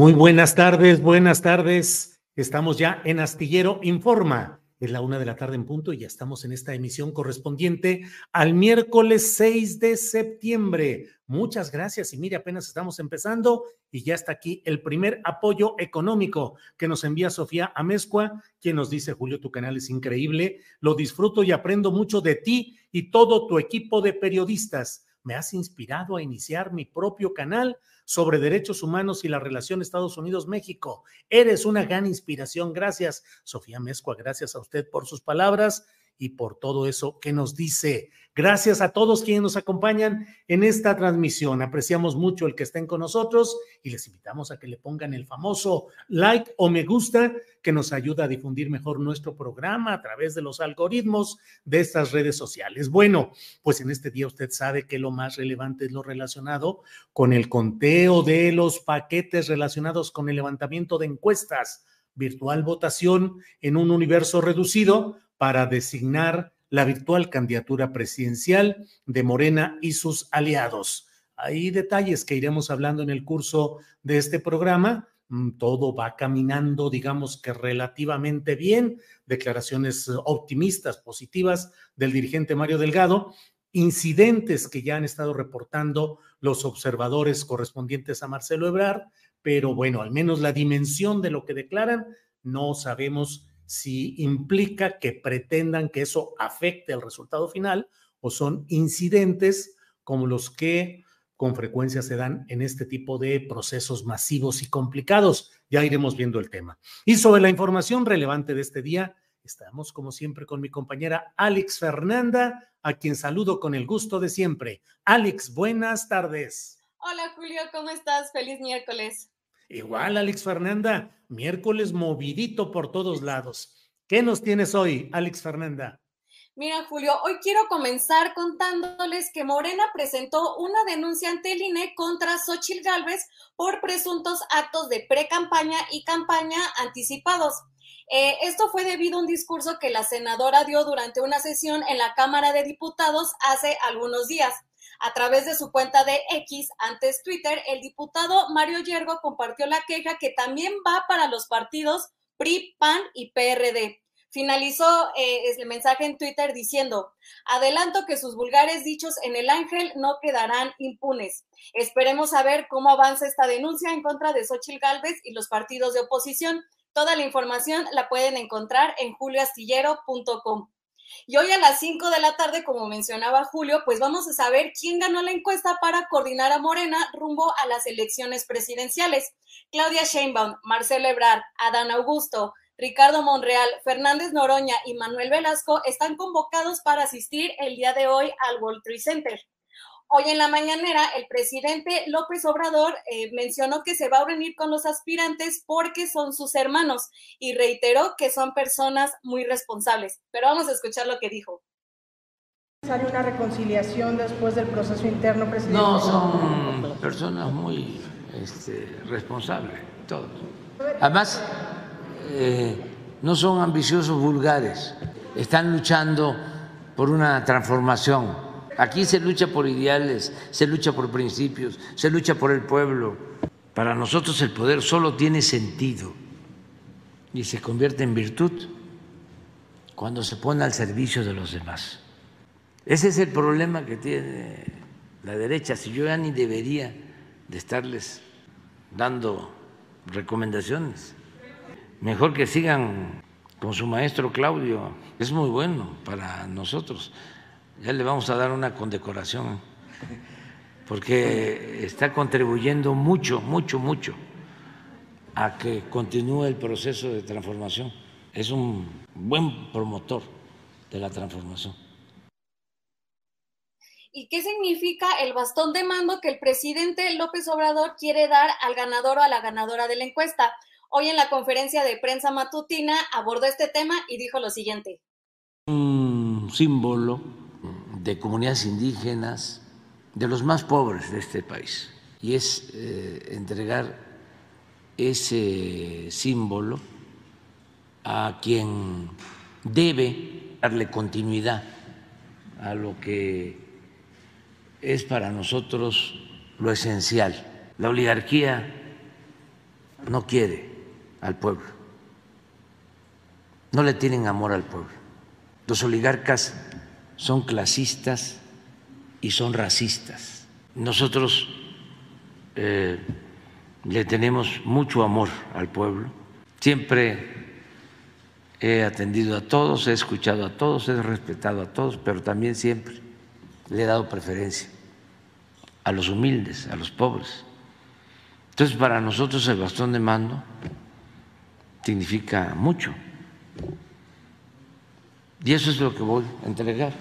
Muy buenas tardes, buenas tardes. Estamos ya en Astillero Informa. Es la una de la tarde en punto y ya estamos en esta emisión correspondiente al miércoles 6 de septiembre. Muchas gracias y mire, apenas estamos empezando y ya está aquí el primer apoyo económico que nos envía Sofía Amezcua, quien nos dice, Julio, tu canal es increíble, lo disfruto y aprendo mucho de ti y todo tu equipo de periodistas. Me has inspirado a iniciar mi propio canal sobre derechos humanos y la relación Estados Unidos-México. Eres una gran inspiración. Gracias, Sofía Mezcua. Gracias a usted por sus palabras y por todo eso que nos dice. Gracias a todos quienes nos acompañan en esta transmisión. Apreciamos mucho el que estén con nosotros y les invitamos a que le pongan el famoso like o me gusta que nos ayuda a difundir mejor nuestro programa a través de los algoritmos de estas redes sociales. Bueno, pues en este día usted sabe que lo más relevante es lo relacionado con el conteo de los paquetes relacionados con el levantamiento de encuestas, virtual votación en un universo reducido para designar la virtual candidatura presidencial de Morena y sus aliados. Hay detalles que iremos hablando en el curso de este programa. Mm, todo va caminando, digamos que relativamente bien. Declaraciones optimistas, positivas del dirigente Mario Delgado. Incidentes que ya han estado reportando los observadores correspondientes a Marcelo Ebrard, pero bueno, al menos la dimensión de lo que declaran no sabemos si implica que pretendan que eso afecte el resultado final o son incidentes como los que con frecuencia se dan en este tipo de procesos masivos y complicados. Ya iremos viendo el tema. Y sobre la información relevante de este día, estamos como siempre con mi compañera Alex Fernanda, a quien saludo con el gusto de siempre. Alex, buenas tardes. Hola Julio, ¿cómo estás? Feliz miércoles. Igual, Alex Fernanda, miércoles movidito por todos lados. ¿Qué nos tienes hoy, Alex Fernanda? Mira, Julio, hoy quiero comenzar contándoles que Morena presentó una denuncia ante el INE contra Xochitl Gálvez por presuntos actos de pre-campaña y campaña anticipados. Eh, esto fue debido a un discurso que la senadora dio durante una sesión en la Cámara de Diputados hace algunos días. A través de su cuenta de X, antes Twitter, el diputado Mario Yergo compartió la queja que también va para los partidos PRI, PAN y PRD. Finalizó eh, el mensaje en Twitter diciendo, adelanto que sus vulgares dichos en el ángel no quedarán impunes. Esperemos a ver cómo avanza esta denuncia en contra de Xochitl Gálvez y los partidos de oposición. Toda la información la pueden encontrar en julioastillero.com. Y hoy a las 5 de la tarde, como mencionaba Julio, pues vamos a saber quién ganó la encuesta para coordinar a Morena rumbo a las elecciones presidenciales. Claudia Sheinbaum, Marcelo Ebrard, Adán Augusto, Ricardo Monreal, Fernández Noroña y Manuel Velasco están convocados para asistir el día de hoy al World Trade Center. Hoy en la mañanera, el presidente López Obrador eh, mencionó que se va a reunir con los aspirantes porque son sus hermanos y reiteró que son personas muy responsables. Pero vamos a escuchar lo que dijo. ¿Hay una reconciliación después del proceso interno presidencial? No, son personas muy este, responsables, todos. Además, eh, no son ambiciosos vulgares, están luchando por una transformación. Aquí se lucha por ideales, se lucha por principios, se lucha por el pueblo. Para nosotros el poder solo tiene sentido y se convierte en virtud cuando se pone al servicio de los demás. Ese es el problema que tiene la derecha. Si yo ya ni debería de estarles dando recomendaciones. Mejor que sigan con su maestro Claudio. Es muy bueno para nosotros. Ya le vamos a dar una condecoración porque está contribuyendo mucho, mucho, mucho a que continúe el proceso de transformación. Es un buen promotor de la transformación. ¿Y qué significa el bastón de mando que el presidente López Obrador quiere dar al ganador o a la ganadora de la encuesta? Hoy en la conferencia de prensa matutina abordó este tema y dijo lo siguiente. Un símbolo de comunidades indígenas, de los más pobres de este país, y es eh, entregar ese símbolo a quien debe darle continuidad a lo que es para nosotros lo esencial. La oligarquía no quiere al pueblo, no le tienen amor al pueblo. Los oligarcas son clasistas y son racistas. Nosotros eh, le tenemos mucho amor al pueblo. Siempre he atendido a todos, he escuchado a todos, he respetado a todos, pero también siempre le he dado preferencia a los humildes, a los pobres. Entonces, para nosotros el bastón de mando significa mucho. Y eso es lo que voy a entregar.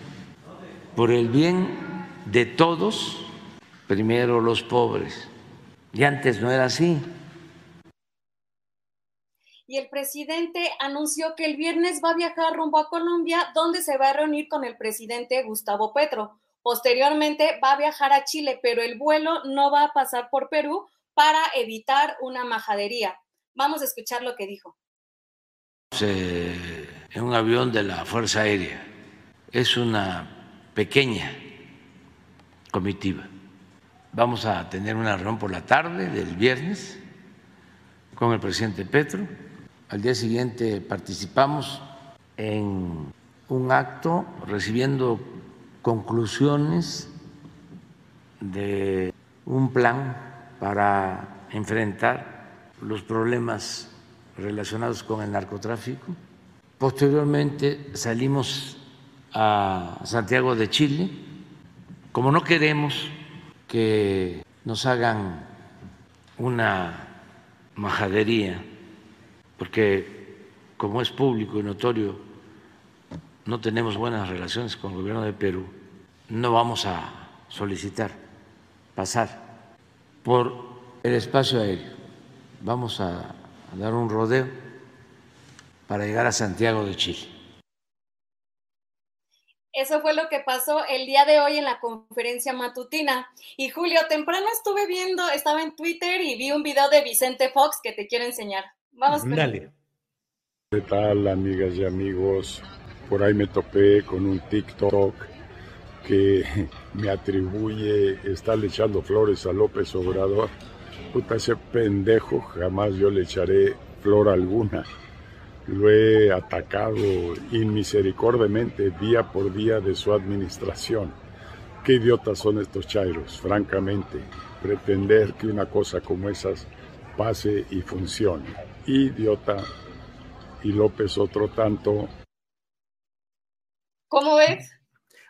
Por el bien de todos, primero los pobres. Y antes no era así. Y el presidente anunció que el viernes va a viajar rumbo a Colombia, donde se va a reunir con el presidente Gustavo Petro. Posteriormente va a viajar a Chile, pero el vuelo no va a pasar por Perú para evitar una majadería. Vamos a escuchar lo que dijo. En un avión de la Fuerza Aérea. Es una pequeña comitiva. Vamos a tener una reunión por la tarde del viernes con el presidente Petro. Al día siguiente participamos en un acto recibiendo conclusiones de un plan para enfrentar los problemas relacionados con el narcotráfico. Posteriormente salimos a Santiago de Chile. Como no queremos que nos hagan una majadería, porque como es público y notorio, no tenemos buenas relaciones con el gobierno de Perú, no vamos a solicitar pasar por el espacio aéreo. Vamos a, dar un rodeo para llegar a Santiago de Chile. Eso fue lo que pasó el día de hoy en la conferencia matutina. Y Julio, temprano estuve viendo, estaba en Twitter y vi un video de Vicente Fox que te quiero enseñar. Vamos. Dale. ¿Qué tal, amigas y amigos? Por ahí me topé con un TikTok que me atribuye estarle echando flores a López Obrador. Puta, ese pendejo jamás yo le echaré flor alguna. Lo he atacado inmisericordiamente día por día de su administración. Qué idiotas son estos chairos, francamente. Pretender que una cosa como esas pase y funcione. Idiota. Y López otro tanto. ¿Cómo ves?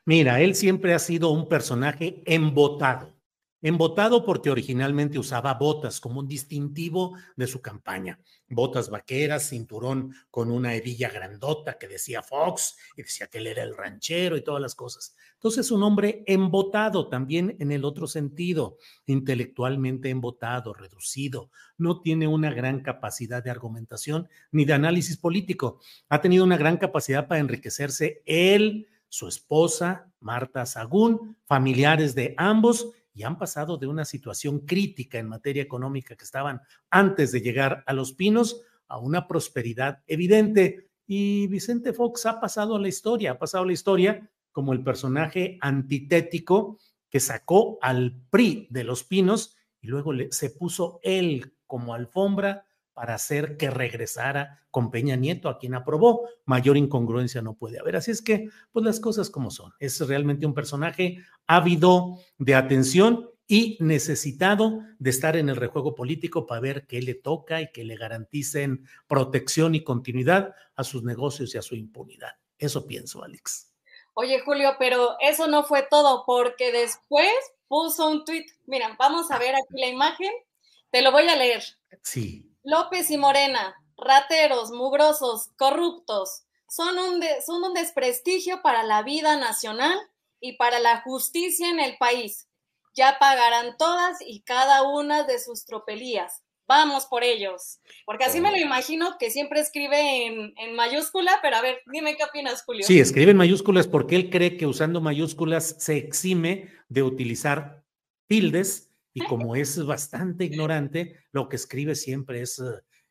Mira, él siempre ha sido un personaje embotado. Embotado porque originalmente usaba botas como un distintivo de su campaña. Botas vaqueras, cinturón con una hebilla grandota que decía Fox y decía que él era el ranchero y todas las cosas. Entonces, un hombre embotado también en el otro sentido, intelectualmente embotado, reducido. No tiene una gran capacidad de argumentación ni de análisis político. Ha tenido una gran capacidad para enriquecerse él su esposa, Marta Sagún, familiares de ambos y han pasado de una situación crítica en materia económica que estaban antes de llegar a Los Pinos a una prosperidad evidente. Y Vicente Fox ha pasado a la historia, ha pasado a la historia como el personaje antitético que sacó al PRI de Los Pinos y luego se puso él como alfombra para hacer que regresara con Peña Nieto, a quien aprobó. Mayor incongruencia no puede haber. Así es que, pues las cosas como son. Es realmente un personaje ávido de atención y necesitado de estar en el rejuego político para ver qué le toca y que le garanticen protección y continuidad a sus negocios y a su impunidad. Eso pienso, Alex. Oye, Julio, pero eso no fue todo, porque después puso un tweet. Mira, vamos a ver aquí la imagen. Te lo voy a leer. Sí. López y Morena, rateros, mugrosos, corruptos, son un, son un desprestigio para la vida nacional y para la justicia en el país. Ya pagarán todas y cada una de sus tropelías. Vamos por ellos. Porque así me lo imagino que siempre escribe en, en, mayúscula, pero a ver, dime qué opinas, Julio. Sí, escribe en mayúsculas porque él cree que usando mayúsculas se exime de utilizar tildes y como es bastante ignorante, lo que escribe siempre es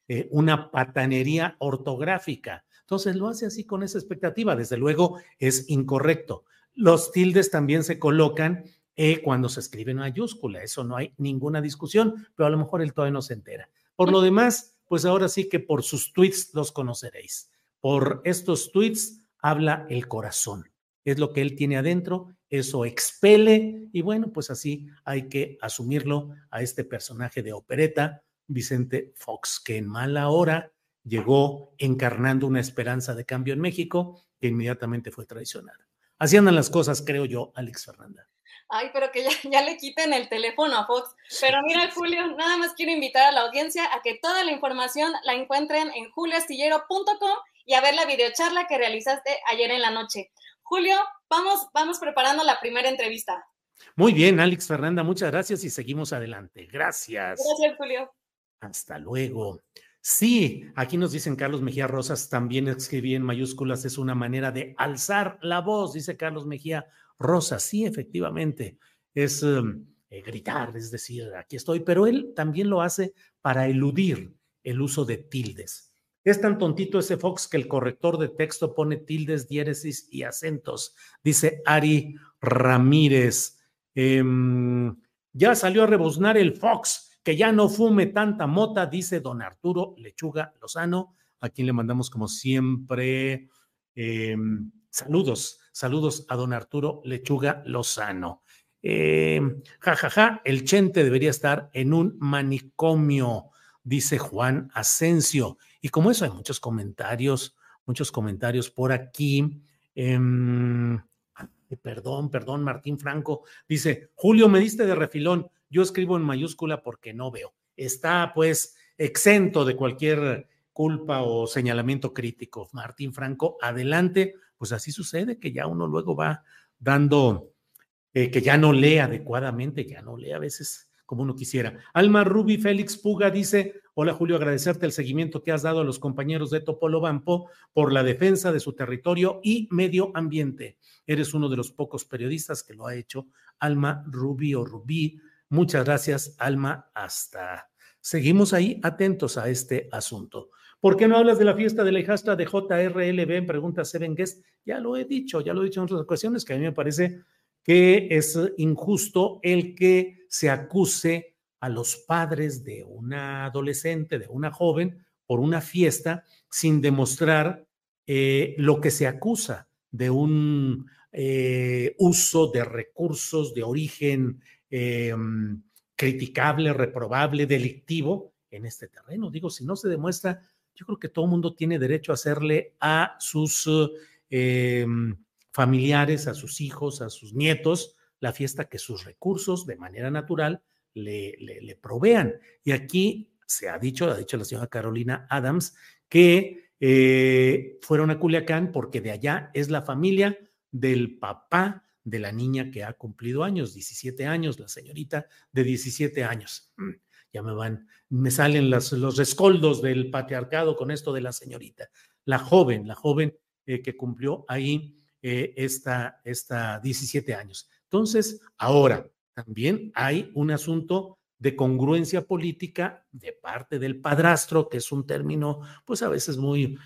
eh, una patanería ortográfica. Entonces lo hace así con esa expectativa. Desde luego es incorrecto. Los tildes también se colocan eh, cuando se escribe en mayúscula. Eso no hay ninguna discusión, pero a lo mejor él todavía no se entera. Por lo demás, pues ahora sí que por sus tweets los conoceréis. Por estos tweets habla el corazón. Es lo que él tiene adentro eso expele y bueno, pues así hay que asumirlo a este personaje de opereta, Vicente Fox, que en mala hora llegó encarnando una esperanza de cambio en México que inmediatamente fue traicionada. Así andan las cosas, creo yo, Alex Fernanda. Ay, pero que ya, le quiten el teléfono a Fox. Pero mira, Julio, nada más quiero invitar a la audiencia a que toda la información la encuentren en julioastillero.com y a ver la videocharla que realizaste ayer en la noche. Julio, vamos, vamos preparando la primera entrevista. Muy bien, Alex Fernanda, muchas gracias y seguimos adelante. Gracias. Gracias, Julio. Hasta luego. Sí, aquí nos dicen Carlos Mejía Rosas, también escribí en mayúsculas, es una manera de alzar la voz, dice Carlos Mejía Rosas. Sí, efectivamente, es um, eh, gritar, es decir, aquí estoy, pero él también lo hace para eludir el uso de tildes. Es tan tontito ese Fox que el corrector de texto pone tildes, diéresis y acentos, dice Ari Ramírez. Em, ya salió a rebuznar el Fox, que ya no fume tanta mota, dice don Arturo Lechuga Lozano, a quien le mandamos como siempre em, saludos, saludos a don Arturo Lechuga Lozano. Em, ja, ja, ja, el Chente debería estar en un manicomio, dice Juan Asensio. Y como eso hay muchos comentarios, muchos comentarios por aquí. Em, perdón, perdón, Martín Franco dice, Julio, me diste de refilón, yo escribo en mayúscula porque no veo. Está pues exento de cualquier culpa o señalamiento crítico. Martín Franco, adelante, pues así sucede que ya uno luego va dando, eh, que ya no lee adecuadamente, ya no lee a veces como uno quisiera. Alma Ruby Félix Puga dice, hola Julio, agradecerte el seguimiento que has dado a los compañeros de Topolobampo por la defensa de su territorio y medio ambiente. Eres uno de los pocos periodistas que lo ha hecho. Alma Ruby o Rubí, muchas gracias, Alma, hasta. Seguimos ahí atentos a este asunto. ¿Por qué no hablas de la fiesta de la hijastra de JRLB? Pregunta Seven Guest. Ya lo he dicho, ya lo he dicho en otras ocasiones, que a mí me parece que es injusto el que se acuse a los padres de una adolescente, de una joven, por una fiesta sin demostrar eh, lo que se acusa de un eh, uso de recursos de origen eh, criticable, reprobable, delictivo en este terreno. Digo, si no se demuestra, yo creo que todo el mundo tiene derecho a hacerle a sus familiares, a sus hijos, a sus nietos, la fiesta que sus recursos de manera natural le, provean. Y aquí se ha dicho, ha dicho la señora Carolina Adams, que eh, fueron a Culiacán porque de allá es la familia del papá de la niña que ha cumplido años, 17 años, la señorita de 17 años. Mm, ya me van, me salen los rescoldos del patriarcado con esto de la señorita. La joven, la joven eh, que cumplió ahí eh, esta, esta 17 años. Entonces, ahora, también hay un asunto de congruencia política de parte del padrastro, que es un término, pues a veces muy,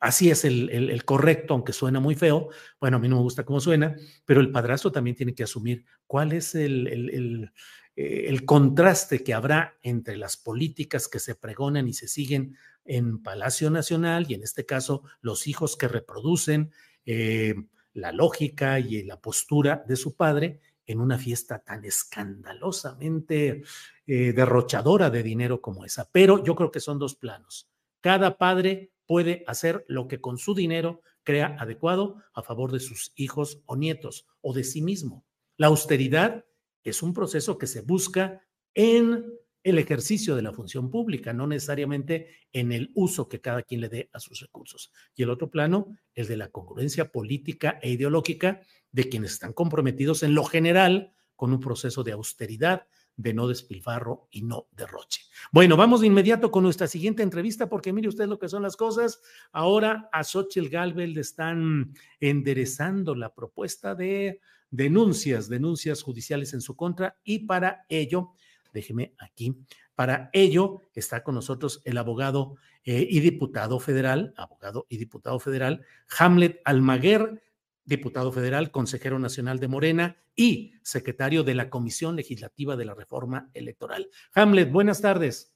así es el, correcto, aunque suena muy feo. Bueno, a mí no me gusta cómo suena, pero el padrastro también tiene que asumir cuál es el, eh, el contraste que habrá entre las políticas que se pregonan y se siguen en Palacio Nacional y en este caso los hijos que reproducen eh, la lógica y la postura de su padre en una fiesta tan escandalosamente eh, derrochadora de dinero como esa. Pero yo creo que son dos planos. Cada padre puede hacer lo que con su dinero crea adecuado a favor de sus hijos o nietos o de sí mismo. La austeridad es un proceso que se busca en el ejercicio de la función pública, no necesariamente en el uso que cada quien le dé a sus recursos. Y el otro plano, el de la congruencia política e ideológica de quienes están comprometidos en lo general con un proceso de austeridad, de no despilfarro y no derroche. Bueno, vamos de inmediato con nuestra siguiente entrevista, porque mire usted lo que son las cosas. Ahora a Xochitl Galvez le están enderezando la propuesta de denuncias, denuncias judiciales en su contra, y para ello déjeme aquí. Para ello está con nosotros el abogado eh, y diputado federal, abogado y diputado federal, Hamlet Almaguer, diputado federal, consejero nacional de Morena y secretario de la Comisión Legislativa de la Reforma Electoral. Hamlet, buenas tardes.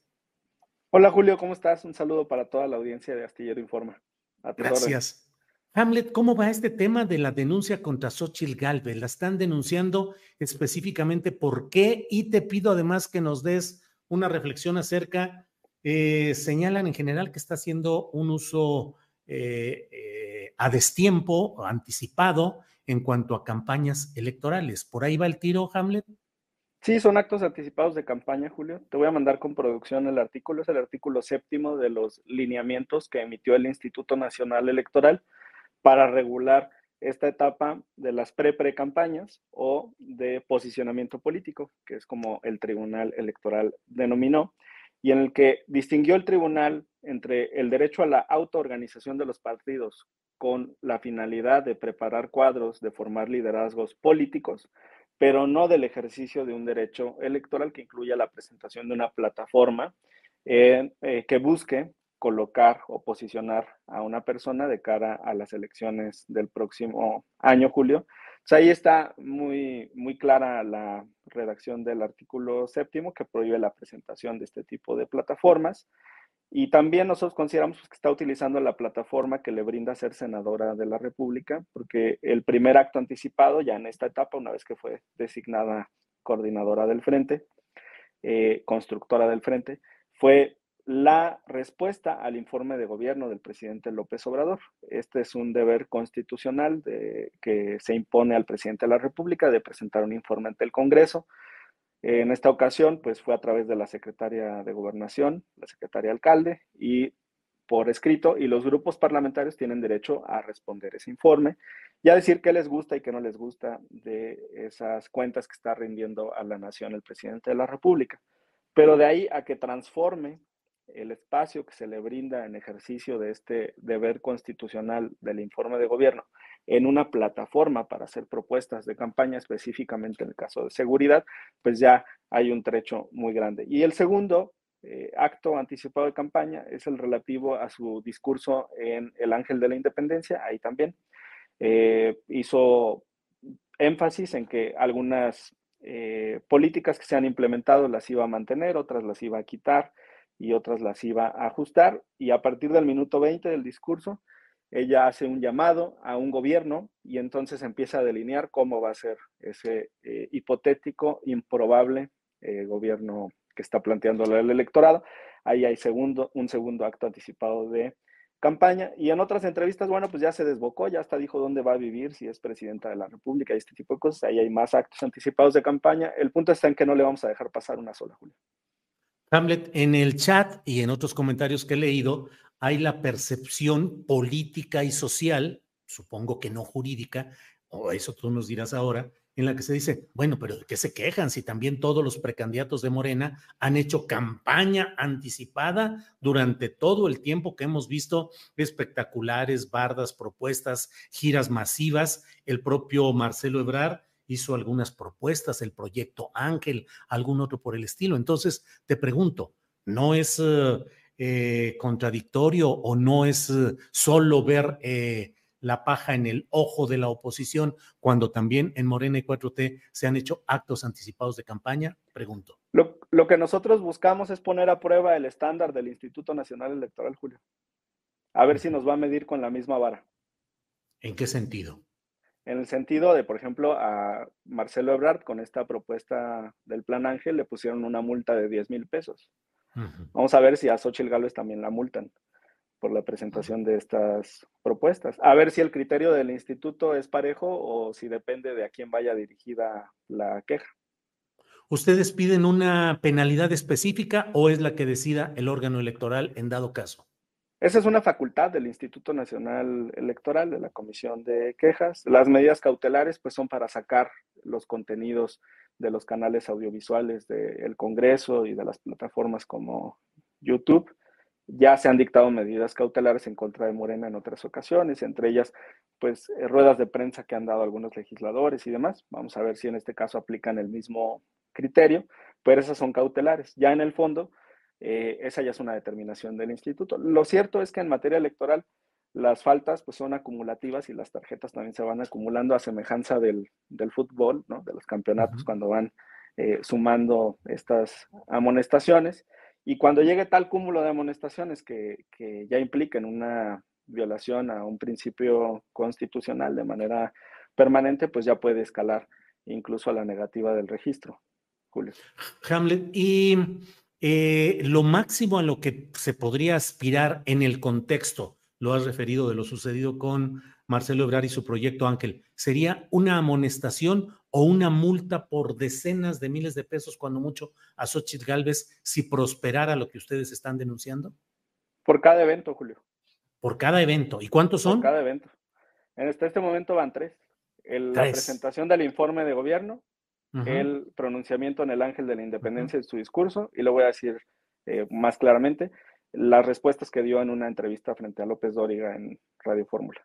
Hola Julio, ¿cómo estás? Un saludo para toda la audiencia de Astillero Informa. Gracias. Hamlet, ¿cómo va este tema de la denuncia contra Xochitl Galvez? ¿La están denunciando específicamente por qué? Y te pido además que nos des una reflexión acerca, eh, señalan en general que está haciendo un uso eh, eh, a destiempo, anticipado en cuanto a campañas electorales. ¿Por ahí va el tiro, Hamlet? Sí, son actos anticipados de campaña, Julio. Te voy a mandar con producción el artículo, es el artículo séptimo de los lineamientos que emitió el Instituto Nacional Electoral para regular esta etapa de las pre-pre-campañas o de posicionamiento político, que es como el Tribunal Electoral denominó, y en el que distinguió el tribunal entre el derecho a la autoorganización de los partidos con la finalidad de preparar cuadros, de formar liderazgos políticos, pero no del ejercicio de un derecho electoral que incluya la presentación de una plataforma eh, eh, que busque colocar o posicionar a una persona de cara a las elecciones del próximo año, julio. ahí está muy, muy clara la redacción del artículo séptimo que prohíbe la presentación de este tipo de plataformas. Y también nosotros consideramos pues, que está utilizando la plataforma que le brinda ser senadora de la República, porque el primer acto anticipado, ya en esta etapa, una vez que fue designada coordinadora del frente, eh, constructora del frente, fue la respuesta al informe de gobierno del presidente López Obrador. Este es un deber constitucional de, que se impone al presidente de la República de presentar un informe ante el Congreso. En esta ocasión, pues fue a través de la secretaria de Gobernación, la secretaria alcalde, y por escrito, y los grupos parlamentarios tienen derecho a responder ese informe y a decir qué les gusta y qué no les gusta de esas cuentas que está rindiendo a la nación el presidente de la República. Pero de ahí a que transforme el espacio que se le brinda en ejercicio de este deber constitucional del informe de gobierno en una plataforma para hacer propuestas de campaña, específicamente en el caso de seguridad, pues ya hay un trecho muy grande. Y el segundo eh, acto anticipado de campaña es el relativo a su discurso en El Ángel de la Independencia, ahí también. Eh, hizo énfasis en que algunas eh, políticas que se han implementado las iba a mantener, otras las iba a quitar, y otras las iba a ajustar. Y a partir del minuto 20 del discurso, ella hace un llamado a un gobierno y entonces empieza a delinear cómo va a ser ese eh, hipotético, improbable eh, gobierno que está planteando el electorado. Ahí hay segundo, un segundo acto anticipado de campaña. Y en otras entrevistas, bueno, pues ya se desbocó, ya hasta dijo dónde va a vivir, si es presidenta de la República y este tipo de cosas. Ahí hay más actos anticipados de campaña. El punto está en que no le vamos a dejar pasar una sola, Julia. Hamlet, en el chat y en otros comentarios que he leído, hay la percepción política y social, supongo que no jurídica, o eso tú nos dirás ahora, en la que se dice, bueno, pero ¿de qué se quejan si también todos los precandidatos de Morena han hecho campaña anticipada durante todo el tiempo que hemos visto espectaculares, bardas, propuestas, giras masivas, el propio Marcelo Ebrard hizo algunas propuestas, el proyecto Ángel, algún otro por el estilo. Entonces, te pregunto, ¿no es eh, eh, contradictorio o no es eh, solo ver la paja en el ojo de la oposición cuando también en Morena y 4T se han hecho actos anticipados de campaña? Pregunto. Lo, lo que nosotros buscamos es poner a prueba el estándar del Instituto Nacional Electoral, Julio. A ver si nos va a medir con la misma vara. ¿En qué sentido? En el sentido de, por ejemplo, a Marcelo Ebrard con esta propuesta del Plan Ángel le pusieron una multa de 10 mil pesos. Vamos a ver si a Xochitl Gálvez también la multan por la presentación de estas propuestas. A ver si el criterio del instituto es parejo o si depende de a quién vaya dirigida la queja. ¿Ustedes piden una penalidad específica o es la que decida el órgano electoral en dado caso? Esa es una facultad del Instituto Nacional Electoral, de la Comisión de Quejas. Las medidas cautelares pues son para sacar los contenidos de los canales audiovisuales del Congreso y de las plataformas como YouTube. Ya se han dictado medidas cautelares en contra de Morena en otras ocasiones, entre ellas pues eh, ruedas de prensa que han dado algunos legisladores y demás. Vamos a ver si en este caso aplican el mismo criterio, pero esas son cautelares. Ya en el fondo, eh, esa ya es una determinación del instituto. Lo cierto es que en materia electoral las faltas pues son acumulativas y las tarjetas también se van acumulando a semejanza del, fútbol, ¿no? de los campeonatos cuando van eh, sumando estas amonestaciones. Y cuando llegue tal cúmulo de amonestaciones que, que ya impliquen una violación a un principio constitucional de manera permanente, pues ya puede escalar incluso a la negativa del registro. Julio. Hamlet, y eh, lo máximo a lo que se podría aspirar en el contexto, lo has referido de lo sucedido con Marcelo Ebrard y su proyecto Ángel, sería una amonestación o una multa por decenas de miles de pesos, cuando mucho, a Xochitl Galvez si prosperara lo que ustedes están denunciando? Por cada evento, Julio. Por cada evento. ¿Y cuántos son? Por cada evento. En este, este momento van tres. La presentación del informe de gobierno, el pronunciamiento en el ángel de la independencia de su discurso, y lo voy a decir eh, más claramente, las respuestas que dio en una entrevista frente a López Dóriga en Radio Fórmula.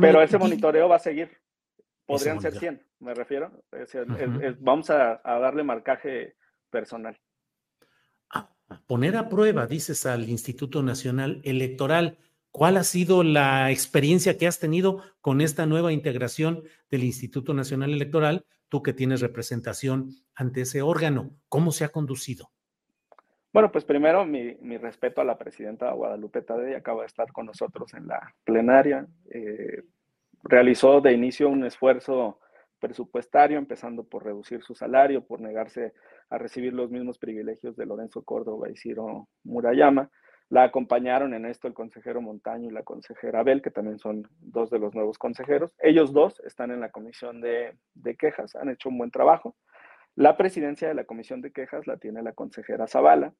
Pero ese monitoreo va a seguir. Podrían ser 100, me refiero. vamos a, darle marcaje personal. poner a prueba, dices, al Instituto Nacional Electoral. ¿Cuál ha sido la experiencia que has tenido con esta nueva integración del Instituto Nacional Electoral? Tú que tienes representación ante ese órgano, ¿cómo se ha conducido? Bueno, pues primero mi, respeto a la presidenta Guadalupe Tadei, acaba de estar con nosotros en la plenaria. Eh, realizó de inicio un esfuerzo presupuestario, empezando por reducir su salario, por negarse a recibir los mismos privilegios de Lorenzo Córdoba y Ciro Murayama. La acompañaron en esto el consejero Montaño y la consejera Abel, que también son dos de los nuevos consejeros. Ellos dos están en la comisión de, quejas, han hecho un buen trabajo. La presidencia de la comisión de quejas la tiene la consejera Zavala.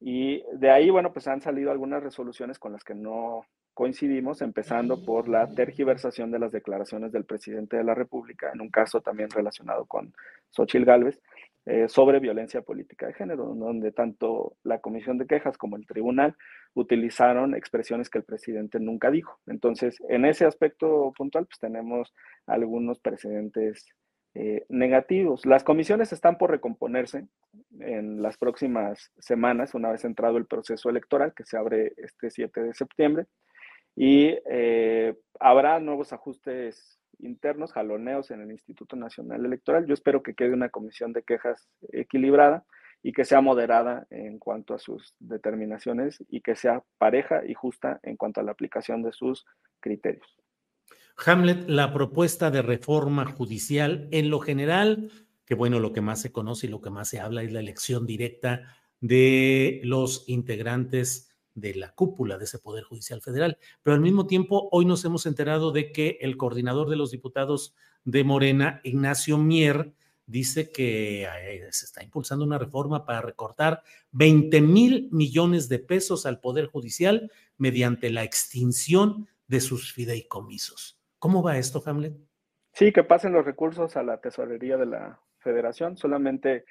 Y de ahí, bueno, pues han salido algunas resoluciones con las que no coincidimos, empezando por la tergiversación de las declaraciones del presidente de la República, en un caso también relacionado con Xochil Gálvez, eh, sobre violencia política de género, donde tanto la Comisión de Quejas como el Tribunal utilizaron expresiones que el presidente nunca dijo. Entonces, en ese aspecto puntual, pues tenemos algunos precedentes eh, negativos. Las comisiones están por recomponerse en las próximas semanas, una vez entrado el proceso electoral que se abre este 7 de septiembre, y eh, habrá nuevos ajustes internos, jaloneos en el Instituto Nacional Electoral. Yo espero que quede una comisión de quejas equilibrada y que sea moderada en cuanto a sus determinaciones y que sea pareja y justa en cuanto a la aplicación de sus criterios. Hamlet, la propuesta de reforma judicial en lo general, que bueno, lo que más se conoce y lo que más se habla es la elección directa de los integrantes de la cúpula de ese Poder Judicial Federal. Pero al mismo tiempo, hoy nos hemos enterado de que el coordinador de los diputados de Morena, Ignacio Mier, dice que se está impulsando una reforma para recortar 20 mil millones de pesos al Poder Judicial mediante la extinción de sus fideicomisos. ¿Cómo va esto, Hamlet? Sí, que pasen los recursos a la tesorería de la federación. Solamente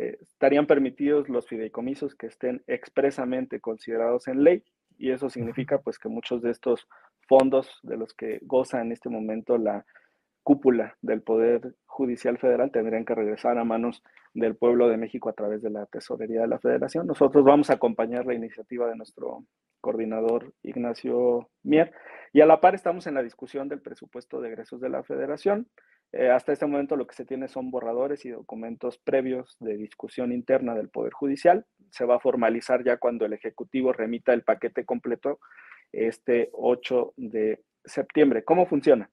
eh, estarían permitidos los fideicomisos que estén expresamente considerados en ley y eso significa pues que muchos de estos fondos de los que goza en este momento la cúpula del Poder Judicial Federal tendrían que regresar a manos del pueblo de México a través de la Tesorería de la Federación. Nosotros vamos a acompañar la iniciativa de nuestro coordinador Ignacio Mier y a la par estamos en la discusión del presupuesto de egresos de la Federación. Eh, hasta este momento lo que se tiene son borradores y documentos previos de discusión interna del Poder Judicial. Se va a formalizar ya cuando el Ejecutivo remita el paquete completo este 8 de septiembre. ¿Cómo funciona?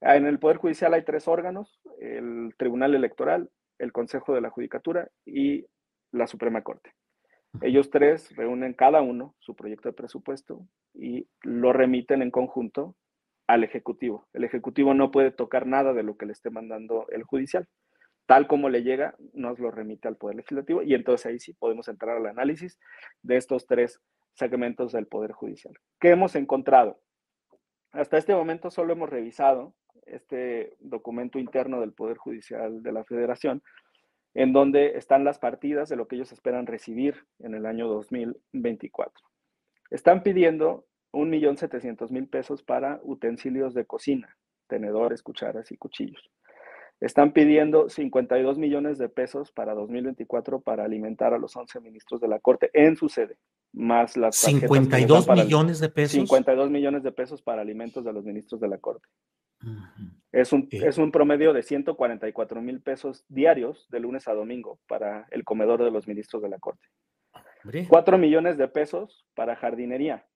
Ah, en el Poder Judicial hay tres órganos, el Tribunal Electoral, el Consejo de la Judicatura y la Suprema Corte. Ellos tres reúnen cada uno su proyecto de presupuesto y lo remiten en conjunto al Ejecutivo. El Ejecutivo no puede tocar nada de lo que le esté mandando el judicial. Tal como le llega, nos lo remite al Poder Legislativo y entonces ahí sí podemos entrar al análisis de estos tres segmentos del Poder Judicial. ¿Qué hemos encontrado? Hasta este momento solo hemos revisado este documento interno del Poder Judicial de la Federación, en donde están las partidas de lo que ellos esperan recibir en el año 2024. Están pidiendo 1.700.000 pesos para utensilios de cocina, tenedores, cucharas y cuchillos. Están pidiendo 52 millones de pesos para 2024 para alimentar a los 11 ministros de la Corte en su sede, más las 52 millones de pesos. 52 millones de pesos para alimentos de los ministros de la Corte. Es un, es un promedio de 144 mil pesos diarios de lunes a domingo para el comedor de los ministros de la Corte. 4 millones de pesos para jardinería.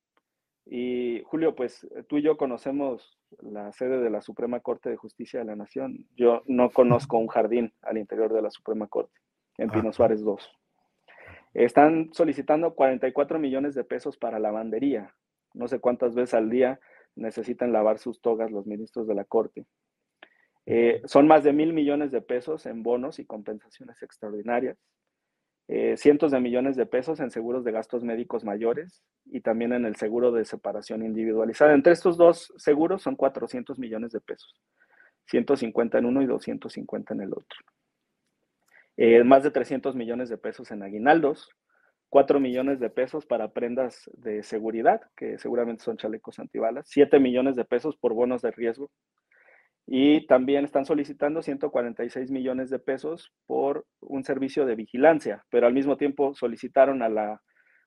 Y Julio, pues tú y yo conocemos la sede de la Suprema Corte de Justicia de la Nación. Yo no conozco un jardín al interior de la Suprema Corte, en Pino Suárez 2. Están solicitando 44 millones de pesos para lavandería. No sé cuántas veces al día necesitan lavar sus togas los ministros de la Corte. Eh, son más de mil millones de pesos en bonos y compensaciones extraordinarias, eh, cientos de millones de pesos en seguros de gastos médicos mayores y también en el seguro de separación individualizada. Entre estos dos seguros son 400 millones de pesos, 150 en uno y 250 en el otro. Eh, más de 300 millones de pesos en aguinaldos, 4 millones de pesos para prendas de seguridad, que seguramente son chalecos antibalas, 7 millones de pesos por bonos de riesgo. Y también están solicitando 146 millones de pesos por un servicio de vigilancia, pero al mismo tiempo solicitaron a la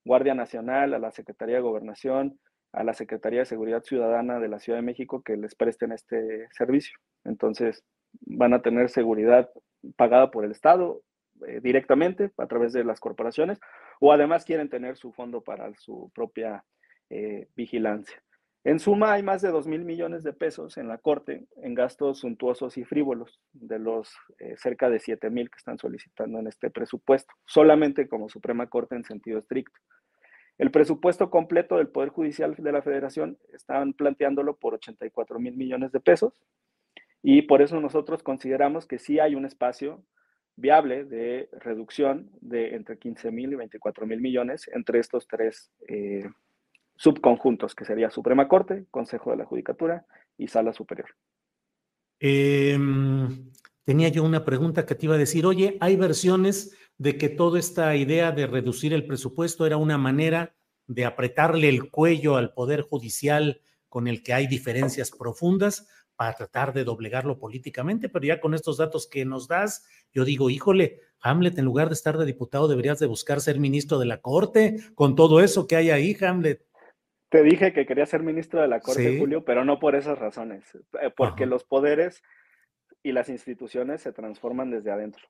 Guardia Nacional, a la Secretaría de Gobernación, a la Secretaría de Seguridad Ciudadana de la Ciudad de México que les presten este servicio. Entonces, van a tener seguridad pagada por el Estado eh, directamente a través de las corporaciones o además quieren tener su fondo para su propia eh, vigilancia. En suma, hay más de 2 mil millones de pesos en la Corte en gastos suntuosos y frívolos, de los eh, cerca de 7 mil que están solicitando en este presupuesto, solamente como Suprema Corte en sentido estricto. El presupuesto completo del Poder Judicial de la Federación están planteándolo por 84 mil millones de pesos y por eso nosotros consideramos que sí hay un espacio viable de reducción de entre 15 mil y 24 mil millones entre estos tres eh, subconjuntos, que sería Suprema Corte, Consejo de la Judicatura y Sala Superior. Em, tenía yo una pregunta que te iba a decir, oye, hay versiones de que toda esta idea de reducir el presupuesto era una manera de apretarle el cuello al Poder Judicial con el que hay diferencias profundas para tratar de doblegarlo políticamente, pero ya con estos datos que nos das, yo digo, híjole, Hamlet, en lugar de estar de diputado, deberías de buscar ser ministro de la Corte, con todo eso que hay ahí, Hamlet. Te dije que quería ser ministro de la Corte, Julio, pero no por esas razones, eh, porque los poderes y las instituciones se transforman desde adentro.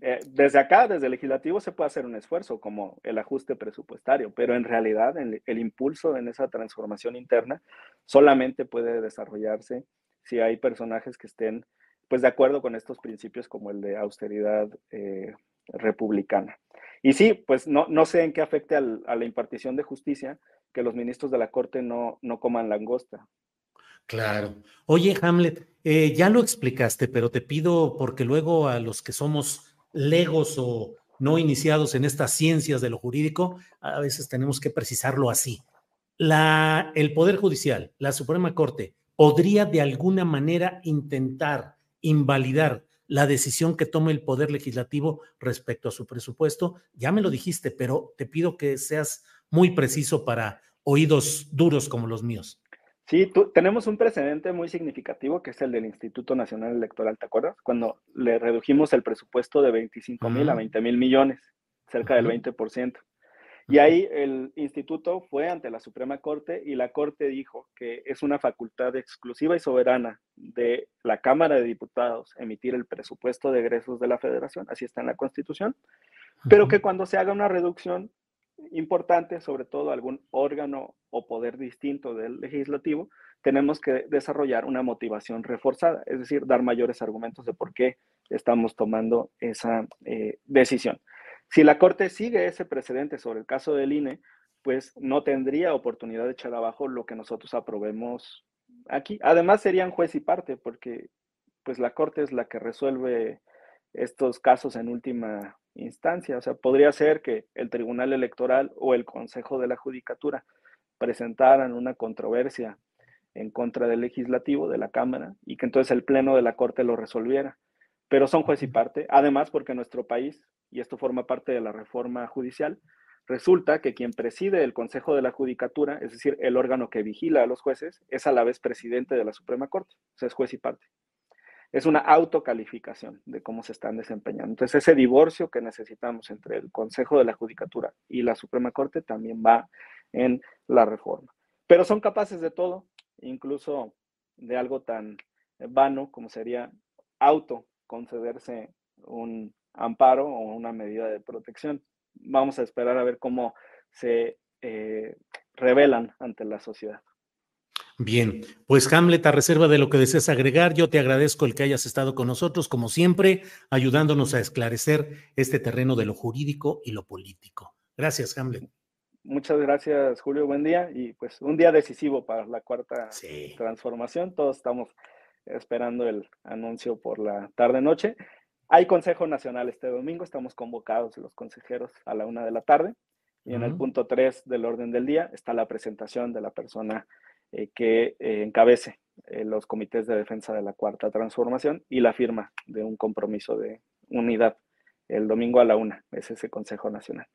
Eh, desde acá, desde el legislativo, se puede hacer un esfuerzo como el ajuste presupuestario, pero en realidad el, el, impulso en esa transformación interna solamente puede desarrollarse si hay personajes que estén pues de acuerdo con estos principios como el de austeridad eh, republicana. Y sí, pues no, no sé en qué afecte al, a la impartición de justicia que los ministros de la Corte no, no coman langosta. Claro. Oye, Hamlet, eh, ya lo explicaste, pero te pido, porque luego a los que somos legos o no iniciados en estas ciencias de lo jurídico, a veces tenemos que precisarlo así. La, el Poder Judicial, la Suprema Corte, podría de alguna manera intentar invalidar la decisión que tome el Poder Legislativo respecto a su presupuesto. Ya me lo dijiste, pero te pido que seas muy preciso para oídos duros como los míos. Sí, tenemos un precedente muy significativo que es el del Instituto Nacional Electoral, ¿te acuerdas? Cuando le redujimos el presupuesto de 25 mil a 20 mil millones, cerca del 20%. Y ahí el instituto fue ante la Suprema Corte y la Corte dijo que es una facultad exclusiva y soberana de la Cámara de Diputados emitir el presupuesto de egresos de la Federación, así está en la Constitución, pero que cuando se haga una reducción importante, sobre todo algún órgano o poder distinto del legislativo, tenemos que desarrollar una motivación reforzada, es decir, dar mayores argumentos de por qué estamos tomando esa eh, decisión. Si la Corte sigue ese precedente sobre el caso del INE, pues no tendría oportunidad de echar abajo lo que nosotros aprobemos aquí. Además, serían juez y parte, porque pues la Corte es la que resuelve estos casos en última instancia. O sea, podría ser que el Tribunal Electoral o el Consejo de la Judicatura presentaran una controversia en contra del legislativo, de la Cámara, y que entonces el Pleno de la Corte lo resolviera. Pero son juez y parte, además porque nuestro país, y esto forma parte de la reforma judicial, resulta que quien preside el Consejo de la Judicatura, es decir, el órgano que vigila a los jueces, es a la vez presidente de la Suprema Corte, o sea, es juez y parte es una autocalificación de cómo se están desempeñando. Entonces, ese divorcio que necesitamos entre el Consejo de la Judicatura y la Suprema Corte también va en la reforma. Pero son capaces de todo, incluso de algo tan vano como sería auto concederse un amparo o una medida de protección. Vamos a esperar a ver cómo se eh, revelan ante la sociedad. Bien, pues Hamlet, a reserva de lo que desees agregar, yo te agradezco el que hayas estado con nosotros, como siempre, ayudándonos a esclarecer este terreno de lo jurídico y lo político. Gracias, Hamlet. Muchas gracias, Julio. Buen día y pues un día decisivo para la cuarta transformación. Todos estamos esperando el anuncio por la tarde-noche. Hay Consejo Nacional este domingo, estamos convocados los consejeros a la una de la tarde. Y en el punto tres del orden del día está la presentación de la persona eh, que eh, encabece eh, los comités de defensa de la cuarta transformación y la firma de un compromiso de unidad el domingo a la una, es ese Consejo Nacional.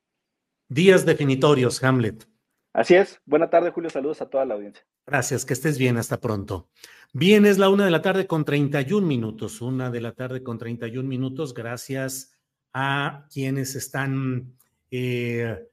Días definitorios, Hamlet. Así es. Buena tarde, Julio. Saludos a toda la audiencia. Gracias, que estés bien. Hasta pronto. Bien, es la una de la tarde con 31 minutos. Una de la tarde con 31 minutos. Gracias a quienes están eh,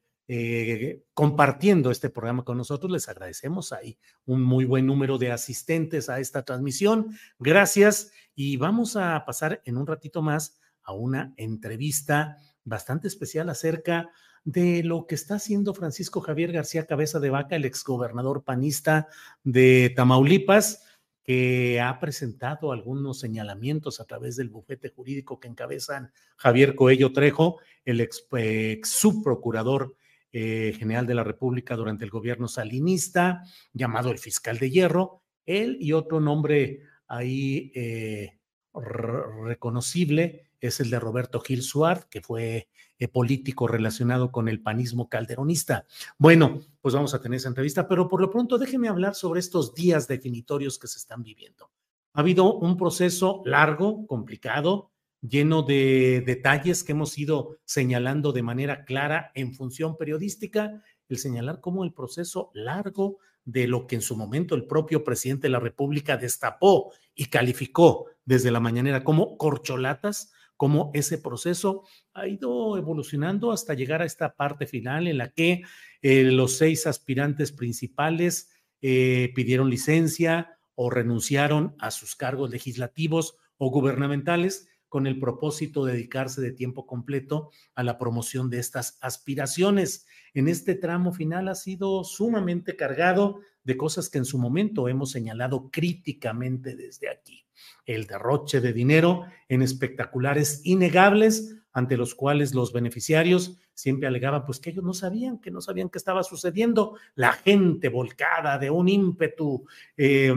compartiendo este programa con nosotros. Les agradecemos. Hay un muy buen número de asistentes a esta transmisión. Gracias. Y vamos a pasar en un ratito más a una entrevista bastante especial acerca de lo que está haciendo Francisco Javier García Cabeza de Vaca, el exgobernador panista de Tamaulipas que ha presentado algunos señalamientos a través del bufete jurídico que encabezan Javier Coello Trejo, el ex, ex subprocurador eh, general de la República durante el gobierno salinista, llamado el fiscal de hierro, él y otro nombre ahí eh, reconocible es el de Roberto Gil Suárez, que fue eh, político relacionado con el panismo calderonista. Bueno, pues vamos a tener esa entrevista, pero por lo pronto déjeme hablar sobre estos días definitorios que se están viviendo. Ha habido un proceso largo, complicado, lleno de detalles que hemos ido señalando de manera clara en función periodística, el señalar cómo el proceso largo de lo que en su momento el propio presidente de la República destapó y calificó desde la mañanera como corcholatas, cómo ese proceso ha ido evolucionando hasta llegar a esta parte final en la que eh, los seis aspirantes principales eh, pidieron licencia o renunciaron a sus cargos legislativos o gubernamentales con el propósito de dedicarse de tiempo completo a la promoción de estas aspiraciones. En este tramo final ha sido sumamente cargado de cosas que en su momento hemos señalado críticamente desde aquí. El derroche de dinero en espectaculares innegables ante los cuales los beneficiarios siempre alegaban pues que ellos no sabían, que no sabían qué estaba sucediendo. La gente volcada de un ímpetu eh,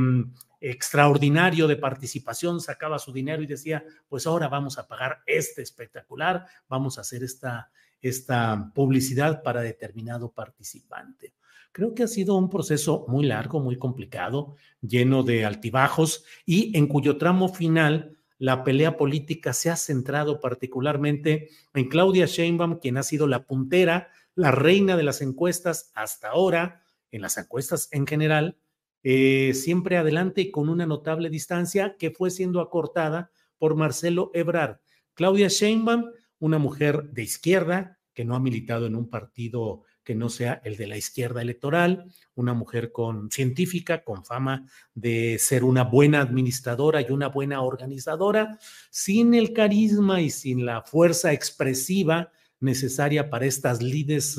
extraordinario de participación, sacaba su dinero y decía, pues ahora vamos a pagar este espectacular, vamos a hacer esta, esta publicidad para determinado participante. Creo que ha sido un proceso muy largo, muy complicado, lleno de altibajos y en cuyo tramo final la pelea política se ha centrado particularmente en Claudia Sheinbaum, quien ha sido la puntera, la reina de las encuestas hasta ahora, en las encuestas en general, eh, siempre adelante y con una notable distancia que fue siendo acortada por Marcelo Ebrard. Claudia Sheinbaum, una mujer de izquierda que no ha militado en un partido que no sea el de la izquierda electoral, una mujer con científica, con fama de ser una buena administradora y una buena organizadora, sin el carisma y sin la fuerza expresiva necesaria para estas lides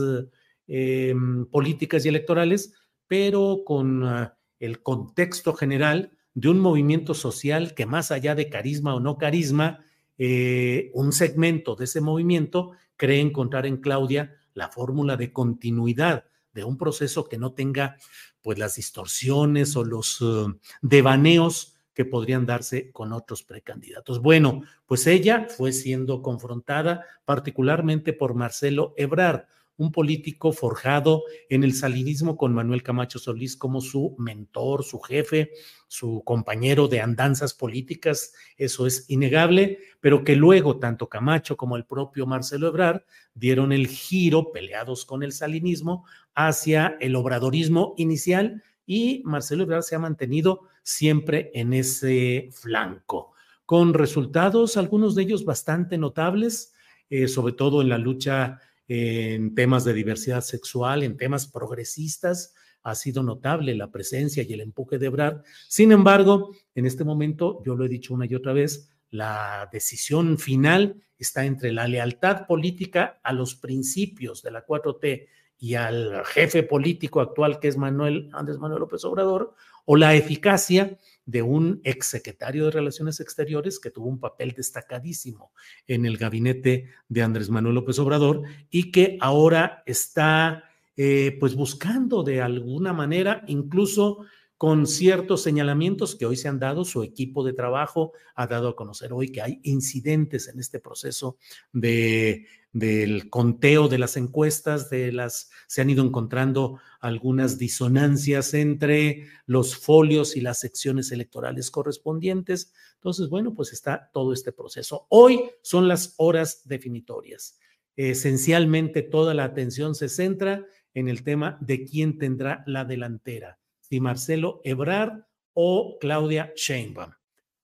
eh, em, políticas y electorales, pero con uh, el contexto general de un movimiento social que más allá de carisma o no carisma, eh, un segmento de ese movimiento cree encontrar en Claudia la fórmula de continuidad de un proceso que no tenga pues las distorsiones o los uh, devaneos que podrían darse con otros precandidatos. Bueno, pues ella fue siendo confrontada particularmente por Marcelo Ebrard, un político forjado en el salinismo con Manuel Camacho Solís como su mentor, su jefe, su compañero de andanzas políticas, eso es innegable, pero que luego tanto Camacho como el propio Marcelo Ebrard dieron el giro, peleados con el salinismo, hacia el obradorismo inicial y Marcelo Ebrard se ha mantenido siempre en ese flanco, con resultados, algunos de ellos bastante notables, eh, sobre todo en la lucha en temas de diversidad sexual, en temas progresistas, ha sido notable la presencia y el empuje de Ebrard. Sin embargo, en este momento, yo lo he dicho una y otra vez, la decisión final está entre la lealtad política a los principios de la 4T y al jefe político actual que es Manuel Andrés Manuel López Obrador, o la eficacia de un exsecretario de Relaciones Exteriores que tuvo un papel destacadísimo en el gabinete de Andrés Manuel López Obrador y que ahora está eh, pues buscando de alguna manera incluso con ciertos señalamientos que hoy se han dado, su equipo de trabajo ha dado a conocer hoy que hay incidentes en este proceso de, del conteo de las encuestas, de las, se han ido encontrando algunas disonancias entre los folios y las secciones electorales correspondientes. Entonces, bueno, pues está todo este proceso. Hoy son las horas definitorias. Esencialmente toda la atención se centra en el tema de quién tendrá la delantera si Marcelo Ebrard o Claudia Sheinbaum.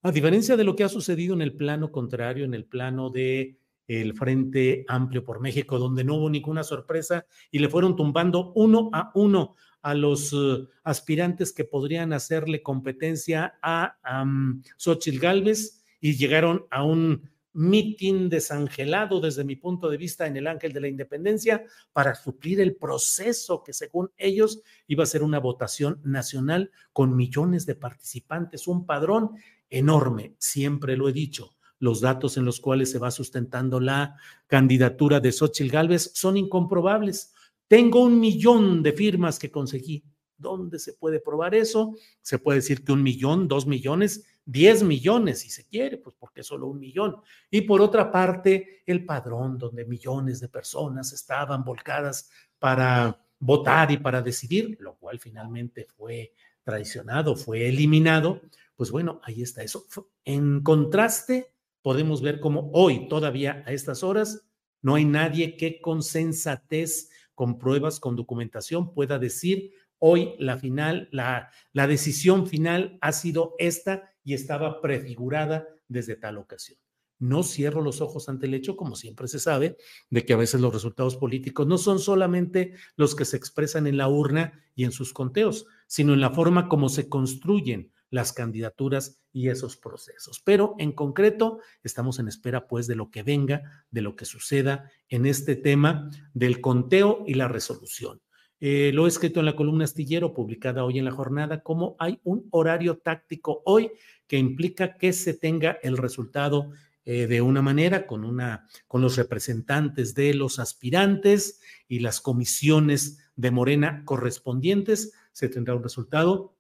A diferencia de lo que ha sucedido en el plano contrario, en el plano de el Frente Amplio por México, donde no hubo ninguna sorpresa y le fueron tumbando uno a uno a los uh, aspirantes que podrían hacerle competencia a um, Xochitl Galvez y llegaron a un mitin desangelado desde mi punto de vista en el Ángel de la Independencia para suplir el proceso que según ellos iba a ser una votación nacional con millones de participantes, un padrón enorme, siempre lo he dicho. Los datos en los cuales se va sustentando la candidatura de Xochitl Gálvez son incomprobables. Tengo un millón de firmas que conseguí. ¿Dónde se puede probar eso? Se puede decir que un millón, dos millones, 10 millones si se quiere, pues porque solo un millón. Y por otra parte, el padrón donde millones de personas estaban volcadas para votar y para decidir, lo cual finalmente fue traicionado, fue eliminado, pues bueno, ahí está eso. En contraste, podemos ver cómo hoy, todavía a estas horas, no hay nadie que con sensatez, con pruebas, con documentación pueda decir, hoy la final, la, la decisión final ha sido esta y estaba prefigurada desde tal ocasión. No cierro los ojos ante el hecho, como siempre se sabe, de que a veces los resultados políticos no son solamente los que se expresan en la urna y en sus conteos, sino en la forma como se construyen las candidaturas y esos procesos. Pero en concreto, estamos en espera pues de lo que venga, de lo que suceda en este tema del conteo y la resolución. Eh, lo he escrito en la columna astillero publicada hoy en la jornada, como hay un horario táctico hoy que implica que se tenga el resultado eh, de una manera con, una, con los representantes de los aspirantes y las comisiones de Morena correspondientes, se tendrá un resultado.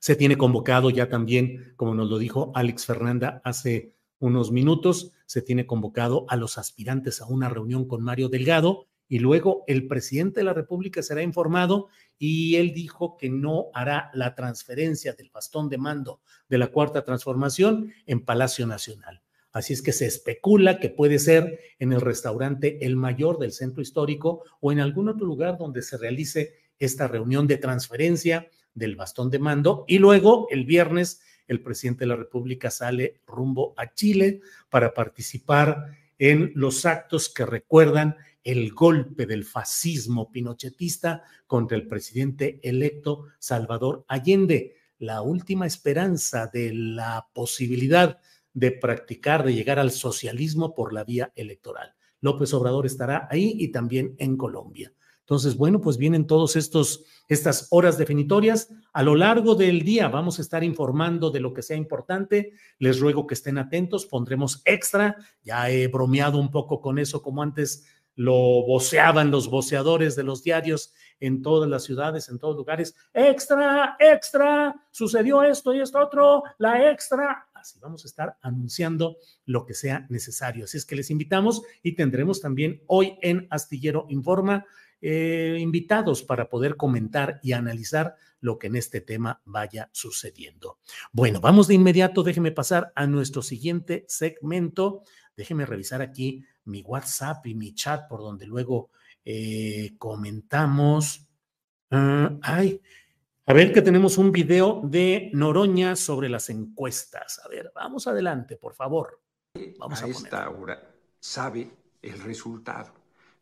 Se tiene convocado ya también, como nos lo dijo Alex Fernanda hace unos minutos, se tiene convocado a los aspirantes a una reunión con Mario Delgado y luego el presidente de la República será informado y él dijo que no hará la transferencia del bastón de mando de la cuarta transformación en Palacio Nacional. Así es que se especula que puede ser en el restaurante El Mayor del centro histórico o en algún otro lugar donde se realice esta reunión de transferencia del bastón de mando. Y luego el viernes el presidente de la República sale rumbo a Chile para participar en los actos que recuerdan el golpe del fascismo pinochetista contra el presidente electo Salvador Allende, la última esperanza de la posibilidad de practicar, de llegar al socialismo por la vía electoral. López Obrador estará ahí y también en Colombia. Entonces, bueno, pues vienen todos estos estas horas definitorias. A lo largo del día vamos a estar informando de lo que sea importante. Les ruego que estén atentos, pondremos extra. Ya he bromeado un poco con eso, como antes lo voceaban los voceadores de los diarios en todas las ciudades, en todos lugares. Extra, extra, sucedió esto y esto otro, la extra. Así vamos a estar anunciando lo que sea necesario. Así es que les invitamos y tendremos también hoy en Astillero Informa eh, invitados para poder comentar y analizar lo que en este tema vaya sucediendo. Bueno, vamos de inmediato, déjeme pasar a nuestro siguiente segmento. Déjeme revisar aquí mi WhatsApp y mi chat por donde luego eh, comentamos. Ah, ay, a ver que tenemos un video de Noroña sobre las encuestas. A ver, vamos adelante, por favor. Vamos a, a esta hora sabe el resultado.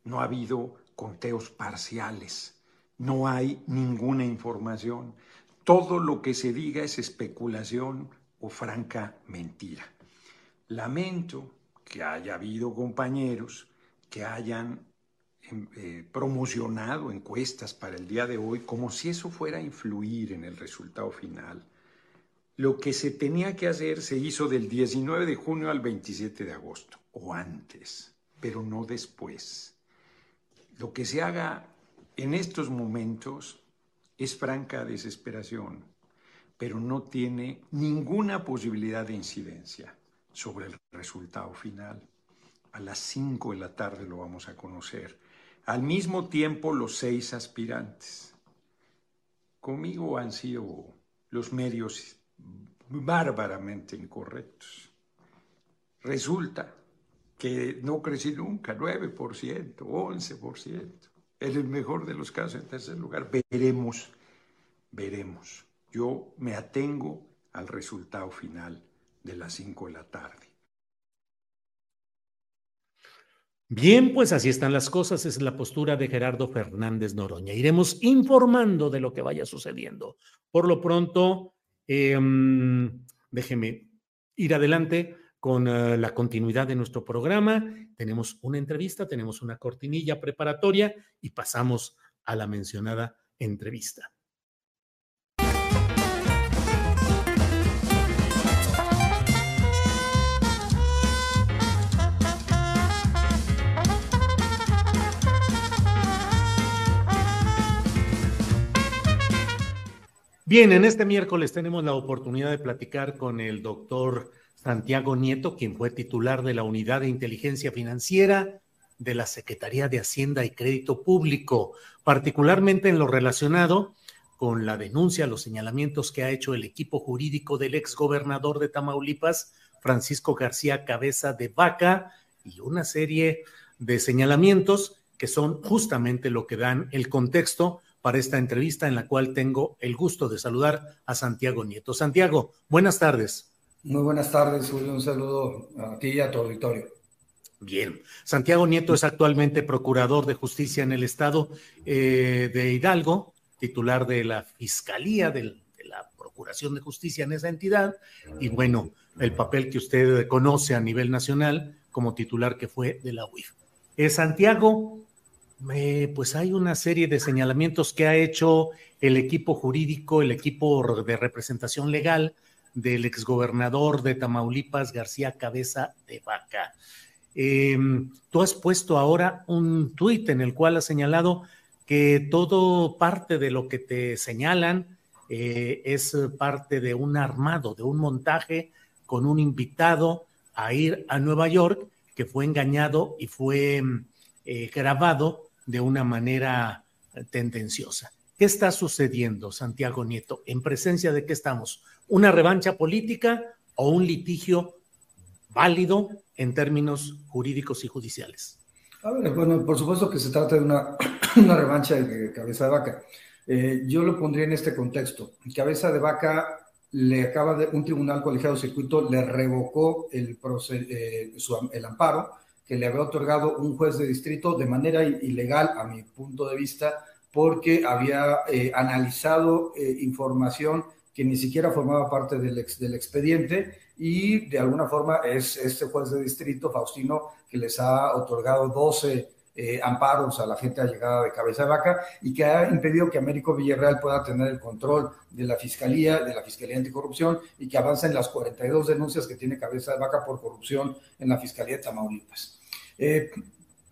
No ha habido conteos parciales, no hay ninguna información. Todo lo que se diga es especulación o franca mentira. Lamento que haya habido compañeros que hayan em, eh, promocionado encuestas para el día de hoy como si eso fuera a influir en el resultado final. Lo que se tenía que hacer se hizo del 19 de junio al 27 de agosto, o antes, pero no después lo que se haga en estos momentos es franca desesperación, pero no tiene ninguna posibilidad de incidencia sobre el resultado final. A las 5 de la tarde lo vamos a conocer. Al mismo tiempo, los seis aspirantes. Conmigo han sido los medios bárbaramente incorrectos. Resulta que no crecí nunca, 9%, 11%. En el mejor de los casos, en tercer lugar, veremos, veremos. Yo me atengo al resultado final de las 5 de la tarde. Bien, pues así están las cosas, es la postura de Gerardo Fernández Noroña. Iremos informando de lo que vaya sucediendo. Por lo pronto, em, déjeme ir adelante con eh, la continuidad de nuestro programa. Tenemos una entrevista, tenemos una cortinilla preparatoria y pasamos a la mencionada entrevista. Bien, en este miércoles tenemos la oportunidad de platicar con el doctor Santiago Nieto, quien fue titular de la Unidad de Inteligencia Financiera de la Secretaría de Hacienda y Crédito Público, particularmente en lo relacionado con la denuncia, los señalamientos que ha hecho el equipo jurídico del exgobernador de Tamaulipas, Francisco García Cabeza de Vaca, y una serie de señalamientos que son justamente lo que dan el contexto para esta entrevista en la cual tengo el gusto de saludar a Santiago Nieto. Santiago, buenas tardes. Muy buenas tardes, Julio. Un saludo a ti y a tu auditorio. Bien. Santiago Nieto es actualmente procurador de justicia en el estado eh, de Hidalgo, titular de la Fiscalía de la Procuración de Justicia en esa entidad, y bueno, el papel que usted conoce a nivel nacional como titular que fue de la UIF. Eh, Santiago, eh, pues hay una serie de señalamientos que ha hecho el equipo jurídico, el equipo de representación legal del exgobernador de Tamaulipas, García Cabeza de Vaca. Em, tú has puesto ahora un tuit en el cual has señalado que todo parte de lo que te señalan eh, es parte de un armado, de un montaje con un invitado a ir a Nueva York que fue engañado y fue eh, grabado de una manera tendenciosa. ¿Qué está sucediendo, Santiago Nieto? ¿En presencia de qué estamos? una revancha política o un litigio válido en términos jurídicos y judiciales? A ver, bueno, por supuesto que se trata de una, revancha de cabeza de vaca. Eh, yo lo pondría en este contexto. Cabeza de vaca le acaba de, un tribunal colegiado circuito le revocó el, eh, el amparo que le había otorgado un juez de distrito de manera ilegal, a mi punto de vista, porque había eh, analizado eh, información que ni siquiera formaba parte del, ex, expediente y de alguna forma es este juez de distrito, Faustino, que les ha otorgado 12 eh, amparos a la gente allegada de cabeza de vaca y que ha impedido que Américo Villarreal pueda tener el control de la Fiscalía, de la Fiscalía Anticorrupción y que avancen las 42 denuncias que tiene cabeza de vaca por corrupción en la Fiscalía de Tamaulipas. Eh,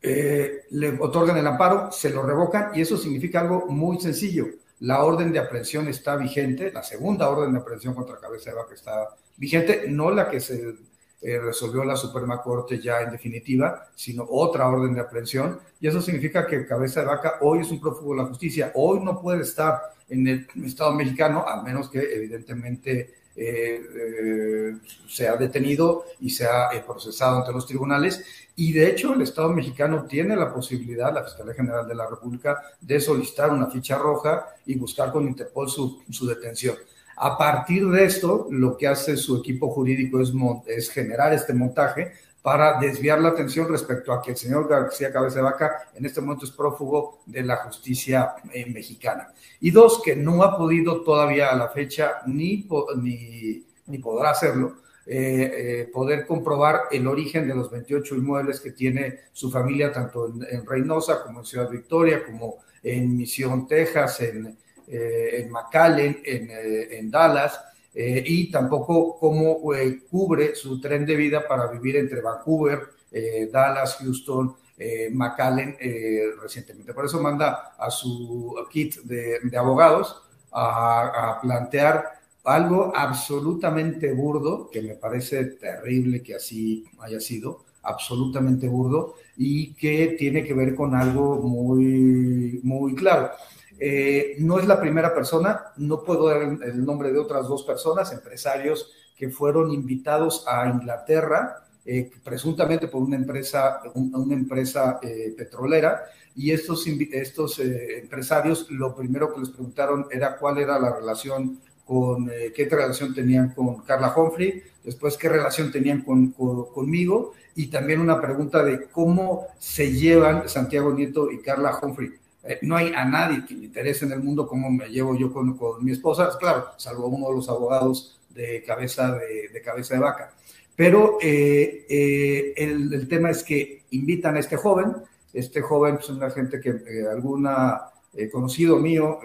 eh, le otorgan el amparo, se lo revocan y eso significa algo muy sencillo. La orden de aprehensión está vigente, la segunda orden de aprehensión contra cabeza de vaca está vigente, no la que se eh, resolvió la Suprema Corte ya en definitiva, sino otra orden de aprehensión. Y eso significa que Cabeza de Vaca hoy es un prófugo de la justicia. Hoy no puede estar en el Estado mexicano, a menos que evidentemente eh, eh, sea detenido y sea procesado ante los tribunales. Y de hecho, el Estado mexicano tiene la posibilidad, la Fiscalía General de la República, de solicitar una ficha roja y buscar con Interpol su, su detención. A partir de esto, lo que hace su equipo jurídico es, es generar este montaje para desviar la atención respecto a que el señor García Cabeza de Vaca en este momento es prófugo de la justicia eh, mexicana. Y dos, que no ha podido todavía a la fecha ni, ni, ni podrá hacerlo, eh, eh, poder comprobar el origen de los 28 inmuebles que tiene su familia, tanto en, en Reynosa como en Ciudad Victoria, como en Misión, Texas, en, en McAllen, en, en Dallas, eh, y tampoco cómo cubre su tren de vida para vivir entre Vancouver, Dallas, Houston, McAllen recientemente. Por eso manda a su kit de, abogados a, a, plantear algo absolutamente burdo, que me parece terrible que así haya sido, absolutamente burdo, y que tiene que ver con algo muy, muy claro. Eh, no es la primera persona, no puedo dar el nombre de otras dos personas, empresarios que fueron invitados a Inglaterra, eh, presuntamente por una empresa, una empresa eh, petrolera, y estos, empresarios lo primero que les preguntaron era cuál era la relación con, qué relación tenían con Carla Humphrey, después qué relación tenían con, conmigo, y también una pregunta de cómo se llevan Santiago Nieto y Carla Humphrey eh, no hay a nadie que le interese en el mundo cómo me llevo yo con, mi esposa, claro, salvo uno de los abogados de cabeza de, cabeza de vaca. Pero eh, eh, el, tema es que invitan a este joven, este joven es una gente que alguna conocido mío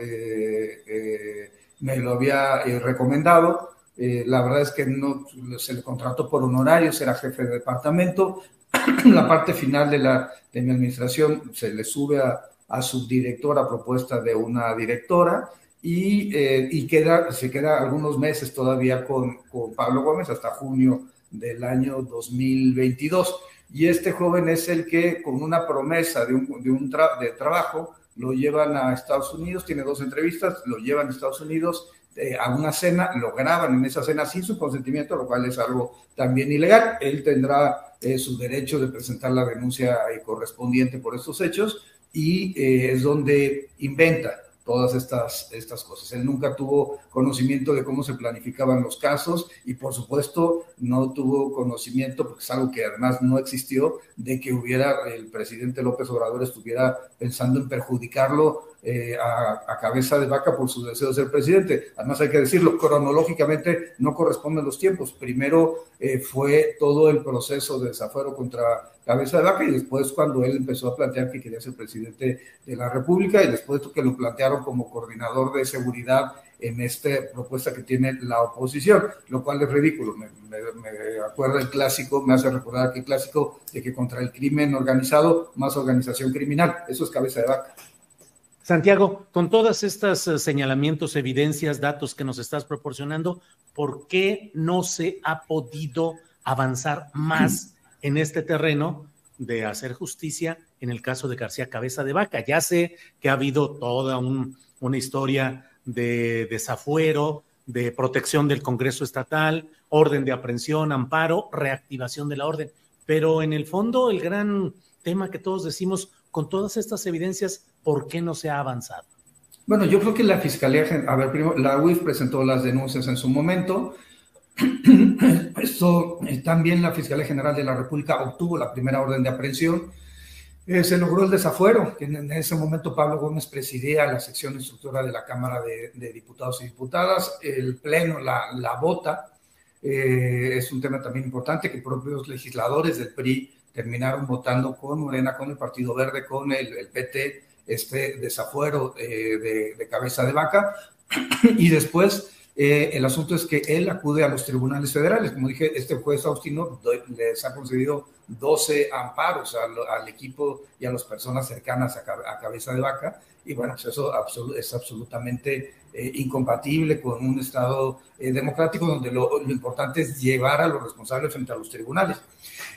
me lo había recomendado. la verdad es que no se le contrató por honorarios, era jefe de departamento. la parte final de, la, de mi administración se le sube a a subdirectora a propuesta de una directora y, eh, y queda, se queda algunos meses todavía con, con, Pablo Gómez hasta junio del año 2022. Y este joven es el que con una promesa de un, de un de trabajo lo llevan a Estados Unidos, tiene dos entrevistas, lo llevan a Estados Unidos eh, a una cena, lo graban en esa cena sin su consentimiento, lo cual es algo también ilegal. Él tendrá eh, su derecho de presentar la denuncia correspondiente por estos hechos, y eh, es donde inventa todas estas, estas cosas. Él nunca tuvo conocimiento de cómo se planificaban los casos y por supuesto no tuvo conocimiento, porque es algo que además no existió, de que hubiera el presidente López Obrador estuviera pensando en perjudicarlo eh, a, cabeza de vaca por su deseo de ser presidente. Además hay que decirlo, cronológicamente no corresponden los tiempos. Primero eh, fue todo el proceso de desafuero contra cabeza de vaca y después cuando él empezó a plantear que quería ser presidente de la República y después que lo plantearon como coordinador de seguridad en esta propuesta que tiene la oposición, lo cual es ridículo. Me, acuerdo el clásico, me hace recordar aquel clásico de que contra el crimen organizado, más organización criminal. Eso es cabeza de vaca. Santiago, con todas estas eh, señalamientos, evidencias, datos que nos estás proporcionando, ¿por qué no se ha podido avanzar más en este terreno de hacer justicia en el caso de García Cabeza de Vaca. Ya sé que ha habido toda una historia de desafuero, de protección del Congreso Estatal, orden de aprehensión, amparo, reactivación de la orden. Pero en el fondo, el gran tema que todos decimos, con todas estas evidencias, ¿por qué no se ha avanzado? Bueno, yo creo que la Fiscalía, a ver, primero, la UIF presentó las denuncias en su momento. Esto, eh, también la Fiscalía General de la República obtuvo la primera orden de aprehensión. Eh, se logró el desafuero, que en, ese momento Pablo Gómez presidía la sección instructora de la Cámara de, Diputados y Diputadas. El Pleno la, la vota. Eh, es un tema también importante que propios legisladores del PRI terminaron votando con Morena, con el Partido Verde, con el, PT, este desafuero de, de cabeza de vaca. y después eh, el asunto es que él acude a los tribunales federales. Como dije, este juez Austino les ha concedido 12 amparos al, equipo y a las personas cercanas a, cabeza de vaca. Y bueno, pues eso es absolutamente eh, incompatible con un Estado eh, democrático donde lo, importante es llevar a los responsables frente a los tribunales.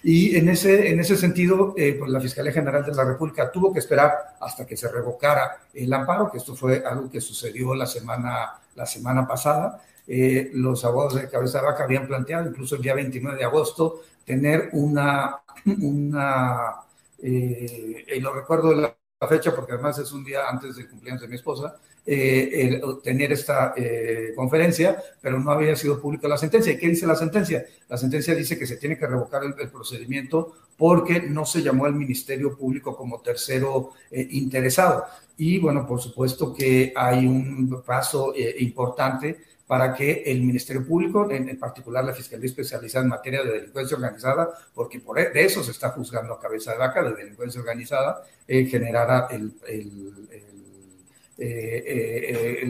Y en ese, en ese sentido, pues la Fiscalía General de la República tuvo que esperar hasta que se revocara el amparo, que esto fue algo que sucedió la semana la semana pasada. Eh, los abogados de Cabeza de Vaca habían planteado, incluso el día 29 de agosto, tener una, una eh, y lo recuerdo la, fecha porque además es un día antes del cumpleaños de mi esposa, eh, tener esta conferencia, pero no había sido pública la sentencia. ¿Y qué dice la sentencia? La sentencia dice que se tiene que revocar el, procedimiento porque no se llamó al Ministerio Público como tercero interesado. Y bueno, por supuesto que hay un paso eh, importante para que el Ministerio Público, en, particular la Fiscalía Especializada en materia de delincuencia organizada, porque por e, de eso se está juzgando a cabeza de vaca, de delincuencia organizada, eh, generara el, eh,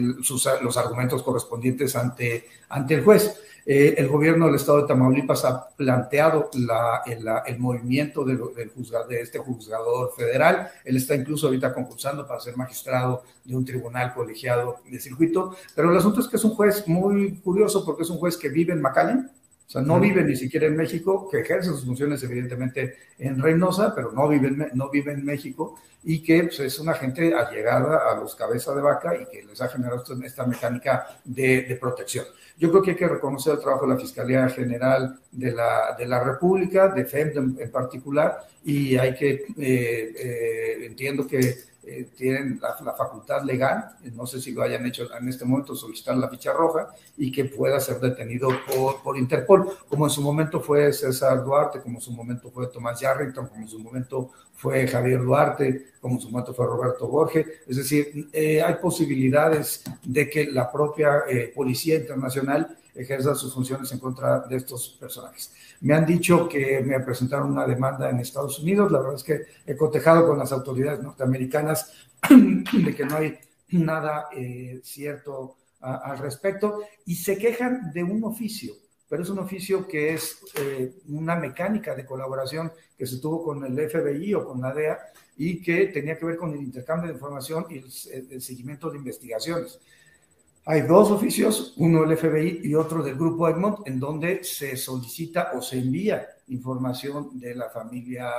los argumentos correspondientes ante, ante el juez. Eh, el gobierno del estado de Tamaulipas ha planteado el, movimiento de, del de este juzgador federal. Él está incluso ahorita concursando para ser magistrado de un tribunal colegiado de circuito. Pero el asunto es que es un juez muy curioso porque es un juez que vive en McAllen, o sea, no vive ni siquiera en México, que ejerce sus funciones evidentemente en Reynosa, pero no vive en, no vive en México y que pues, es una gente allegada a los cabezas de vaca y que les ha generado esta mecánica de protección. Yo creo que hay que reconocer el trabajo de la Fiscalía General de la, de la República, de FEM en, particular, y hay que, eh, eh, entiendo que eh, tienen la, facultad legal, no sé si lo hayan hecho en este momento, solicitar la ficha roja y que pueda ser detenido por, por Interpol, como en su momento fue César Duarte, como en su momento fue Tomás Yarrington, como en su momento fue Javier Duarte, como su momento fue Roberto Borges. Es decir, eh, hay posibilidades de que la propia eh, Policía Internacional ejerza sus funciones en contra de estos personajes. Me han dicho que me presentaron una demanda en Estados Unidos. La verdad es que he cotejado con las autoridades norteamericanas de que no hay nada eh, cierto al respecto y se quejan de un oficio, pero es un oficio que es eh, una mecánica de colaboración que se tuvo con el FBI o con la DEA y que tenía que ver con el intercambio de información y el seguimiento de investigaciones. Hay dos oficios, uno del FBI y otro del Grupo Egmont, en donde se solicita o se envía información de la familia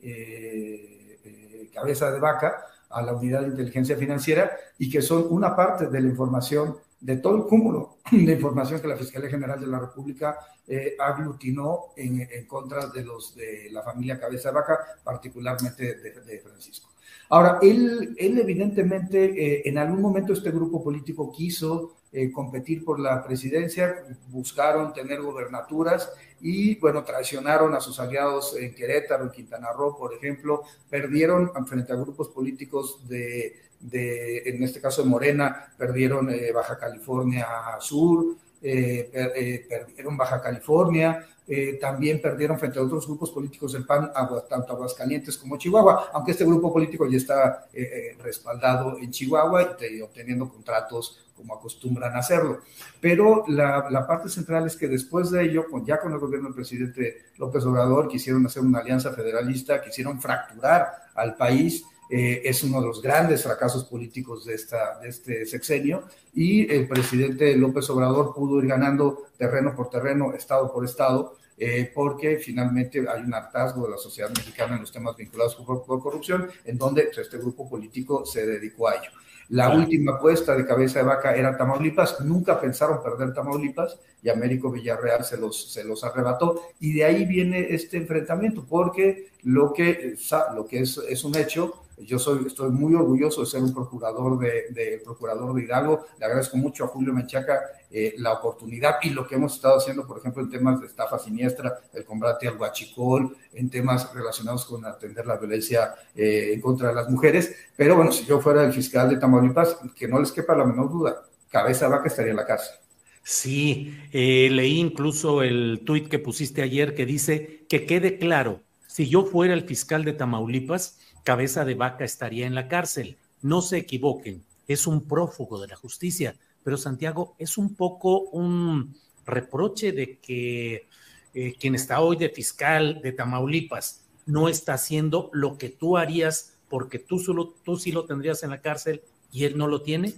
eh, eh, Cabeza de Vaca a la Unidad de Inteligencia Financiera y que son una parte de la información, de todo el cúmulo de información que la Fiscalía General de la República eh, aglutinó en, contra de los de la familia Cabeza de Vaca, particularmente de Francisco. Ahora, él, él evidentemente, eh, en algún momento este grupo político quiso eh, competir por la presidencia, buscaron tener gobernaturas y, bueno, traicionaron a sus aliados en Querétaro, en Quintana Roo, por ejemplo, perdieron frente a grupos políticos de, de en este caso de Morena, perdieron eh, Baja California Sur, perdieron Baja California, eh, también perdieron frente a otros grupos políticos del PAN, tanto Aguascalientes como Chihuahua, aunque este grupo político ya está eh, eh, respaldado en Chihuahua y obteniendo contratos como acostumbran hacerlo. Pero la, la, parte central es que después de ello, ya con el gobierno del presidente López Obrador, quisieron hacer una alianza federalista, quisieron fracturar al país eh, es uno de los grandes fracasos políticos de, esta, de este sexenio y el presidente López Obrador pudo ir ganando terreno por terreno, estado por estado, eh, porque finalmente hay un hartazgo de la sociedad mexicana en los temas vinculados por, corrupción, en donde pues, este grupo político se dedicó a ello. La última apuesta de cabeza de vaca era Tamaulipas, nunca pensaron perder Tamaulipas y Américo Villarreal se los, se los arrebató. Y de ahí viene este enfrentamiento, porque lo que, lo que es, es un hecho Yo soy, estoy muy orgulloso de ser un procurador de, procurador de Hidalgo. Le agradezco mucho a Julio Menchaca eh, la oportunidad y lo que hemos estado haciendo, por ejemplo, en temas de estafa siniestra, el combate al huachicol, en temas relacionados con atender la violencia eh, en contra de las mujeres. Pero bueno, si yo fuera el fiscal de Tamaulipas, que no les quepa la menor duda, cabeza vaca estaría en la cárcel. Sí, eh, leí incluso el tuit que pusiste ayer que dice que quede claro, si yo fuera el fiscal de Tamaulipas, cabeza de vaca estaría en la cárcel. No se equivoquen, es un prófugo de la justicia, pero Santiago es un poco un reproche de que eh, quien está hoy de fiscal de Tamaulipas no está haciendo lo que tú harías porque tú solo tú sí lo tendrías en la cárcel y él no lo tiene.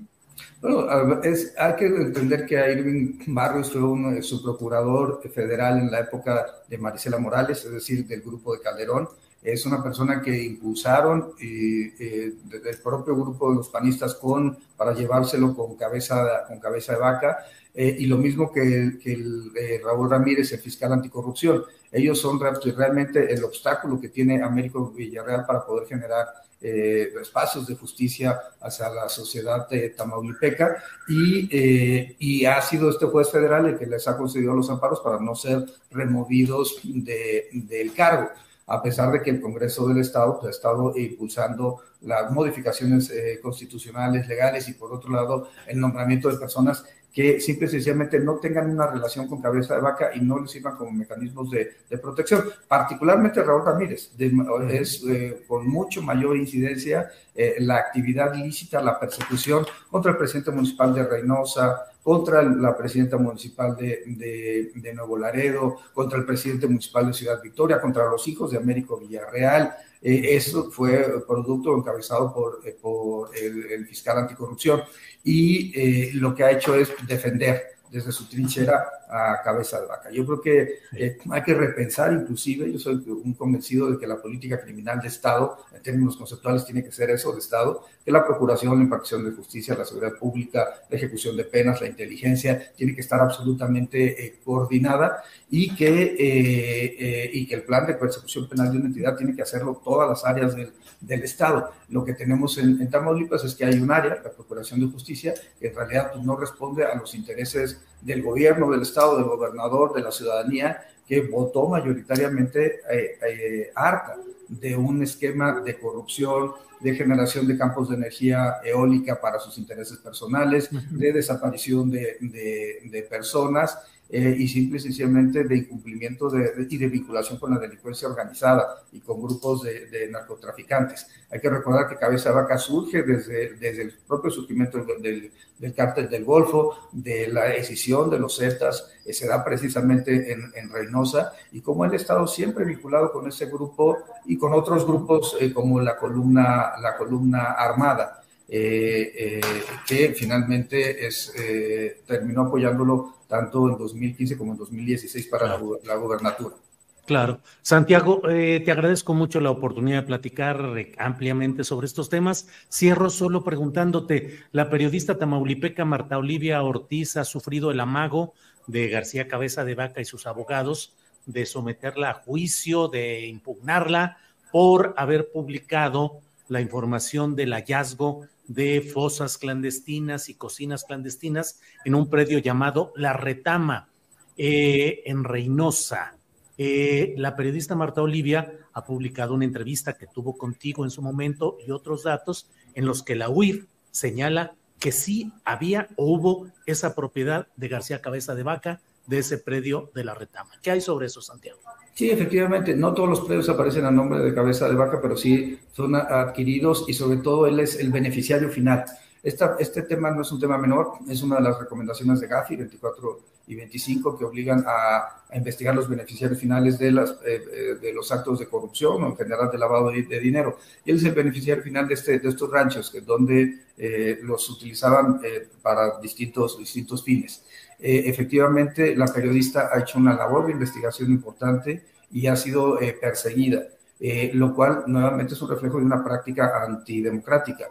Bueno, es, hay que entender que Irving Barrios fue un, su procurador federal en la época de Marisela Morales, es decir, del grupo de Calderón. Es una persona que impulsaron eh, el propio grupo de los panistas con, para llevárselo con cabeza, con cabeza de vaca. Eh, y lo mismo que, el, eh, Raúl Ramírez, el fiscal anticorrupción. Ellos son realmente el obstáculo que tiene Américo Villarreal para poder generar eh, espacios de justicia hacia la sociedad de tamaulipeca y, eh, ha sido este juez federal el que les ha concedido los amparos para no ser removidos de, del cargo a pesar de que el Congreso del Estado ha estado impulsando las modificaciones eh, constitucionales, legales y por otro lado el nombramiento de personas que simple y sencillamente no tengan una relación con cabeza de vaca y no les sirvan como mecanismos de, protección. Particularmente Raúl Ramírez, es eh, con mucho mayor incidencia eh, la actividad ilícita, la persecución contra el presidente municipal de Reynosa, contra la presidenta municipal de, de, Nuevo Laredo, contra el presidente municipal de Ciudad Victoria, contra los hijos de Américo Villarreal. Eh, eso fue producto encabezado por, por el, el fiscal anticorrupción y eh, lo que ha hecho es defender desde su trinchera a cabeza de vaca. Yo creo que eh, hay que repensar inclusive, yo soy un convencido de que la política criminal de Estado, en términos conceptuales, tiene que ser eso de Estado, que la procuración, la impartición de justicia, la seguridad pública, la ejecución de penas, la inteligencia, tiene que estar absolutamente eh, coordinada y que, y que el plan de persecución penal de una entidad tiene que hacerlo todas las áreas del del Estado. Lo que tenemos en, Tamaulipas es que hay un área, la Procuración de Justicia, que en realidad pues, no responde a los intereses del gobierno, del Estado, del gobernador, de la ciudadanía, que votó mayoritariamente eh, eh, harta de un esquema de corrupción, de generación de campos de energía eólica para sus intereses personales, de desaparición de, de personas eh, y simple y sencillamente de incumplimiento de, y de vinculación con la delincuencia organizada y con grupos de, narcotraficantes. Hay que recordar que Cabeza Vaca surge desde, desde el propio surgimiento del, del, cártel del Golfo, de la decisión de los Zetas, eh, se da precisamente en, en, Reynosa, y como él ha estado siempre vinculado con ese grupo y con otros grupos eh, como la columna, la columna armada. que finalmente es, terminó apoyándolo tanto en 2015 como en 2016 para la, la gobernatura. Claro. Santiago, eh, te agradezco mucho la oportunidad de platicar ampliamente sobre estos temas. Cierro solo preguntándote, la periodista tamaulipeca Marta Olivia Ortiz ha sufrido el amago de García Cabeza de Vaca y sus abogados de someterla a juicio, de impugnarla por haber publicado la información del hallazgo de fosas clandestinas y cocinas clandestinas en un predio llamado La Retama, eh, en Reynosa. Eh, la periodista Marta Olivia ha publicado una entrevista que tuvo contigo en su momento y otros datos en los que la UIF señala que sí había o hubo esa propiedad de García Cabeza de Vaca de ese predio de la retama. ¿Qué hay sobre eso, Santiago? Sí, efectivamente, no todos los predios aparecen a nombre de cabeza de vaca, pero sí son adquiridos y sobre todo él es el beneficiario final. Esta, este tema no es un tema menor, es una de las recomendaciones de Gafi 24 y 25 que obligan a, investigar los beneficiarios finales de, las, eh, eh, de los actos de corrupción o en general de lavado de, dinero. Él es el beneficiario final de, este, de estos ranchos, que, donde eh, los utilizaban para distintos, distintos fines. Eh, efectivamente la periodista ha hecho una labor de investigación importante y ha sido eh, perseguida, eh, lo cual nuevamente es un reflejo de una práctica antidemocrática.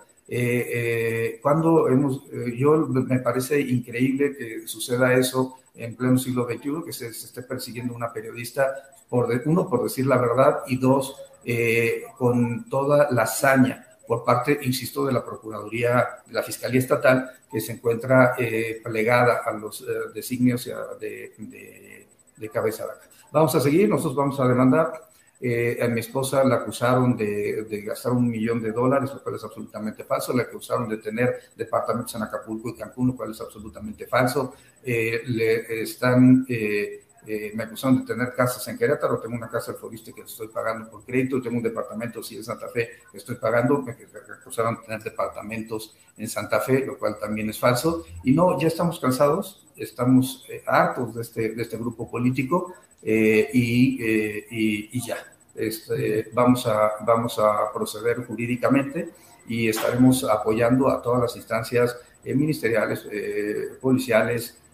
cuando hemos, yo me parece increíble que suceda eso en pleno siglo XXI, que se, esté persiguiendo una periodista, por uno, por decir la verdad, y dos, con toda la hazaña por parte, insisto, de la Procuraduría, de la Fiscalía Estatal, que se encuentra eh, plegada a los eh, designios de, de, de cabeza Vamos a seguir, nosotros vamos a demandar. Eh, a mi esposa la acusaron de, gastar un millón de dólares, lo cual es absolutamente falso. La acusaron de tener departamentos en Acapulco y Cancún, lo cual es absolutamente falso. le están eh, me acusaron de tener casas en Querétaro, tengo una casa Fobiste que estoy pagando por crédito, tengo un departamento sí en Santa Fe que estoy pagando, me acusaron de tener departamentos en Santa Fe, lo cual también es falso. Y no, ya estamos cansados, estamos eh, hartos de este, de este grupo político eh, y, y, ya. Este, vamos, a, vamos a proceder jurídicamente y estaremos apoyando a todas las instancias ministeriales, policiales, eh,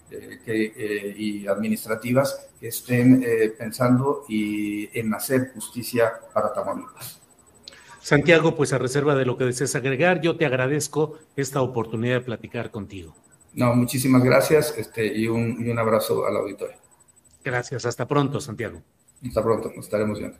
que, eh, y administrativas que estén eh, pensando y en hacer justicia para Tamaulipas. Santiago, pues a reserva de lo que desees agregar, yo te agradezco esta oportunidad de platicar contigo. No, muchísimas gracias este, y, un, y un abrazo al auditorio. Gracias, hasta pronto, Santiago. Hasta pronto, nos estaremos viendo.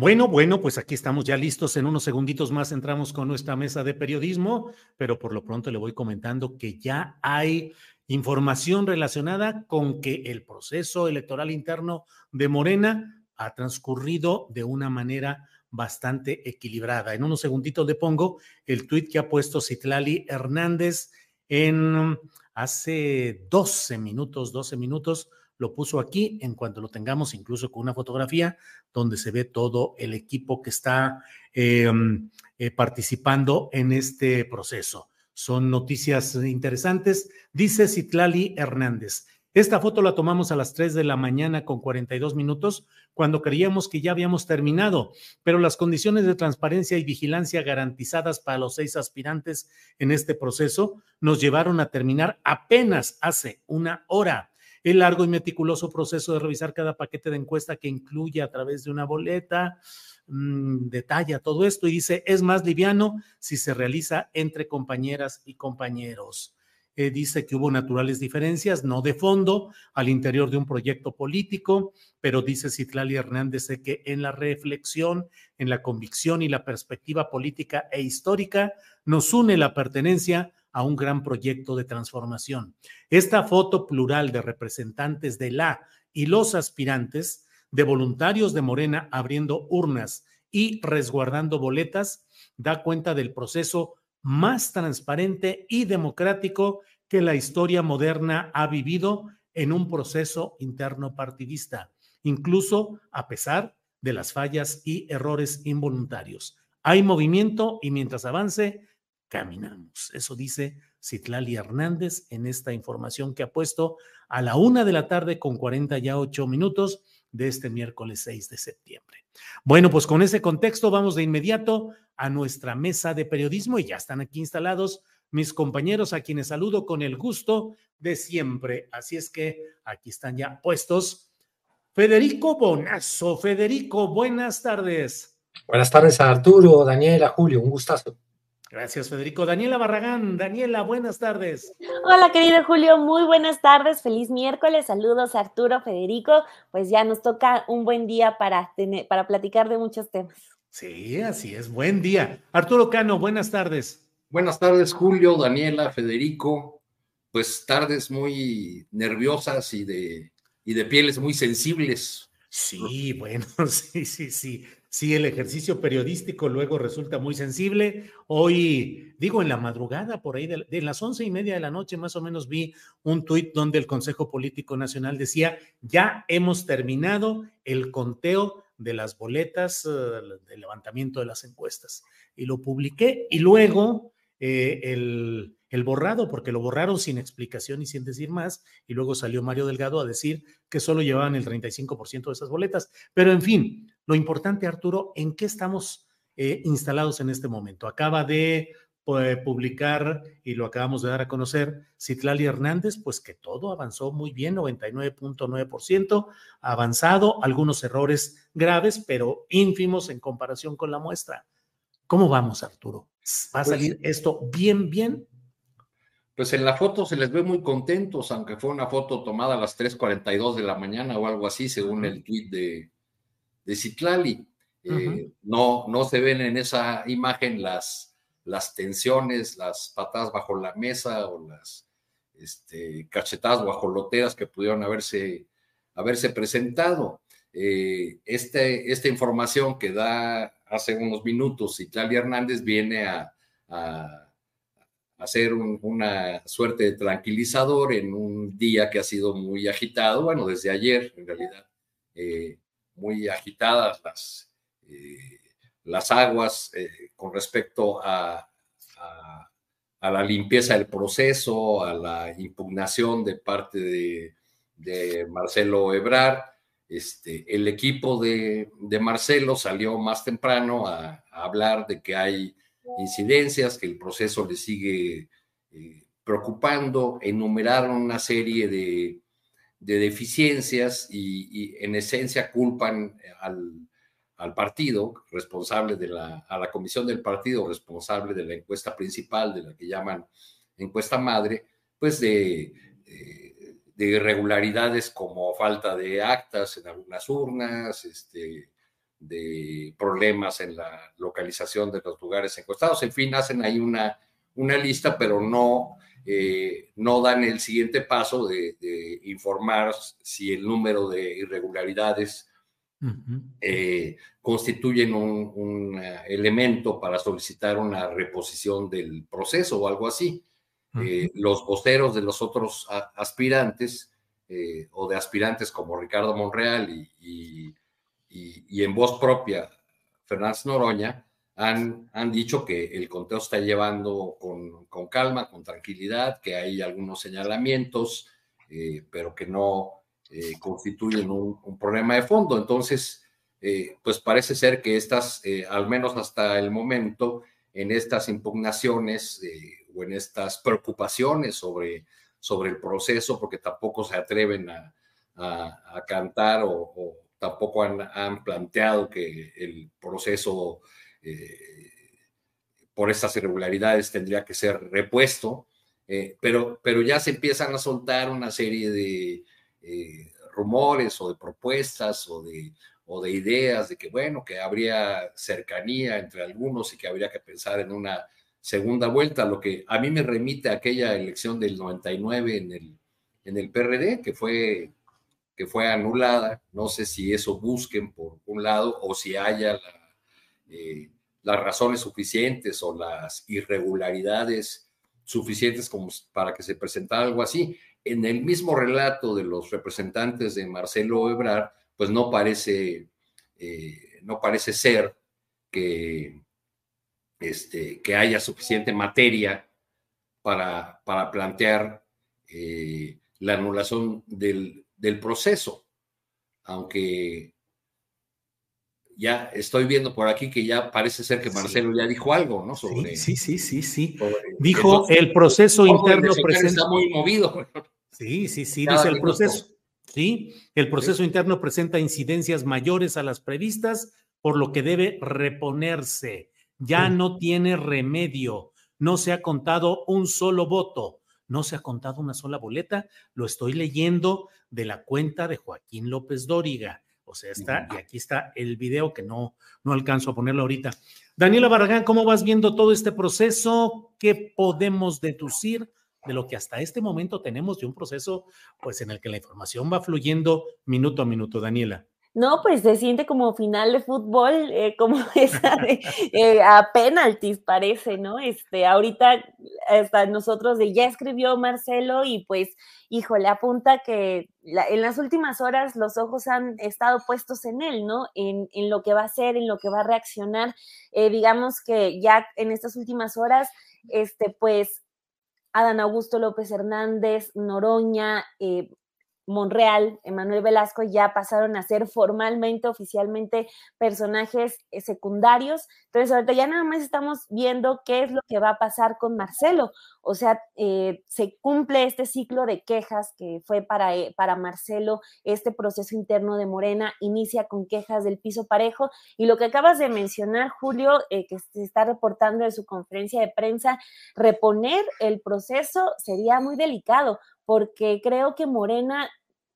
Bueno, bueno, pues aquí estamos ya listos. En unos segunditos más entramos con nuestra mesa de periodismo, pero por lo pronto le voy comentando que ya hay información relacionada con que el proceso electoral interno de Morena ha transcurrido de una manera bastante equilibrada. En unos segunditos le pongo el tuit que ha puesto Citlali Hernández en hace 12 minutos, 12 minutos lo puso aquí, en cuanto lo tengamos, incluso con una fotografía donde se ve todo el equipo que está em, eh, participando en este proceso. Son noticias interesantes. Dice Citlali Hernández. Esta foto la tomamos a las 3 de la mañana con 42 minutos, cuando creíamos que ya habíamos terminado, pero las condiciones de transparencia y vigilancia garantizadas para los seis aspirantes en este proceso nos llevaron a terminar apenas hace una hora el largo y meticuloso proceso de revisar cada paquete de encuesta que incluye a través de una boleta, mmm, detalla todo esto y dice, es más liviano si se realiza entre compañeras y compañeros. Eh, dice que hubo naturales diferencias, no de fondo, al interior de un proyecto político, pero dice Citlali Hernández que en la reflexión, en la convicción y la perspectiva política e histórica nos une la pertenencia a un gran proyecto de transformación. Esta foto plural de representantes de la y los aspirantes, de voluntarios de Morena abriendo urnas y resguardando boletas, da cuenta del proceso más transparente y democrático que la historia moderna ha vivido en un proceso interno partidista, incluso a pesar de las fallas y errores involuntarios. Hay movimiento y mientras avance, caminamos. Eso dice Citlali Hernández en esta información que ha puesto a la una de la tarde con 48 minutos de este miércoles 6 de septiembre. Bueno, pues con ese contexto vamos de inmediato a nuestra mesa de periodismo y ya están aquí instalados mis compañeros a quienes saludo con el gusto de siempre. Así es que aquí están ya puestos. Federico Bonazo. Federico, buenas tardes. Buenas tardes a Arturo, Daniela, Julio, un gustazo. Gracias, Federico. Daniela Barragán. Daniela, buenas tardes. Hola, querido Julio. Muy buenas tardes. Feliz miércoles. Saludos, Arturo, Federico. Pues ya nos toca un buen día para, tener, para platicar de muchos temas. Sí, así es. Buen día. Arturo Cano, buenas tardes. Buenas tardes, Julio, Daniela, Federico. Pues tardes muy nerviosas y de, y de pieles muy sensibles. Sí, bueno, sí, sí, sí. Sí, el ejercicio periodístico luego resulta muy sensible. Hoy, digo, en la madrugada, por ahí de, las once y media de la noche, más o menos vi un tuit donde el Consejo Político Nacional decía, ya hemos terminado el conteo de las boletas uh, de levantamiento de las encuestas. Y lo publiqué y luego eh, el, borrado, porque lo borraron sin explicación y sin decir más, y luego salió Mario Delgado a decir que solo llevaban el 35% de esas boletas. Pero en fin, lo importante, Arturo, ¿en qué estamos eh, instalados en este momento? Acaba de pues, publicar y lo acabamos de dar a conocer Citlali Hernández, pues que todo avanzó muy bien, 99.9% avanzado, algunos errores graves, pero ínfimos en comparación con la muestra. ¿Cómo vamos, Arturo? ¿Va a pues salir esto bien, bien? Pues en la foto se les ve muy contentos, aunque fue una foto tomada a las 3.42 de la mañana o algo así, según el tweet de, de Citlali. Eh, no, no se ven en esa imagen las, las tensiones, las patadas bajo la mesa o las este, cachetadas guajoloteras que pudieron haberse, haberse presentado. Eh, este, esta información que da hace unos minutos Citlali Hernández viene a, hacer una suerte de tranquilizador en un día que ha sido muy agitado, bueno, desde ayer en realidad, eh, muy agitadas las, eh, las aguas con respecto a, a la limpieza del proceso, a la impugnación de parte de, Marcelo Ebrar. Este, el equipo de, Marcelo salió más temprano a, hablar de que hay incidencias, que el proceso le sigue eh, preocupando, enumeraron una serie de, deficiencias y, en esencia culpan al, partido responsable de la, a la comisión del partido responsable de la encuesta principal, de la que llaman encuesta madre, pues de, de irregularidades como falta de actas en algunas urnas, este, de problemas en la localización de los lugares encuestados, en fin, hacen ahí una, una lista, pero no, eh, no dan el siguiente paso de, de informar si el número de irregularidades eh, constituyen un, eh, elemento para solicitar una reposición del proceso o algo así. Eh, los voceros de los otros aspirantes o de aspirantes como Ricardo Monreal y, y, en voz propia Fernández Noroña han, han, dicho que el conteo está llevando con, con, calma, con tranquilidad, que hay algunos señalamientos, pero que no, eh, constituyen un, problema de fondo. Entonces, eh, pues parece ser que estas, eh, al menos hasta el momento, en estas impugnaciones o en estas preocupaciones sobre, sobre el proceso, porque tampoco se atreven a, cantar o, tampoco han, planteado que el proceso por estas irregularidades tendría que ser repuesto, pero, pero ya se empiezan a soltar una serie de, eh, rumores o de propuestas o de, o de ideas de que, bueno, que habría cercanía entre algunos y que habría que pensar en una segunda vuelta, lo que a mí me remite a aquella elección del 99 en el, en el PRD, que fue, que fue anulada. No sé si eso busquen por un lado o si haya eh, las razones suficientes o las irregularidades suficientes como para que se presentara algo así en el mismo relato de los representantes de Marcelo Ebrard, pues no parece, eh, no parece ser que, este, que haya suficiente materia para, para plantear eh, la anulación del, del proceso, aunque ya estoy viendo por aquí que ya parece ser que Marcelo ya dijo algo, ¿no? Sobre, sí, sí, sí, sí. dijo el proceso interno presenta. Está muy movido. Sí, sí, sí, dice el proceso. Sí, el proceso interno presenta incidencias mayores a las previstas, por lo que debe reponerse. Ya no tiene remedio. No se ha contado un solo voto. No se ha contado una sola boleta. Lo estoy leyendo de la cuenta de Joaquín López Dóriga. O sea, está, y aquí está el video que no, no alcanzo a ponerlo ahorita. Daniela Barragán, ¿cómo vas viendo todo este proceso? ¿Qué podemos deducir de lo que hasta este momento tenemos de un proceso, pues en el que la información va fluyendo minuto a minuto, Daniela? No, pues se siente como final de fútbol, eh, como esa de eh, a penaltis parece, ¿no? Este, ahorita hasta nosotros de ya escribió Marcelo y pues, híjole, apunta que en las últimas horas los ojos han estado puestos en él, ¿no? En, en lo que va a hacer, en lo que va a reaccionar. Eh, digamos que ya en estas últimas horas, este, pues Adán Augusto López Hernández, Noroña, Monreal, Emanuel Velasco ya pasaron a ser formalmente, oficialmente personajes eh, secundarios. Entonces, ahorita ya nada más estamos viendo qué es lo que va a pasar con Marcelo, o sea, eh, se cumple este ciclo de quejas que fue para, eh, para Marcelo, este proceso interno de Morena inicia con quejas del piso parejo y lo que acabas de mencionar, Julio, eh, que se está reportando de su conferencia de prensa, reponer el proceso sería muy delicado porque creo que Morena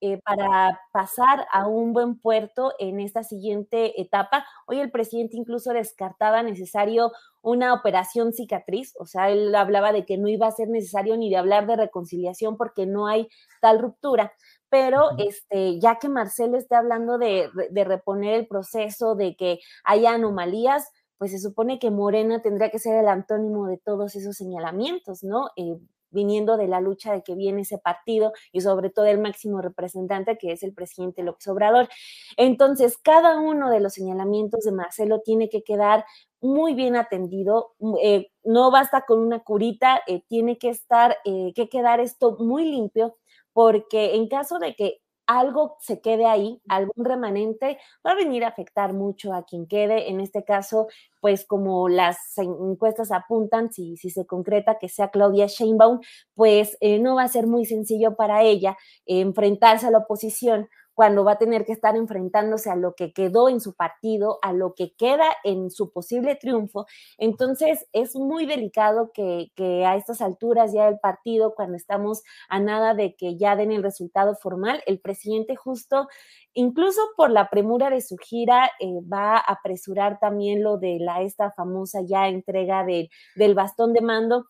eh, para pasar a un buen puerto en esta siguiente etapa. Hoy el presidente incluso descartaba necesario una operación cicatriz, o sea, él hablaba de que no iba a ser necesario ni de hablar de reconciliación porque no hay tal ruptura. Pero este, ya que Marcelo está hablando de, de reponer el proceso, de que haya anomalías, pues se supone que Morena tendría que ser el antónimo de todos esos señalamientos, ¿no? Eh, viniendo de la lucha de que viene ese partido y sobre todo el máximo representante que es el presidente López Obrador. Entonces, cada uno de los señalamientos de Marcelo tiene que quedar muy bien atendido, mm, eh, no basta con una curita, eh, tiene que estar, eh, que quedar esto muy limpio, porque en caso de que algo se quede ahí, algún remanente, va a venir a afectar mucho a quien quede. En este caso, pues como las encuestas apuntan, si, si se concreta que sea Claudia Sheinbaum, pues eh, no va a ser muy sencillo para ella enfrentarse a la oposición cuando va a tener que estar enfrentándose a lo que quedó en su partido, a lo que queda en su posible triunfo. Entonces es muy delicado que, a estas alturas ya del partido, cuando estamos a nada de que ya den el resultado formal, el presidente justo incluso por la premura de su gira, eh, va a apresurar también lo de la esta famosa ya entrega del bastón de mando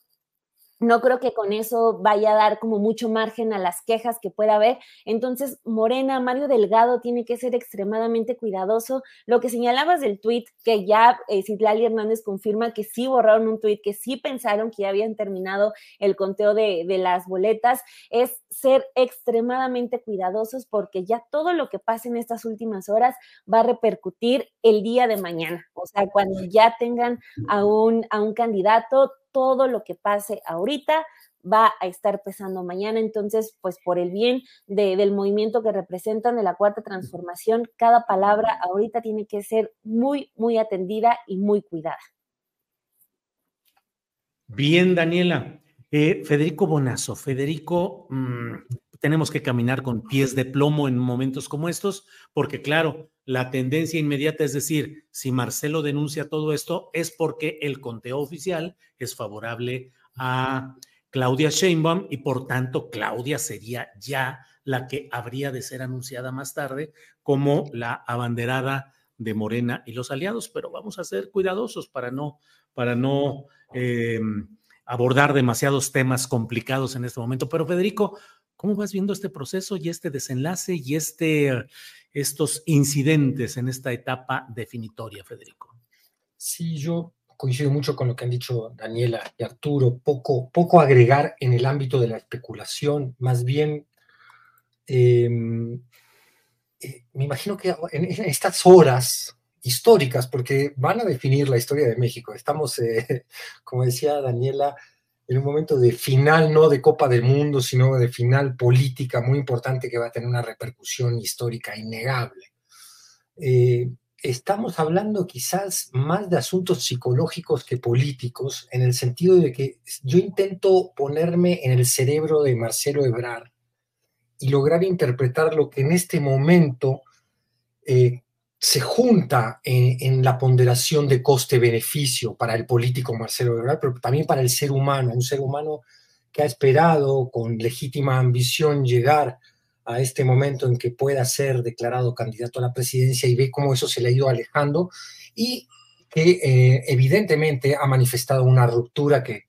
no creo que con eso vaya a dar como mucho margen a las quejas que pueda haber. Entonces, Morena, Mario Delgado tiene que ser extremadamente cuidadoso. Lo que señalabas del tuit, que ya eh, Citlali Hernández confirma que sí borraron un tuit, que sí pensaron que ya habían terminado el conteo de, de las boletas, es ser extremadamente cuidadosos porque ya todo lo que pase en estas últimas horas va a repercutir el día de mañana. O sea, cuando ya tengan a un, a un candidato, todo lo que pase ahorita va a estar pesando mañana. Entonces, pues por el bien del movimiento que representan de la cuarta transformación, cada palabra ahorita tiene que ser muy, muy atendida y muy cuidada. Bien, Daniela. Eh, Federico Bonazo, Federico, mm, tenemos que caminar con pies de plomo en momentos como estos, porque claro, la tendencia inmediata es decir, si Marcelo denuncia todo esto es porque el conteo oficial es favorable a Claudia Sheinbaum y por tanto Claudia sería ya la que habría de ser anunciada más tarde como la abanderada de Morena y los aliados, pero vamos a ser cuidadosos para no, para no eh, abordar demasiados temas complicados en este momento. Pero Federico, ¿cómo vas viendo este proceso y este desenlace y este estos incidentes en esta etapa definitoria, Federico. Sí, yo coincido mucho con lo que han dicho Daniela y Arturo, poco, poco agregar en el ámbito de la especulación, más bien em, eh, me imagino que en, estas horas históricas, porque van a definir la historia de México, estamos, eh, como decía Daniela, en un momento de final, no de Copa del Mundo, sino de final política muy importante que va a tener una repercusión histórica innegable. Eh, estamos hablando quizás más de asuntos psicológicos que políticos, en el sentido de que yo intento ponerme en el cerebro de Marcelo Ebrard y lograr interpretar lo que en este momento eh, se junta en, la ponderación de coste-beneficio para el político Marcelo Ebrard, pero también para el ser humano, un ser humano que ha esperado con legítima ambición llegar a este momento en que pueda ser declarado candidato a la presidencia y ve cómo eso se le ha ido alejando y que eh, evidentemente ha manifestado una ruptura que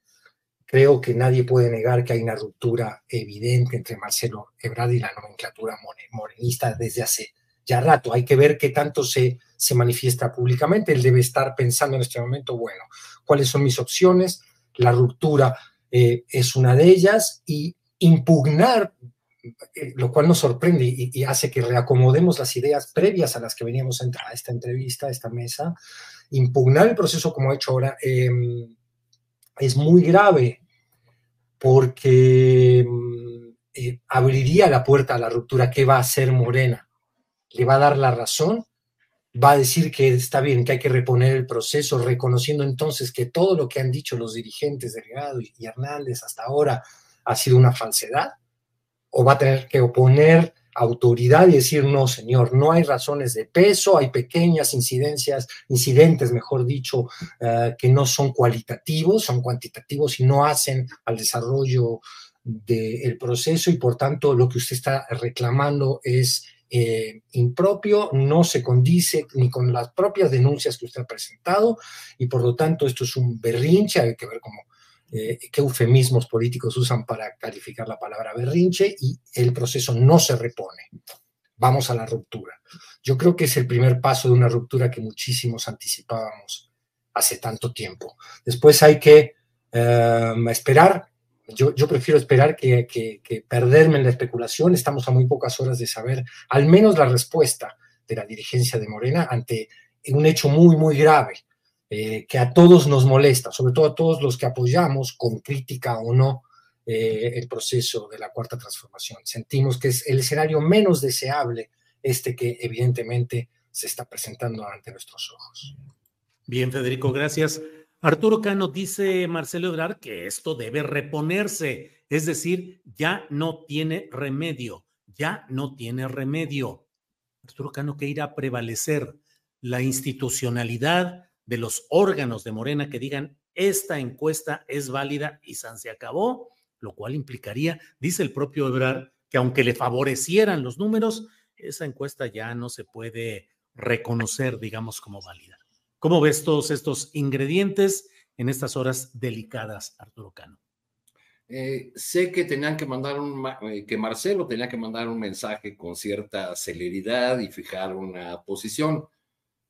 creo que nadie puede negar que hay una ruptura evidente entre Marcelo Ebrard y la nomenclatura morenista desde hace ya rato. Hay que ver qué tanto se, se manifiesta públicamente. Él debe estar pensando en este momento, bueno, cuáles son mis opciones. La ruptura eh, es una de ellas y impugnar, eh, lo cual nos sorprende y, hace que reacomodemos las ideas previas a las que veníamos a, entrar a esta entrevista, a esta mesa. Impugnar el proceso como ha hecho ahora em, es muy grave porque em, eh, abriría la puerta a la ruptura. ¿Qué va a hacer Morena? Le va a dar la razón va a decir que está bien, que hay que reponer el proceso, reconociendo entonces que todo lo que han dicho los dirigentes Delgado y Hernández hasta ahora ha sido una falsedad, o va a tener que oponer autoridad y decir, no, señor, no hay razones de peso, hay pequeñas incidencias, incidentes, mejor dicho, eh, que no son cualitativos, son cuantitativos y no hacen al desarrollo del proceso y por tanto lo que usted está reclamando es eh, impropio, no se condice ni con las propias denuncias que usted ha presentado y por lo tanto esto es un berrinche, hay que ver cómo eh, qué eufemismos políticos usan para calificar la palabra berrinche y el proceso no se repone. Vamos a la ruptura. Yo creo que es el primer paso de una ruptura que muchísimos anticipábamos hace tanto tiempo. Después hay que em, esperar. Yo, prefiero esperar que, que perderme en la especulación. Estamos a muy pocas horas de saber al menos la respuesta de la dirigencia de Morena ante un hecho muy, muy grave eh, que a todos nos molesta, sobre todo a todos los que apoyamos con crítica o no eh, el proceso de la cuarta transformación. Sentimos que es el escenario menos deseable este que evidentemente se está presentando ante nuestros ojos. Bien, Federico, gracias. Arturo Cano dice Marcelo Ebrard que esto debe reponerse, es decir, ya no tiene remedio, ya no tiene remedio. Arturo Cano, que irá a prevalecer? La institucionalidad, de los órganos de Morena que digan esta encuesta es válida y San se acabó, lo cual implicaría, dice el propio Ebrard, que aunque le favorecieran los números, esa encuesta ya no se puede reconocer, digamos, como válida. ¿Cómo ves todos estos ingredientes en estas horas delicadas, Arturo Cano? Eh, sé que tenían que mandar un, eh, que Marcelo tenía que mandar un mensaje con cierta celeridad y fijar una posición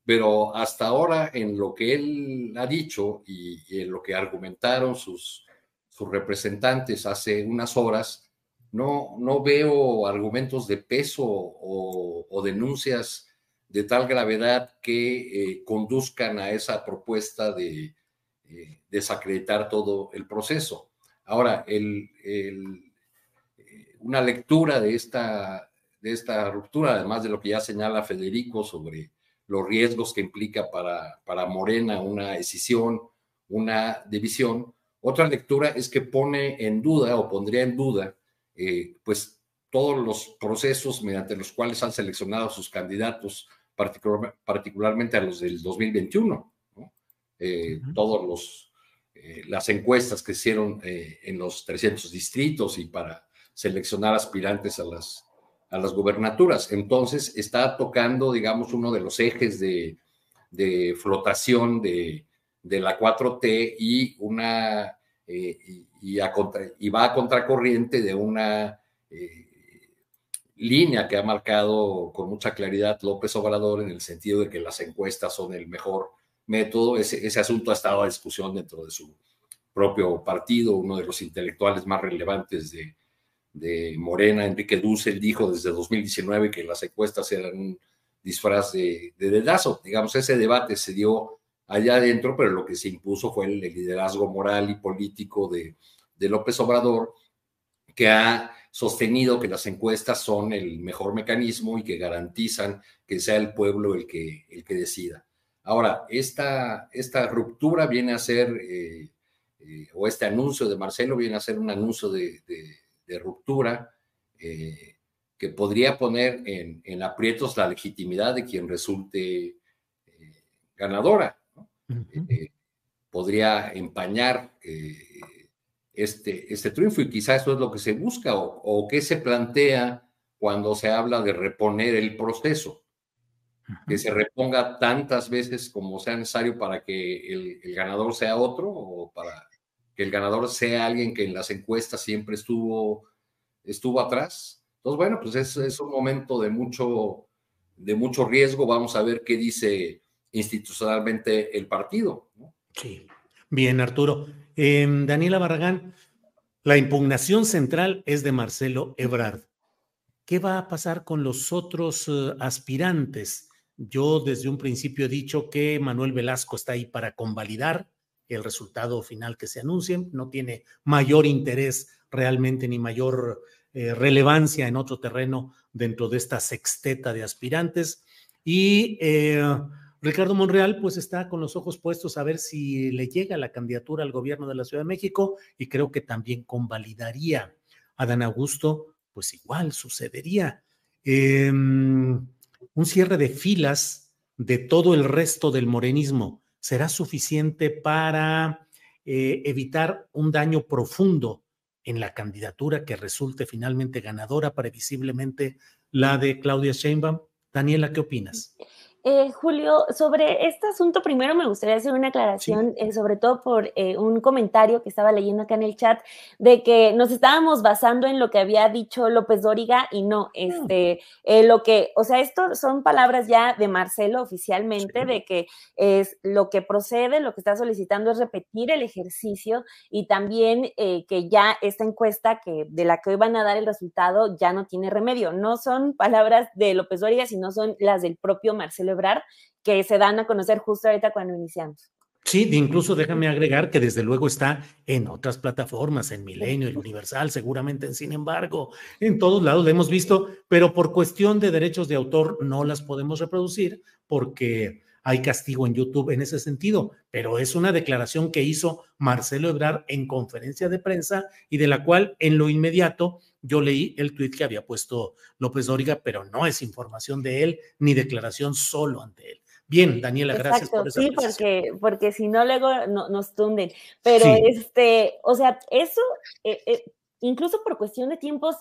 pero hasta ahora en lo que él ha dicho y, en lo que argumentaron sus, sus representantes hace unas horas, no, no veo argumentos de peso o, denuncias de tal gravedad que eh, conduzcan a esa propuesta de eh, desacreditar todo el proceso. Ahora, eh, una lectura de esta, de esta ruptura, además de lo que ya señala Federico sobre los riesgos que implica para, para Morena una escisión, una división. Otra lectura es que pone en duda o pondría en duda pues todos los procesos mediante los cuales han seleccionado sus candidatos, particularmente a los del 2021. Eh, todos los eh, las encuestas que hicieron en los 300 distritos y para seleccionar aspirantes a las a las gubernaturas. Entonces está tocando, digamos, uno de los ejes de, flotación de, la 4T y una eh, y, va a contracorriente de una eh, línea que ha marcado con mucha claridad López Obrador en el sentido de que las encuestas son el mejor método. Ese, asunto ha estado a discusión dentro de su propio partido, uno de los intelectuales más relevantes de, de Morena, Enrique Dussel, dijo desde 2019 que las encuestas eran un disfraz de, dedazo. Digamos, ese debate se dio allá adentro, pero lo que se impuso fue el, liderazgo moral y político de, López Obrador, que ha sostenido que las encuestas son el mejor mecanismo y que garantizan que sea el pueblo el que, el que decida. Ahora, esta, esta ruptura viene a ser, eh, eh, o este anuncio de Marcelo viene a ser un anuncio de de ruptura eh, que podría poner en, aprietos la legitimidad de quien resulte ganadora. Podría empañar este, este triunfo y quizá eso es lo que se busca o, o que se plantea cuando se habla de reponer el proceso que se reponga tantas veces como sea necesario para que el, el, ganador sea otro o para que el ganador sea alguien que en las encuestas siempre estuvo, estuvo atrás. Entonces, bueno, pues es, es un momento de mucho, de mucho riesgo. Vamos a ver qué dice institucionalmente el partido. Sí. Bien, Arturo. Em, Daniela Barragán, la impugnación central es de Marcelo Ebrard. ¿Qué va a pasar con los otros eh, aspirantes? Yo desde un principio he dicho que Manuel Velasco está ahí para convalidar el resultado final que se anuncie, no tiene mayor interés realmente ni mayor eh, relevancia en otro terreno dentro de esta sexteta de aspirantes. Y eh, Ricardo Monreal, pues está con los ojos puestos a ver si le llega la candidatura al gobierno de la Ciudad de México y creo que también convalidaría. A Dan Augusto, pues igual sucedería. Em, un cierre de filas de todo el resto del morenismo será suficiente para eh, evitar un daño profundo en la candidatura que resulte finalmente ganadora, previsiblemente la de Claudia Sheinbaum. Daniela, ¿qué opinas? Eh, Julio, sobre este asunto, primero me gustaría hacer una aclaración, eh, sobre todo por eh, un comentario que estaba leyendo acá en el chat, de que nos estábamos basando en lo que había dicho López Dóriga y no, este, lo que, o sea, esto son palabras ya de Marcelo oficialmente, de que es lo que procede, lo que está solicitando es repetir el ejercicio y también que ya esta encuesta que de la que hoy van a dar el resultado ya no tiene remedio. No son palabras de López Dóriga, sino son las del propio Marcelo que se dan a conocer justo ahorita cuando iniciamos. Sí, incluso déjame agregar que desde luego está en otras plataformas, en Milenio, el Universal, seguramente en Sin embargo, en todos lados lo hemos visto, pero por cuestión de derechos de autor no las podemos reproducir porque hay castigo en YouTube en ese sentido, pero es una declaración que hizo Marcelo Ebrard en conferencia de prensa y de la cual en lo inmediato yo leí el tuit que había puesto López Dóriga, pero no es información de él ni declaración solo ante él. Bien, Daniela, gracias por esa Sí, porque, porque si no, luego nos tunden. Pero este, o sea, eso, eh, eh, incluso por cuestión de tiempos,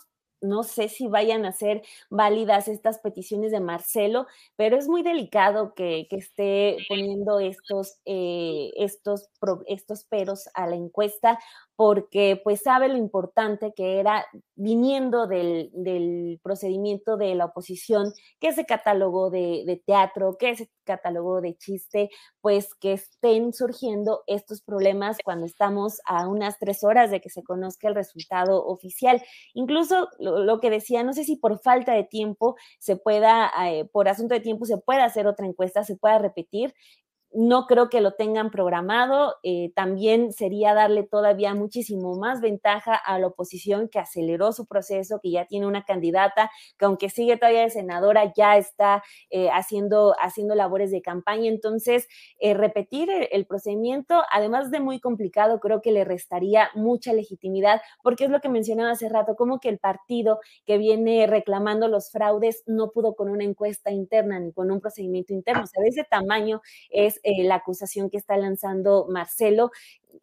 no sé si vayan a ser válidas estas peticiones de Marcelo, pero es muy delicado que, esté poniendo estos, eh, estos, estos peros a la encuesta, porque pues sabe lo importante que era viniendo del, procedimiento de la oposición, que se catalogó de, de, teatro, que se catalogó de chiste, pues que estén surgiendo estos problemas cuando estamos a unas tres horas de que se conozca el resultado oficial. Incluso lo, que decía, no sé si por falta de tiempo se pueda, eh, por asunto de tiempo se pueda hacer otra encuesta, se pueda repetir no creo que lo tengan programado. Eh, también sería darle todavía muchísimo más ventaja a la oposición que aceleró su proceso, que ya tiene una candidata, que aunque sigue todavía de senadora, ya está eh, haciendo, haciendo labores de campaña. Entonces, eh, repetir el, procedimiento, además de muy complicado, creo que le restaría mucha legitimidad, porque es lo que mencionaba hace rato, como que el partido que viene reclamando los fraudes no pudo con una encuesta interna ni con un procedimiento interno. O sea, de ese tamaño es eh, la acusación que está lanzando Marcelo.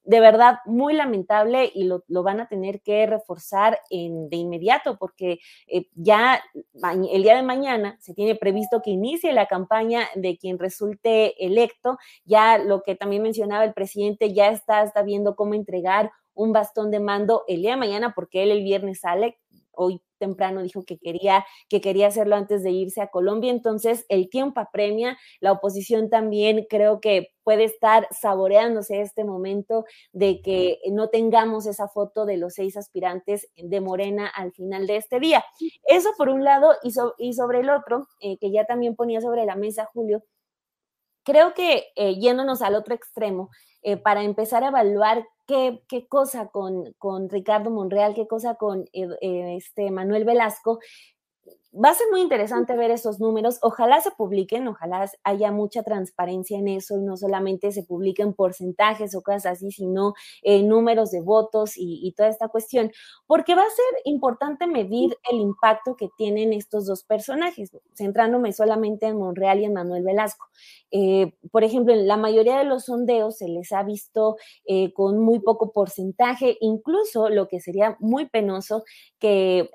De verdad, muy lamentable y lo, van a tener que reforzar en, de inmediato porque eh, ya el día de mañana se tiene previsto que inicie la campaña de quien resulte electo. Ya lo que también mencionaba el presidente, ya está, está viendo cómo entregar un bastón de mando el día de mañana porque él el viernes sale, hoy temprano dijo que quería, que quería hacerlo antes de irse a Colombia. Entonces, el tiempo apremia. La oposición también creo que puede estar saboreándose este momento de que no tengamos esa foto de los seis aspirantes de Morena al final de este día. Eso por un lado y, sobre el otro, eh, que ya también ponía sobre la mesa Julio, creo que eh, yéndonos al otro extremo, eh, para empezar a evaluar qué, qué cosa con, con, Ricardo Monreal, qué cosa con eh, este Manuel Velasco, va a ser muy interesante ver esos números. Ojalá se publiquen, ojalá haya mucha transparencia en eso y no solamente se publiquen porcentajes o cosas así, sino eh, números de votos y, toda esta cuestión, porque va a ser importante medir el impacto que tienen estos dos personajes, centrándome solamente en Monreal y en Manuel Velasco. Eh, por ejemplo, en la mayoría de los sondeos se les ha visto eh, con muy poco porcentaje, incluso lo que sería muy penoso que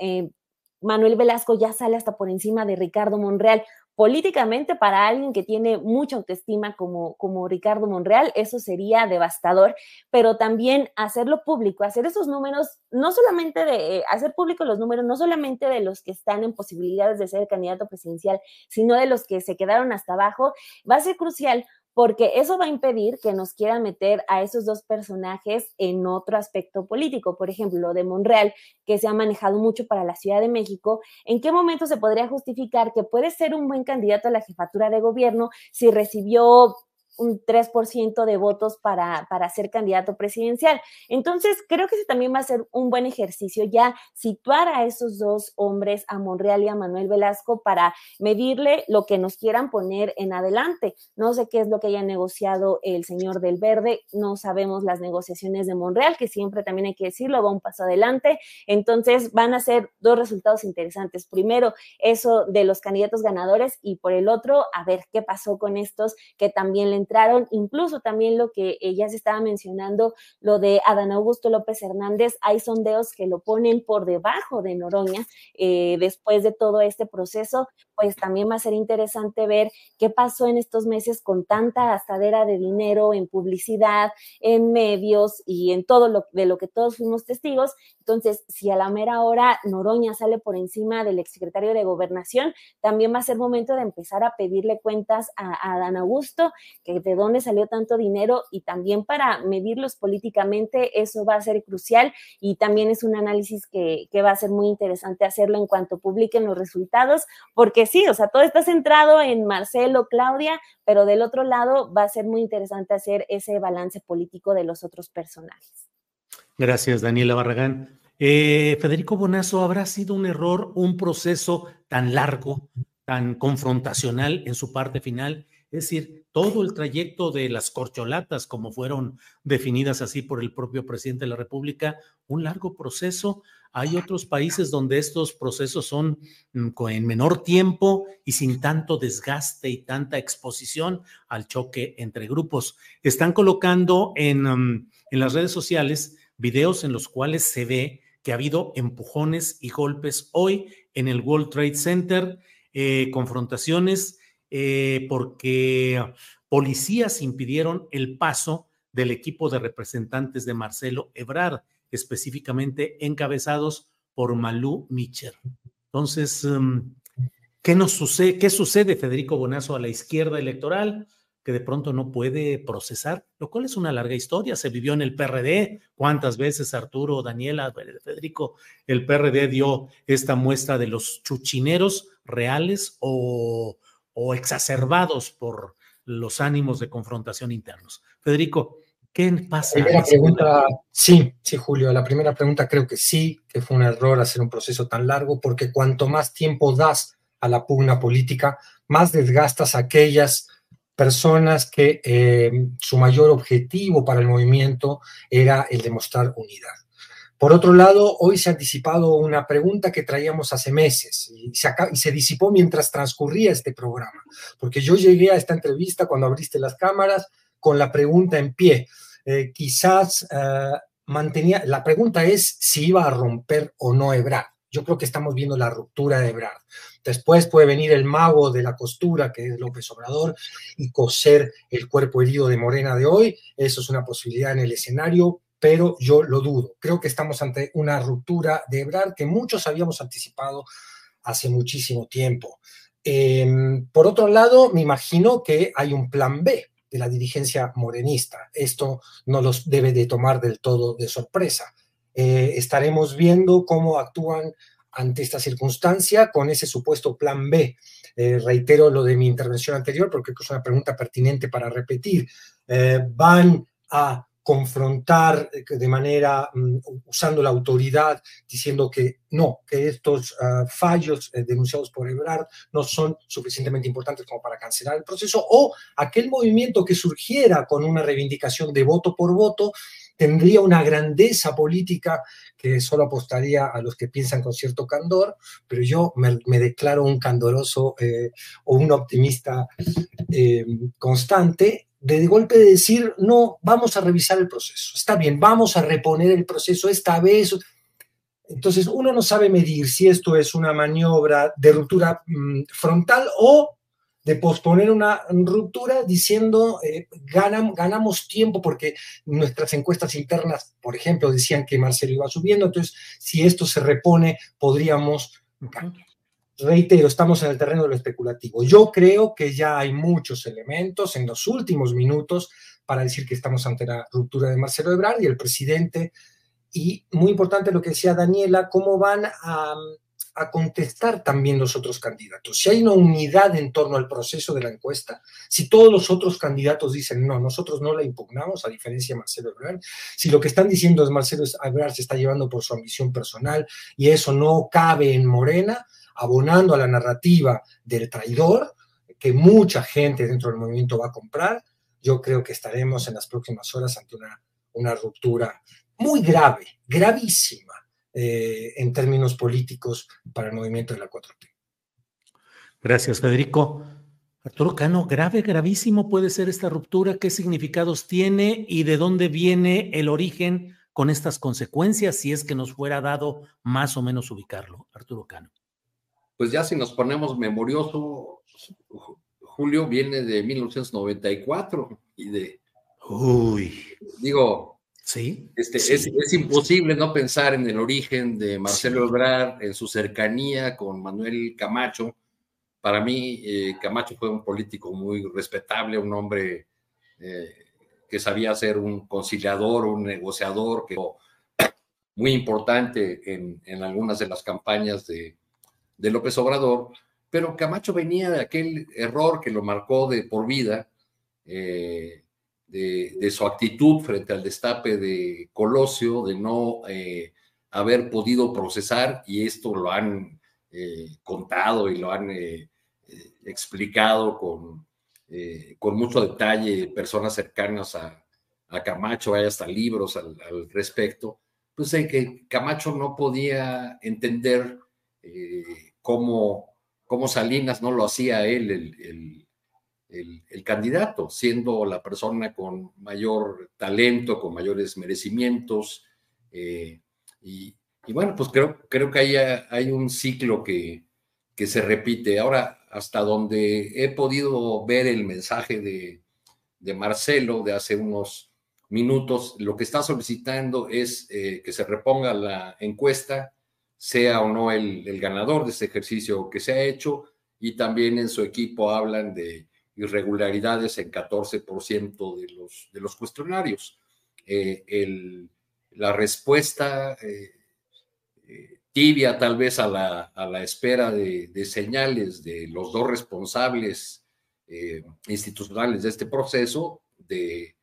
Manuel Velasco ya sale hasta por encima de Ricardo Monreal. Políticamente, para alguien que tiene mucha autoestima como, como Ricardo Monreal, eso sería devastador, pero también hacerlo público, hacer esos números, no solamente de, eh, hacer público los números, no solamente de los que están en posibilidades de ser candidato presidencial, sino de los que se quedaron hasta abajo, va a ser crucial porque eso va a impedir que nos quieran meter a esos dos personajes en otro aspecto político. Por ejemplo, lo de Monreal, que se ha manejado mucho para la Ciudad de México, ¿en qué momento se podría justificar que puede ser un buen candidato a la jefatura de gobierno si recibió un 3% de votos para, para ser candidato presidencial. Entonces, creo que ese también va a ser un buen ejercicio ya situar a esos dos hombres, a Monreal y a Manuel Velasco, para medirle lo que nos quieran poner en adelante. No sé qué es lo que haya negociado el señor del Verde, no sabemos las negociaciones de Monreal, que siempre también hay que decirlo, va un paso adelante. Entonces, van a ser dos resultados interesantes. Primero, eso de los candidatos ganadores y por el otro, a ver qué pasó con estos que también le entraron, incluso también lo que ya se estaba mencionando, lo de Adán Augusto López Hernández, hay sondeos que lo ponen por debajo de Noroña eh, después de todo este proceso, pues también va a ser interesante ver qué pasó en estos meses con tanta gastadera de dinero en publicidad, en medios y en todo lo de lo que todos fuimos testigos. Entonces, si a la mera hora Noroña sale por encima del exsecretario de Gobernación, también va a ser momento de empezar a pedirle cuentas a, a Dan Augusto, de dónde salió tanto dinero y también para medirlos políticamente, eso va a ser crucial y también es un análisis que, que va a ser muy interesante hacerlo en cuanto publiquen los resultados, porque sí, o sea, todo está centrado en Marcelo, Claudia, pero del otro lado va a ser muy interesante hacer ese balance político de los otros personajes. Gracias, Daniela Barragán. Eh, Federico Bonazo, ¿habrá sido un error, un proceso tan largo, tan confrontacional en su parte final? Es decir, todo el trayecto de las corcholatas, como fueron definidas así por el propio presidente de la República, un largo proceso. Hay otros países donde estos procesos son mm, en menor tiempo y sin tanto desgaste y tanta exposición al choque entre grupos. Están colocando en, mm, en las redes sociales videos en los cuales se ve que ha habido empujones y golpes hoy en el World Trade Center, eh, confrontaciones, eh, porque policías impidieron el paso del equipo de representantes de Marcelo Ebrard, específicamente encabezados por Malú Mitcher. Entonces, em, ¿qué nos sucede? ¿Qué sucede, Federico Bonazo, a la izquierda electoral? que de pronto no puede procesar, lo cual es una larga historia. Se vivió en el PRD. ¿Cuántas veces Arturo, Daniela, Federico, el PRD dio esta muestra de los chuchineros reales o, o exacerbados por los ánimos de confrontación internos? Federico, ¿qué pasa? Primera pregunta, sí, sí, Julio. La primera pregunta creo que sí, que fue un error hacer un proceso tan largo, porque cuanto más tiempo das a la pugna política, más desgastas aquellas personas que eh, su mayor objetivo para el movimiento era el demostrar unidad. Por otro lado, hoy se ha anticipado una pregunta que traíamos hace meses y se, y se disipó mientras transcurría este programa, porque yo llegué a esta entrevista cuando abriste las cámaras con la pregunta en pie. Eh, quizás eh, mantenía, la pregunta es si iba a romper o no Ebrard. Yo creo que estamos viendo la ruptura de Ebrard. Después puede venir el mago de la costura, que es López Obrador, y coser el cuerpo herido de Morena de hoy. Eso es una posibilidad en el escenario, pero yo lo dudo. Creo que estamos ante una ruptura de Ebrard que muchos habíamos anticipado hace muchísimo tiempo. Em, por otro lado, me imagino que hay un plan B de la dirigencia morenista. Esto no los debe de tomar del todo de sorpresa. Eh, estaremos viendo cómo actúan ante esta circunstancia con ese supuesto plan B. Eh, reitero lo de mi intervención anterior porque es una pregunta pertinente para repetir. Eh, ¿Van a confrontar de manera mm, usando la autoridad, diciendo que no, que estos ah, fallos eh, denunciados por Ebrard no son suficientemente importantes como para cancelar el proceso, o aquel movimiento que surgiera con una reivindicación de voto por voto tendría una grandeza política que solo apostaría a los que piensan con cierto candor, pero yo me, declaro un candoroso eh, o un optimista eh, constante de, golpe de decir, no, vamos a revisar el proceso, está bien, vamos a reponer el proceso esta vez. Entonces uno no sabe medir si esto es una maniobra de ruptura mm, frontal o de posponer una ruptura diciendo eh, ganamos tiempo porque nuestras encuestas internas, por ejemplo, decían que Marcelo iba subiendo, entonces si esto se repone podríamos... Reitero, estamos en el terreno de lo especulativo. Yo creo que ya hay muchos elementos en los últimos minutos para decir que estamos ante la ruptura de Marcelo Ebrard y el presidente. Y muy importante lo que decía Daniela, cómo van a a contestar también los otros candidatos. Si hay una unidad en torno al proceso de la encuesta, si todos los otros candidatos dicen, no, nosotros no la impugnamos, a diferencia de Marcelo Ebrard, si lo que están diciendo es Marcelo Ebrard se está llevando por su ambición personal y eso no cabe en Morena, abonando a la narrativa del traidor, que mucha gente dentro del movimiento va a comprar, yo creo que estaremos en las próximas horas ante una, una ruptura muy grave, gravísima eh, en términos políticos para el movimiento de la 4T. Gracias, Federico. Arturo Cano, grave, gravísimo puede ser esta ruptura, qué significados tiene y de dónde viene el origen con estas consecuencias, si es que nos fuera dado más o menos ubicarlo, Arturo Cano. Pues ya si nos ponemos memorioso, Julio viene de 1994 y de... Uy. Digo, Sí. Este, Es, imposible no pensar en el origen de Marcelo Ebrard, en su cercanía con Manuel Camacho. Para mí, eh, Camacho fue un político muy respetable, un hombre eh, que sabía ser un conciliador, un negociador, que muy importante en, algunas de las campañas de, López Obrador, pero Camacho venía de aquel error que lo marcó de por vida. Eh, de, su actitud frente al destape de Colosio, de no eh, haber podido procesar, y esto lo han eh, contado y lo han explicado con, con mucho detalle personas cercanas a, Camacho, hay hasta libros al, respecto, pues que Camacho no podía entender cómo, cómo, Salinas no lo hacía él, el el, candidato, siendo la persona con mayor talento, con mayores merecimientos. Eh, y, bueno, pues creo, creo que hay, hay un ciclo que, que se repite. Ahora, hasta donde he podido ver el mensaje de, Marcelo de hace unos minutos, lo que está solicitando es eh, que se reponga la encuesta, sea o no el, el, ganador de este ejercicio que se ha hecho, y también en su equipo hablan de irregularidades en 14% de los, de los cuestionarios. Eh, la respuesta eh, eh, tibia tal vez a la, a la espera de, señales de los dos responsables institucionales de este proceso, de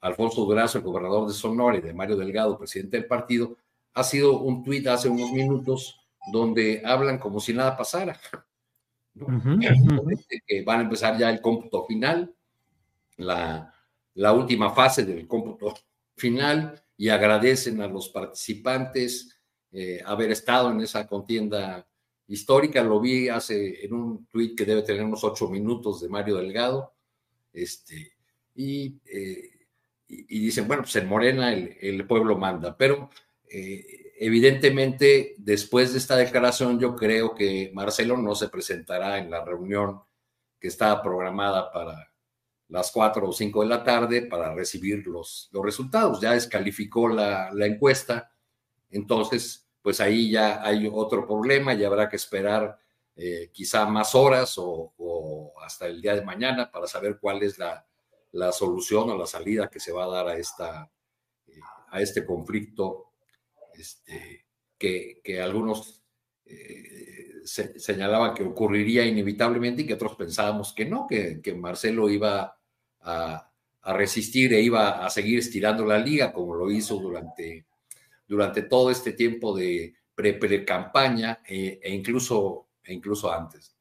Alfonso Durazo, el gobernador de Sonora, y de Mario Delgado, presidente del partido, ha sido un tuit hace unos minutos donde hablan como si nada pasara que van a empezar ya el cómputo final, la, la última fase del cómputo final, y agradecen a los participantes eh, haber estado en esa contienda histórica. Lo vi hace en un tuit que debe tener unos ocho minutos de Mario Delgado. Este, y, eh, y, dicen, bueno, pues en Morena el, el pueblo manda, pero eh, evidentemente, después de esta declaración, yo creo que Marcelo no se presentará en la reunión que está programada para las cuatro o cinco de la tarde para recibir los, los resultados. Ya descalificó la, encuesta, entonces, pues ahí ya hay otro problema y habrá que esperar eh, quizá más horas o, hasta el día de mañana para saber cuál es la, solución o la salida que se va a dar a, esta, eh, a este conflicto este, que, algunos eh, señalaban que ocurriría inevitablemente y que otros pensábamos que no, que, Marcelo iba a, resistir e iba a seguir estirando la liga como lo hizo durante, durante todo este tiempo de pre-campaña e, e, incluso, e incluso antes.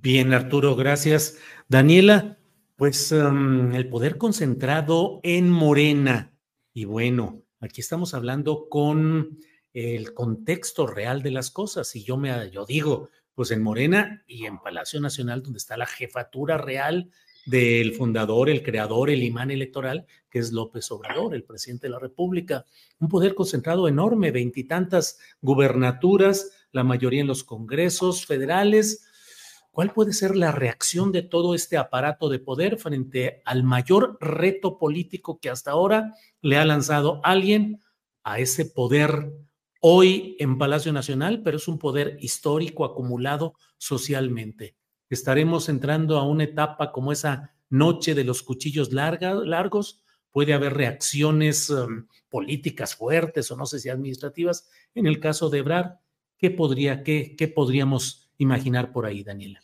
Bien, Arturo, gracias. Daniela, pues um, el poder concentrado en Morena. Y bueno, Aquí estamos hablando con el contexto real de las cosas. Y yo me yo digo, pues en Morena y en Palacio Nacional, donde está la jefatura real del fundador, el creador, el imán electoral, que es López Obrador, el presidente de la República. Un poder concentrado enorme, veintitantas gubernaturas, la mayoría en los congresos federales. ¿Cuál puede ser la reacción de todo este aparato de poder frente al mayor reto político que hasta ahora le ha lanzado alguien a ese poder hoy en Palacio Nacional, pero es un poder histórico acumulado socialmente. Estaremos entrando a una etapa como esa noche de los cuchillos largos. Puede haber reacciones um, políticas fuertes o no sé si administrativas. En el caso de Ebrard, ¿Qué podría, qué, qué podríamos imaginar por ahí, Daniela?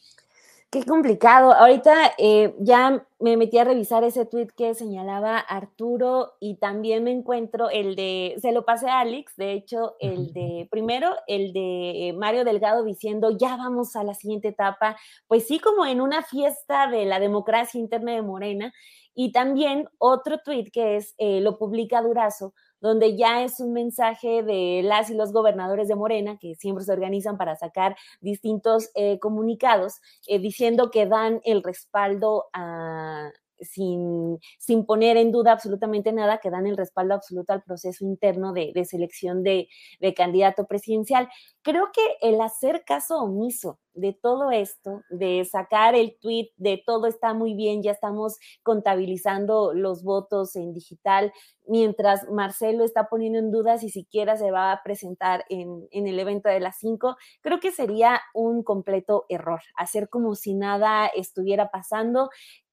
Qué complicado. Ahorita eh, ya me metí a revisar ese tweet que señalaba Arturo y también me encuentro el de, se lo pasé a Alex, de hecho, el de, primero, el de Mario Delgado diciendo, ya vamos a la siguiente etapa, pues sí, como en una fiesta de la democracia interna de Morena. Y también otro tweet que es, eh, lo publica Durazo, donde ya es un mensaje de las y los gobernadores de Morena, que siempre se organizan para sacar distintos eh, comunicados, eh, diciendo que dan el respaldo a, sin, sin, poner en duda absolutamente nada, que dan el respaldo absoluto al proceso interno de, de selección de, de, candidato presidencial. Creo que el hacer caso omiso de todo esto, de sacar el tweet de todo está muy bien, ya estamos contabilizando los votos en digital, mientras Marcelo está poniendo en duda si siquiera se va a presentar en, en el evento de las 5, creo que sería un completo error, hacer como si nada estuviera pasando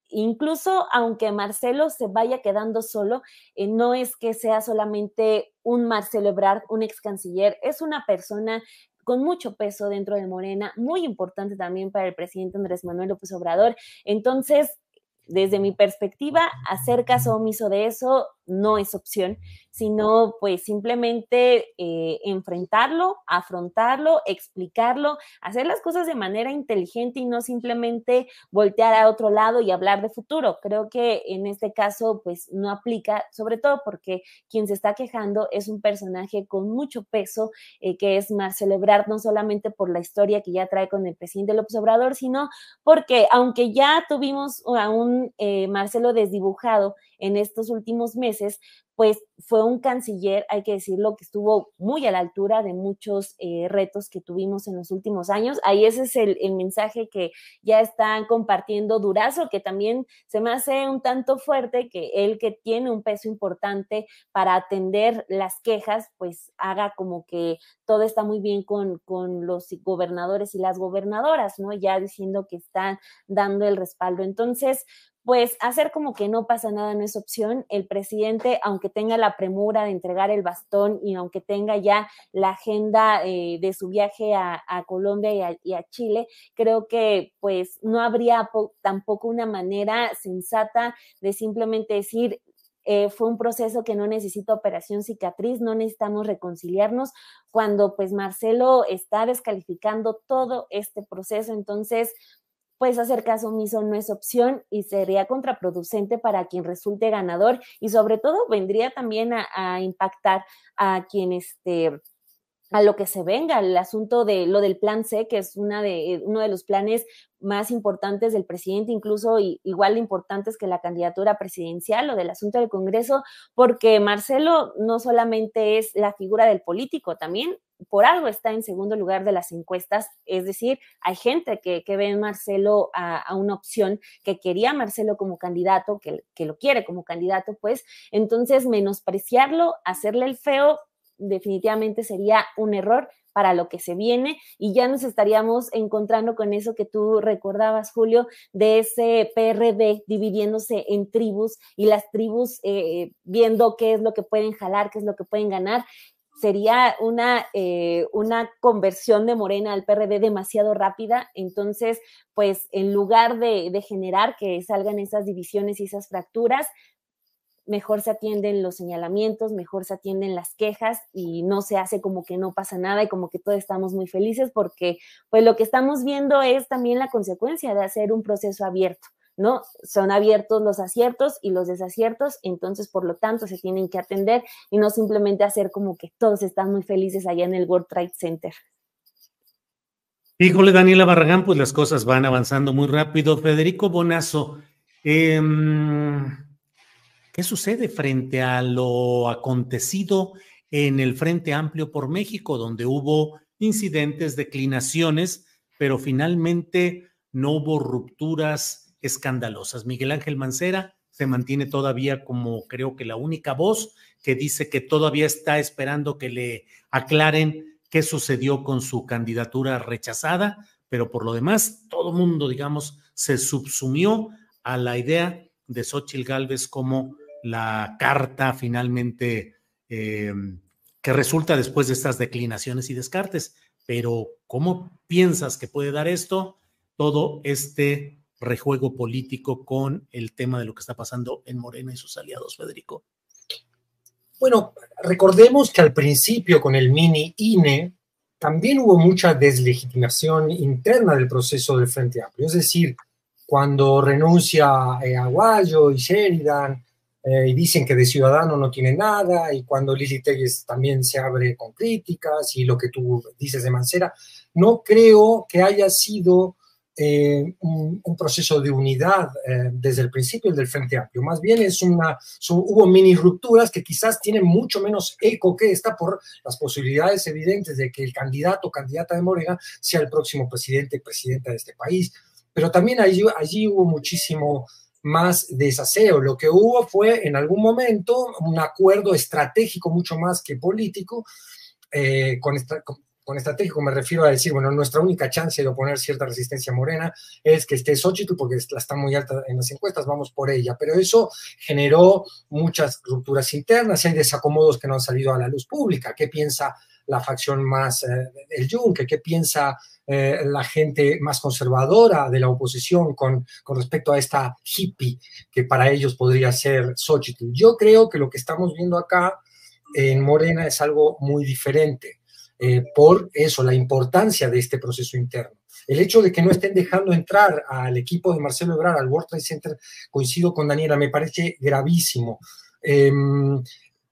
incluso aunque Marcelo se vaya quedando solo, eh, no es que sea solamente un Marcelo Ebrard, un ex canciller, es una persona con mucho peso dentro de Morena, muy importante también para el presidente Andrés Manuel López Obrador. Entonces, desde mi perspectiva, hacer caso omiso de eso no es opción, sino pues simplemente eh, enfrentarlo, afrontarlo, explicarlo, hacer las cosas de manera inteligente y no simplemente voltear a otro lado y hablar de futuro. Creo que en este caso pues no aplica, sobre todo porque quien se está quejando es un personaje con mucho peso, eh, que es Marcelo Ebrard, no solamente por la historia que ya trae con el presidente López Obrador, sino porque aunque ya tuvimos a un eh, Marcelo desdibujado en estos últimos meses, veces pues fue un canciller, hay que decirlo, que estuvo muy a la altura de muchos eh, retos que tuvimos en los últimos años. Ahí ese es el, el, mensaje que ya están compartiendo Durazo, que también se me hace un tanto fuerte que él que tiene un peso importante para atender las quejas, pues haga como que todo está muy bien con, con los gobernadores y las gobernadoras, ¿no? Ya diciendo que están dando el respaldo. Entonces, pues hacer como que no pasa nada no es opción. El presidente, aunque tenga la premura de entregar el bastón y aunque tenga ya la agenda eh, de su viaje a, Colombia y a, y a, Chile, creo que pues no habría tampoco una manera sensata de simplemente decir, eh, fue un proceso que no necesita operación cicatriz, no necesitamos reconciliarnos, cuando pues Marcelo está descalificando todo este proceso, entonces pues hacer caso omiso no es opción y sería contraproducente para quien resulte ganador y sobre todo vendría también a, a impactar a quien este a lo que se venga, el asunto de lo del plan C, que es una de, uno de los planes más importantes del presidente, incluso igual de importantes que la candidatura presidencial o del asunto del Congreso, porque Marcelo no solamente es la figura del político, también por algo está en segundo lugar de las encuestas, es decir, hay gente que, que ve en Marcelo a, una opción, que quería Marcelo como candidato, que, que lo quiere como candidato, pues. Entonces menospreciarlo, hacerle el feo, definitivamente sería un error para lo que se viene y ya nos estaríamos encontrando con eso que tú recordabas, Julio, de ese PRD dividiéndose en tribus y las tribus eh, viendo qué es lo que pueden jalar, qué es lo que pueden ganar sería una, eh, una conversión de Morena al PRD demasiado rápida. Entonces, pues en lugar de, de, generar que salgan esas divisiones y esas fracturas, mejor se atienden los señalamientos, mejor se atienden las quejas y no se hace como que no pasa nada y como que todos estamos muy felices porque pues lo que estamos viendo es también la consecuencia de hacer un proceso abierto. ¿no? Son abiertos los aciertos y los desaciertos, entonces por lo tanto se tienen que atender y no simplemente hacer como que todos están muy felices allá en el World Trade Center. Híjole, Daniela Barragán, pues las cosas van avanzando muy rápido. Federico Bonazo, eh, ¿Qué sucede frente a lo acontecido en el Frente Amplio por México, donde hubo incidentes, declinaciones, pero finalmente no hubo rupturas escandalosas? Miguel Ángel Mancera se mantiene todavía como creo que la única voz que dice que todavía está esperando que le aclaren qué sucedió con su candidatura rechazada, pero por lo demás, todo mundo, digamos, se subsumió a la idea de Xochitl Gálvez como la carta finalmente eh, que resulta después de estas declinaciones y descartes. pero ¿cómo piensas que puede dar esto todo este rejuego político con el tema de lo que está pasando en Morena y sus aliados, Federico? Bueno, recordemos que al principio con el mini INE también hubo mucha deslegitimación interna del proceso del Frente Amplio. Es decir, cuando renuncia eh, Aguayo y Sheridan eh, y dicen que de ciudadano no tiene nada, y cuando Lili Telles también se abre con críticas y lo que tú dices de Mancera, no creo que haya sido eh, un, proceso de unidad eh, desde el principio del Frente Amplio. Más bien es una, hubo mini rupturas que quizás tienen mucho menos eco que esta por las posibilidades evidentes de que el candidato o candidata de Morena sea el próximo presidente presidenta de este país. Pero también allí, allí hubo muchísimo más desaseo. Lo que hubo fue en algún momento un acuerdo estratégico mucho más que político eh, con, con estratégico me refiero a decir, bueno, nuestra única chance de oponer cierta resistencia morena es que esté Xochitl porque la está muy alta en las encuestas, vamos por ella. Pero eso generó muchas rupturas internas hay desacomodos que no han salido a la luz pública. ¿Qué piensa la facción más eh, el Yunque? ¿Qué piensa eh, la gente más conservadora de la oposición con, con respecto a esta hippie que para ellos podría ser Xochitl? Yo creo que lo que estamos viendo acá en Morena es algo muy diferente eh, por eso, la importancia de este proceso interno. El hecho de que no estén dejando entrar al equipo de Marcelo Ebrard al World Trade Center, coincido con Daniela, me parece gravísimo. Em,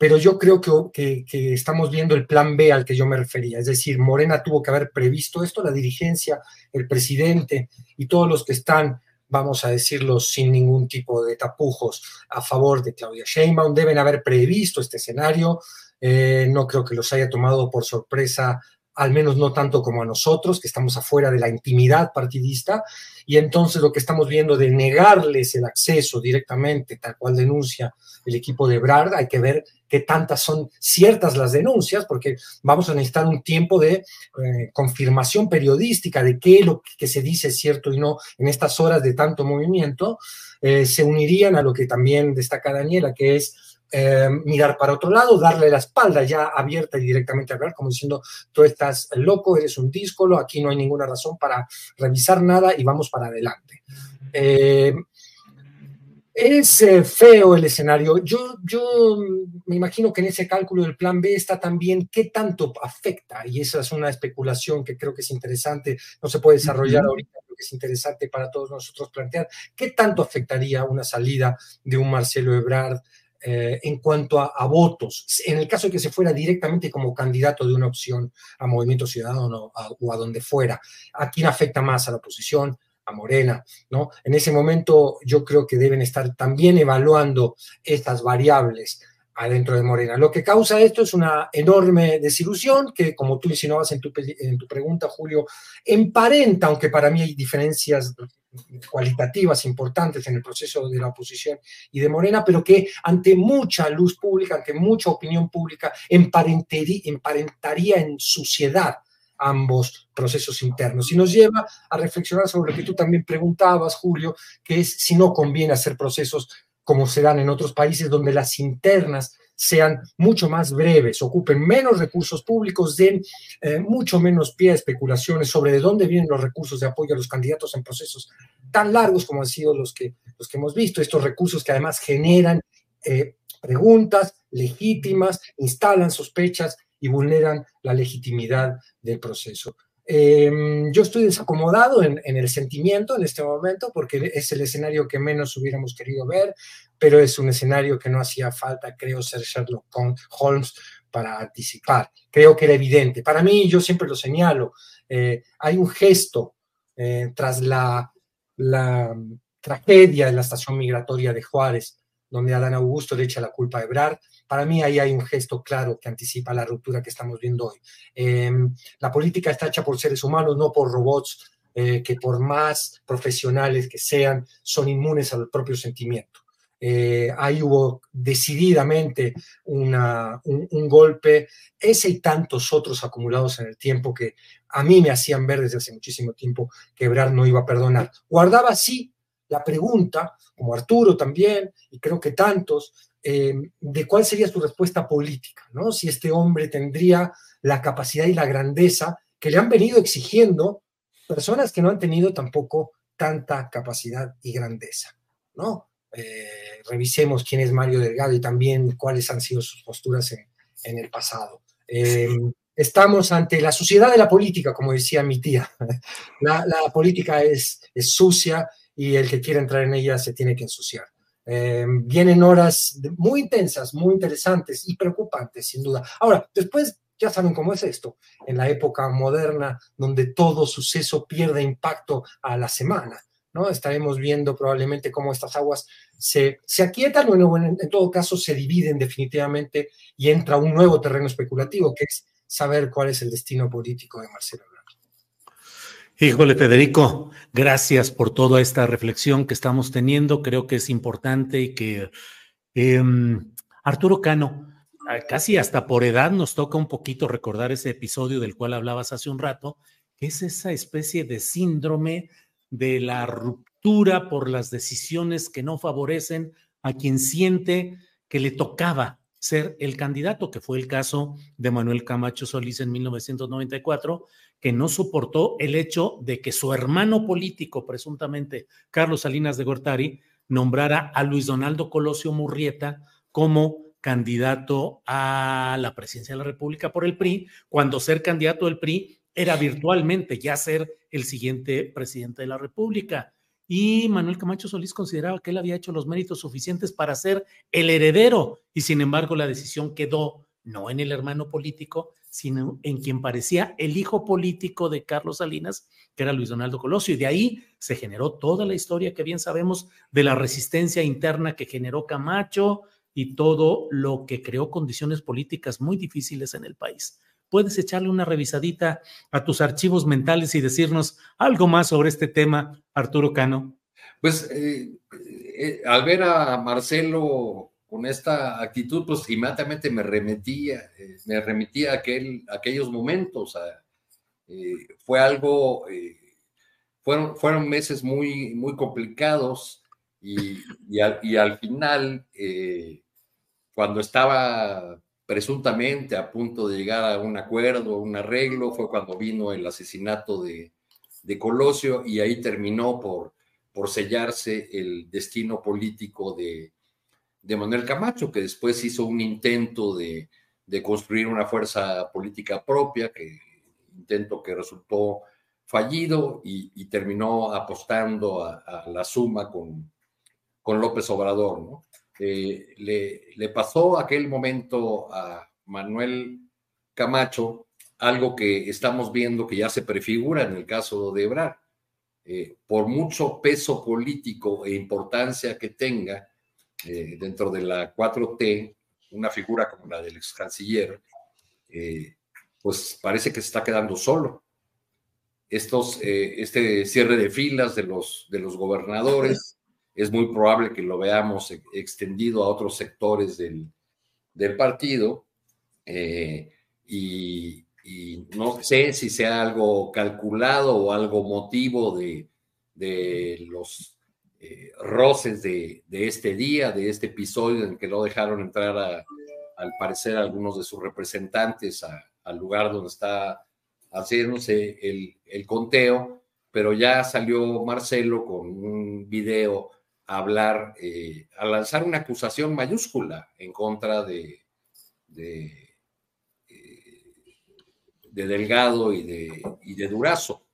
pero yo creo que, que, estamos viendo el plan B al que yo me refería. Es decir, Morena tuvo que haber previsto esto, la dirigencia, el presidente y todos los que están, vamos a decirlo sin ningún tipo de tapujos, a favor de Claudia Sheinbaum, deben haber previsto este escenario, eh, no creo que los haya tomado por sorpresa, al menos no tanto como a nosotros, que estamos afuera de la intimidad partidista, y entonces lo que estamos viendo de negarles el acceso directamente, tal cual denuncia el equipo de Brard, hay que ver qué tantas son ciertas las denuncias, porque vamos a necesitar un tiempo de eh, confirmación periodística de qué lo que se dice es cierto y no en estas horas de tanto movimiento, eh, se unirían a lo que también destaca Daniela, que es eh, mirar para otro lado, darle la espalda ya abierta y directamente a hablar, como diciendo, tú estás loco, eres un díscolo, aquí no hay ninguna razón para revisar nada y vamos para adelante. Eh, es eh, feo el escenario. Yo, yo me imagino que en ese cálculo del plan B está también qué tanto afecta, y esa es una especulación que creo que es interesante, no se puede desarrollar ahorita, creo que es interesante para todos nosotros plantear, qué tanto afectaría una salida de un Marcelo Ebrard eh, en cuanto a, votos, en el caso de que se fuera directamente como candidato de una opción a Movimiento Ciudadano o a donde fuera, ¿a quién afecta más? ¿A la oposición? a Morena, ¿no? En ese momento yo creo que deben estar también evaluando estas variables adentro de Morena. Lo que causa esto es una enorme desilusión que, como tú insinuabas en tu, en tu pregunta, Julio, emparenta, aunque para mí hay diferencias cualitativas importantes en el proceso de la oposición y de Morena, pero que ante mucha luz pública, ante mucha opinión pública, emparentaría en suciedad ambos procesos internos. Y nos lleva a reflexionar sobre lo que tú también preguntabas, Julio, que es si no conviene hacer procesos como se dan en otros países donde las internas sean mucho más breves, ocupen menos recursos públicos, den eh, mucho menos pie a especulaciones sobre de dónde vienen los recursos de apoyo a los candidatos en procesos tan largos como han sido los que, los que hemos visto, estos recursos que además generan eh, preguntas legítimas, instalan sospechas y vulneran la legitimidad del proceso. Em, yo estoy desacomodado en, el sentimiento en este momento porque es el escenario que menos hubiéramos querido ver, pero es un escenario que no hacía falta, creo, ser Sherlock Holmes para anticipar. Creo que era evidente. Para mí, yo siempre lo señalo, eh, hay un gesto eh, tras la, la tragedia de la estación migratoria de Juárez, donde Adán Augusto le echa la culpa a Ebrard, para mí ahí hay un gesto claro que anticipa la ruptura que estamos viendo hoy. Em, la política está hecha por seres humanos, no por robots eh, que por más profesionales que sean, son inmunes al propio sentimiento. Eh, ahí hubo decididamente un, un, golpe, ese y tantos otros acumulados en el tiempo que a mí me hacían ver desde hace muchísimo tiempo que Ebrard no iba a perdonar. Guardaba sí la pregunta, como Arturo también, y creo que tantos, eh, de cuál sería su respuesta política, ¿no? Si este hombre tendría la capacidad y la grandeza que le han venido exigiendo personas que no han tenido tampoco tanta capacidad y grandeza, ¿no? Eh, revisemos quién es Mario Delgado y también cuáles han sido sus posturas en, el pasado. Eh, estamos ante la suciedad de la política, como decía mi tía. La, política es, es, sucia y el que quiere entrar en ella se tiene que ensuciar. Eh, vienen horas muy intensas, muy interesantes y preocupantes, sin duda. Ahora, después ya saben cómo es esto, en la época moderna, donde todo suceso pierde impacto a la semana. ¿no? Estaremos viendo probablemente cómo estas aguas se, se aquietan o en, en, todo caso se dividen definitivamente y entra un nuevo terreno especulativo, que es saber cuál es el destino político de Marcelo. Híjole, Federico, gracias por toda esta reflexión que estamos teniendo. Creo que es importante y que em, Arturo Cano, casi hasta por edad nos toca un poquito recordar ese episodio del cual hablabas hace un rato, que es esa especie de síndrome de la ruptura por las decisiones que no favorecen a quien siente que le tocaba ser el candidato, que fue el caso de Manuel Camacho Solís en 1994, que no soportó el hecho de que su hermano político, presuntamente Carlos Salinas de Gortari, nombrara a Luis Donaldo Colosio Murrieta como candidato a la presidencia de la República por el PRI, cuando ser candidato del PRI era virtualmente ya ser el siguiente presidente de la República. Y Manuel Camacho Solís consideraba que él había hecho los méritos suficientes para ser el heredero, y sin embargo la decisión quedó no en el hermano político, sino en quien parecía el hijo político de Carlos Salinas, que era Luis Donaldo Colosio. Y de ahí se generó toda la historia que bien sabemos de la resistencia interna que generó Camacho, y todo lo que creó condiciones políticas muy difíciles en el país. Puedes echarle una revisadita a tus archivos mentales y decirnos algo más sobre este tema, Arturo Cano. Pues eh, eh, al ver a Marcelo con esta actitud, pues inmediatamente me remitía, eh, me remitía a, aquel, aquellos momentos. fue algo, fueron, fueron meses muy, muy complicados y, y, al, final cuando estaba presuntamente a punto de llegar a un acuerdo, un arreglo, fue cuando vino el asesinato de, Colosio y ahí terminó por, por sellarse el destino político de, Manuel Camacho, que después hizo un intento de, construir una fuerza política propia, que intento que resultó fallido y, terminó apostando a, la suma con, con López Obrador, ¿no? Eh, le, pasó aquel momento a Manuel Camacho algo que estamos viendo que ya se prefigura en el caso de Ebrard. Eh, por mucho peso político e importancia que tenga eh, dentro de la 4T, una figura como la del ex canciller, pues parece que se está quedando solo. Estos, este cierre de filas de los, de los gobernadores, es muy probable que lo veamos e-, extendido a otros sectores del, partido. Eh, y, no sé si sea algo calculado o algo motivo de, los eh, roces de, este día, de este episodio en que lo dejaron entrar al parecer algunos de sus representantes al lugar donde está haciéndose el, conteo, pero ya salió Marcelo con un video hablar, eh, a lanzar una acusación mayúscula en contra de, eh, Delgado y de, Durazo,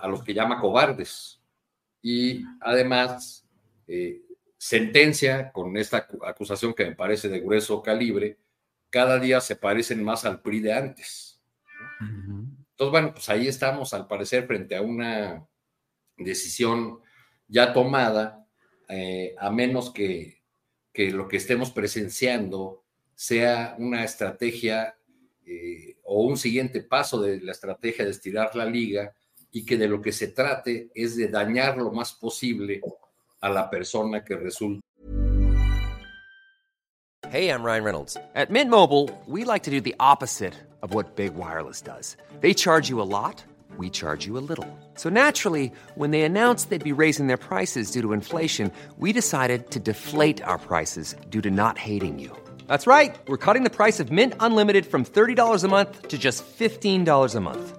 a los que llama cobardes. Y además, sentencia con esta acusación que me parece de grueso calibre, cada día se parecen más al PRI de antes. Entonces, bueno, pues ahí estamos, al parecer, frente a una decisión ya tomada, eh, a menos que, lo que estemos presenciando sea una estrategia eh, o un siguiente paso de la estrategia de estirar la liga y que de lo que se trate es de dañar lo más posible a la persona que resulta. Hey, I'm Ryan Reynolds. At Mint Mobile, we like to do the opposite of what Big Wireless does. They charge you a lot. we charge you a little. So naturally, when they announced they'd be raising their prices due to inflation, we decided to deflate our prices due to not hating you. That's right. We're cutting the price of Mint Unlimited from $30 a month to just $15 a month.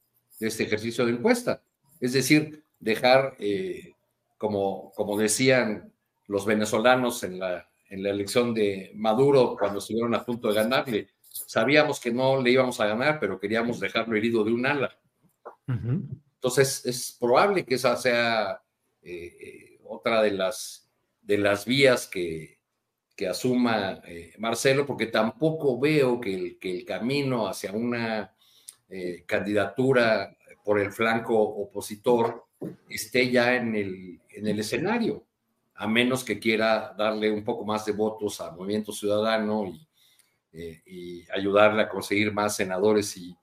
de este ejercicio de encuesta. Es decir, dejar, eh, como, como decían los venezolanos en la, en la elección de Maduro cuando estuvieron a punto de ganarle, sabíamos que no le íbamos a ganar, pero queríamos dejarlo herido de un ala. Entonces, es probable que esa sea eh, eh, otra de las, de las vías que, que asuma Marcelo, porque tampoco veo que el, que el camino hacia una eh, candidatura por el flanco opositor esté ya en el, en el escenario, a menos que quiera darle un poco más de votos al Movimiento Ciudadano y, eh, ayudarle a conseguir más senadores y,